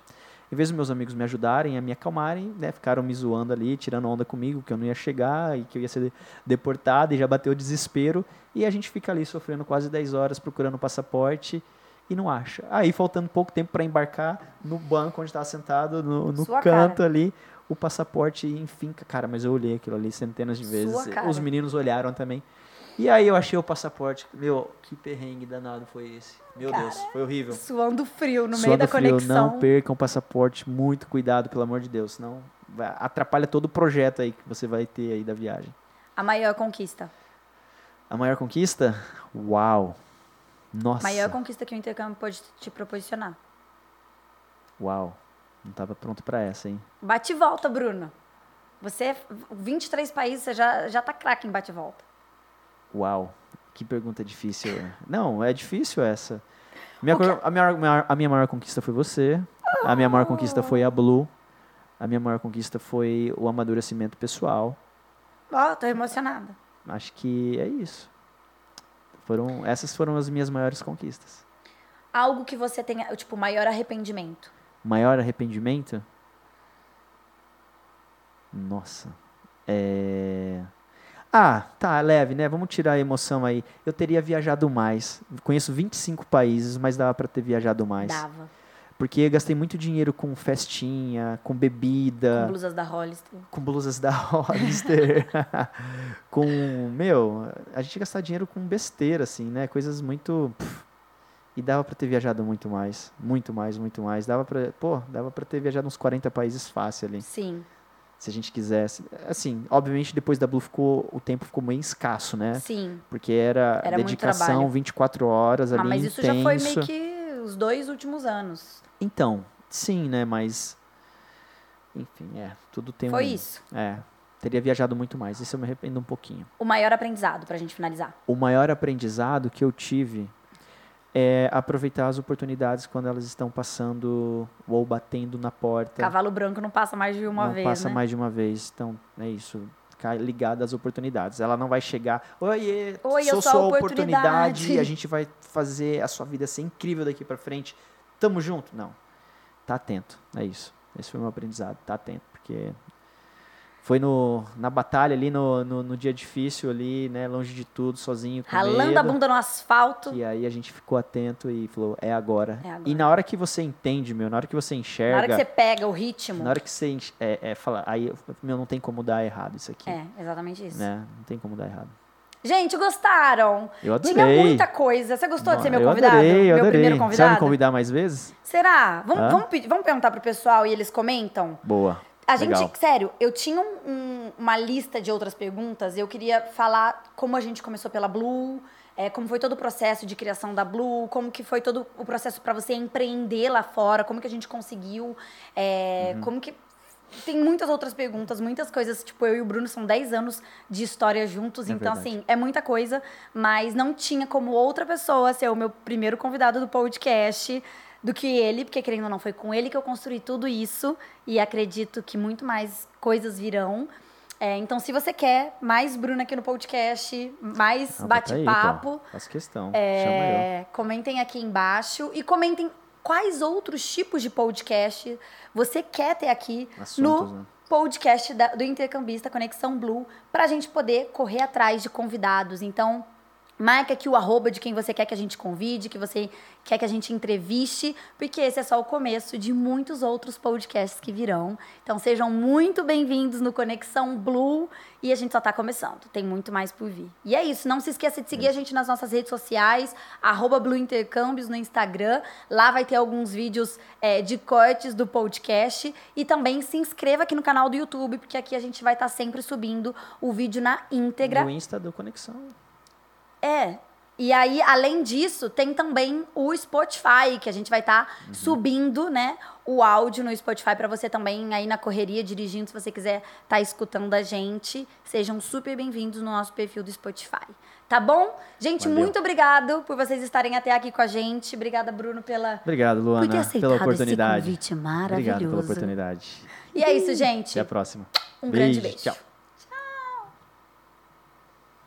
Speaker 2: Em vez dos meus amigos me ajudarem a me acalmarem, né, ficaram me zoando ali, tirando onda comigo, que eu não ia chegar e que eu ia ser deportado e já bateu o desespero. E a gente fica ali sofrendo quase 10 horas procurando o passaporte e não acha. Aí, faltando pouco tempo para embarcar, no banco onde estava sentado, no, no canto
Speaker 1: cara.
Speaker 2: ali, o passaporte, enfim, cara, mas eu olhei aquilo ali centenas de vezes. Os meninos olharam também. E aí eu achei o passaporte. Meu, que perrengue danado foi esse. Meu
Speaker 1: Cara,
Speaker 2: Deus, foi horrível.
Speaker 1: Suando frio no meio
Speaker 2: Suando
Speaker 1: da
Speaker 2: frio,
Speaker 1: conexão.
Speaker 2: não percam o passaporte, muito cuidado, pelo amor de Deus, senão atrapalha todo o projeto aí que você vai ter aí da viagem.
Speaker 1: A maior conquista.
Speaker 2: A maior conquista? Uau! Nossa!
Speaker 1: Maior conquista que o intercâmbio pode te proporcionar.
Speaker 2: Uau! Não tava pronto pra essa, hein?
Speaker 1: Bate e volta, Bruno. Você, é 23 países, você já, já tá craque em bate e volta.
Speaker 2: Uau! Que pergunta difícil. Não, é difícil essa. Minha cor- a, minha, maior- a minha maior conquista foi você. A minha maior conquista foi a Blue. A minha maior conquista foi o amadurecimento pessoal.
Speaker 1: Ó, tô emocionada.
Speaker 2: Acho que é isso. Foram, essas foram as minhas maiores conquistas.
Speaker 1: Algo que você tenha, tipo, maior arrependimento.
Speaker 2: Maior arrependimento? Nossa. É... Ah, tá, leve, né? Vamos tirar a emoção aí. Eu teria viajado mais. Conheço 25 países, mas dava pra ter viajado mais.
Speaker 1: Dava.
Speaker 2: Porque eu gastei muito dinheiro com festinha, com
Speaker 1: Com
Speaker 2: bebida,
Speaker 1: blusas da Hollister.
Speaker 2: com blusas da Hollister, com, meu, a gente gastar dinheiro com besteira, assim, né? Coisas muito... pff, e dava pra ter viajado muito mais, muito mais, muito mais. Dava pra, pô, dava pra ter viajado uns 40 países fácil ali,
Speaker 1: Sim.
Speaker 2: Se a gente quisesse. Assim, obviamente depois da Blue ficou, o tempo ficou meio escasso, né?
Speaker 1: Sim.
Speaker 2: Porque era,
Speaker 1: Era
Speaker 2: dedicação
Speaker 1: trabalho.
Speaker 2: 24 horas ali,
Speaker 1: Ah, mas isso
Speaker 2: intenso.
Speaker 1: já foi meio que os dois últimos anos.
Speaker 2: Então, sim, né? Mas. Enfim, é. Tudo tem
Speaker 1: Foi
Speaker 2: um.
Speaker 1: isso.
Speaker 2: É. Teria viajado muito mais. Isso eu me arrependo um pouquinho.
Speaker 1: O maior aprendizado, pra gente finalizar.
Speaker 2: O maior aprendizado que eu tive é aproveitar as oportunidades quando elas estão passando ou batendo na porta.
Speaker 1: Cavalo branco não passa mais de uma
Speaker 2: não
Speaker 1: vez,
Speaker 2: passa
Speaker 1: né?
Speaker 2: mais de uma vez. Então, é isso. Ficar ligado às oportunidades. Ela não vai chegar. Oiê,
Speaker 1: Oi, eu
Speaker 2: sou sua
Speaker 1: oportunidade."
Speaker 2: oportunidade. A gente vai fazer a sua vida ser incrível daqui pra frente. Tamo junto? Não. Tá atento. É isso. Esse foi o meu aprendizado. Tá atento. Porque foi no, na batalha ali, no, no, no dia difícil ali, né? Longe de tudo, sozinho,
Speaker 1: Ralando
Speaker 2: medo.
Speaker 1: a bunda no asfalto.
Speaker 2: E aí a gente ficou atento e falou, é agora.
Speaker 1: É agora.
Speaker 2: E na hora que você entende, meu, na hora que você enxerga,
Speaker 1: Na hora que você pega o ritmo.
Speaker 2: na hora que você é, é, fala, aí, meu, não tem como dar errado isso aqui.
Speaker 1: É, exatamente isso.
Speaker 2: Né? Não tem como dar errado.
Speaker 1: Gente, gostaram?
Speaker 2: Eu adorei.
Speaker 1: Tinha muita coisa. Você gostou de ser meu
Speaker 2: eu
Speaker 1: convidado?
Speaker 2: Adorei, eu
Speaker 1: meu
Speaker 2: adorei.
Speaker 1: primeiro
Speaker 2: Você vai
Speaker 1: convidado?
Speaker 2: me convidar mais vezes?
Speaker 1: Será? Vamos,
Speaker 2: Hã?
Speaker 1: vamos, vamos perguntar pro pessoal e eles comentam?
Speaker 2: Boa.
Speaker 1: A
Speaker 2: Legal.
Speaker 1: gente, sério, eu tinha um- um- uma lista de outras perguntas. Eu queria falar como a gente começou pela Blue, é, como foi todo o processo de criação da Blue, como que foi todo o processo para você empreender lá fora, como que a gente conseguiu, é,
Speaker 2: Uhum.
Speaker 1: como que tem muitas outras perguntas, muitas coisas. Tipo, eu e o Bruno são 10 anos de história juntos,
Speaker 2: É
Speaker 1: então,
Speaker 2: verdade.
Speaker 1: assim, é muita coisa, mas não tinha como outra pessoa ser o meu primeiro convidado do podcast do que ele, porque querendo ou não, foi com ele que eu construí tudo isso e acredito que muito mais coisas virão. É, então, se você quer mais Bruna aqui no podcast, mais
Speaker 2: Ah,
Speaker 1: bate-papo,
Speaker 2: pô. Faço questão.
Speaker 1: é, comentem aqui embaixo e comentem quais outros tipos de podcast você quer ter aqui
Speaker 2: Assuntos,
Speaker 1: no
Speaker 2: né?
Speaker 1: podcast da- do Intercambista Conexão Blue para a gente poder correr atrás de convidados. Então, marca aqui o arroba de quem você quer que a gente convide, que você quer que a gente entreviste, porque esse é só o começo de muitos outros podcasts que virão. Então, sejam muito bem-vindos no Conexão Blue e a gente só tá começando. Tem muito mais por vir. E é isso. Não se esqueça de seguir a gente nas nossas redes sociais, arroba Blue Intercâmbios no Instagram. Lá vai ter alguns vídeos é, de cortes do podcast. E também se inscreva aqui no canal do YouTube, porque aqui a gente vai estar sempre subindo o vídeo na íntegra.
Speaker 2: No Insta do Conexão.
Speaker 1: É. E aí, além disso, tem também o Spotify, que a gente vai estar subindo, né, o áudio no Spotify para você também aí na correria dirigindo, se você quiser estar escutando a gente, sejam super bem-vindos no nosso perfil do Spotify. Tá bom? Gente,
Speaker 3: Valeu.
Speaker 1: muito obrigado por vocês estarem até aqui com a gente. Obrigada, Bruno, pela
Speaker 3: Obrigado,
Speaker 1: por ter
Speaker 3: Luana,
Speaker 1: aceitado
Speaker 3: pela
Speaker 1: esse
Speaker 3: oportunidade.
Speaker 1: convite maravilhoso.
Speaker 3: Obrigado pela oportunidade.
Speaker 1: E é isso, gente.
Speaker 3: Até a próxima.
Speaker 1: Um grande beijo.
Speaker 3: Tchau.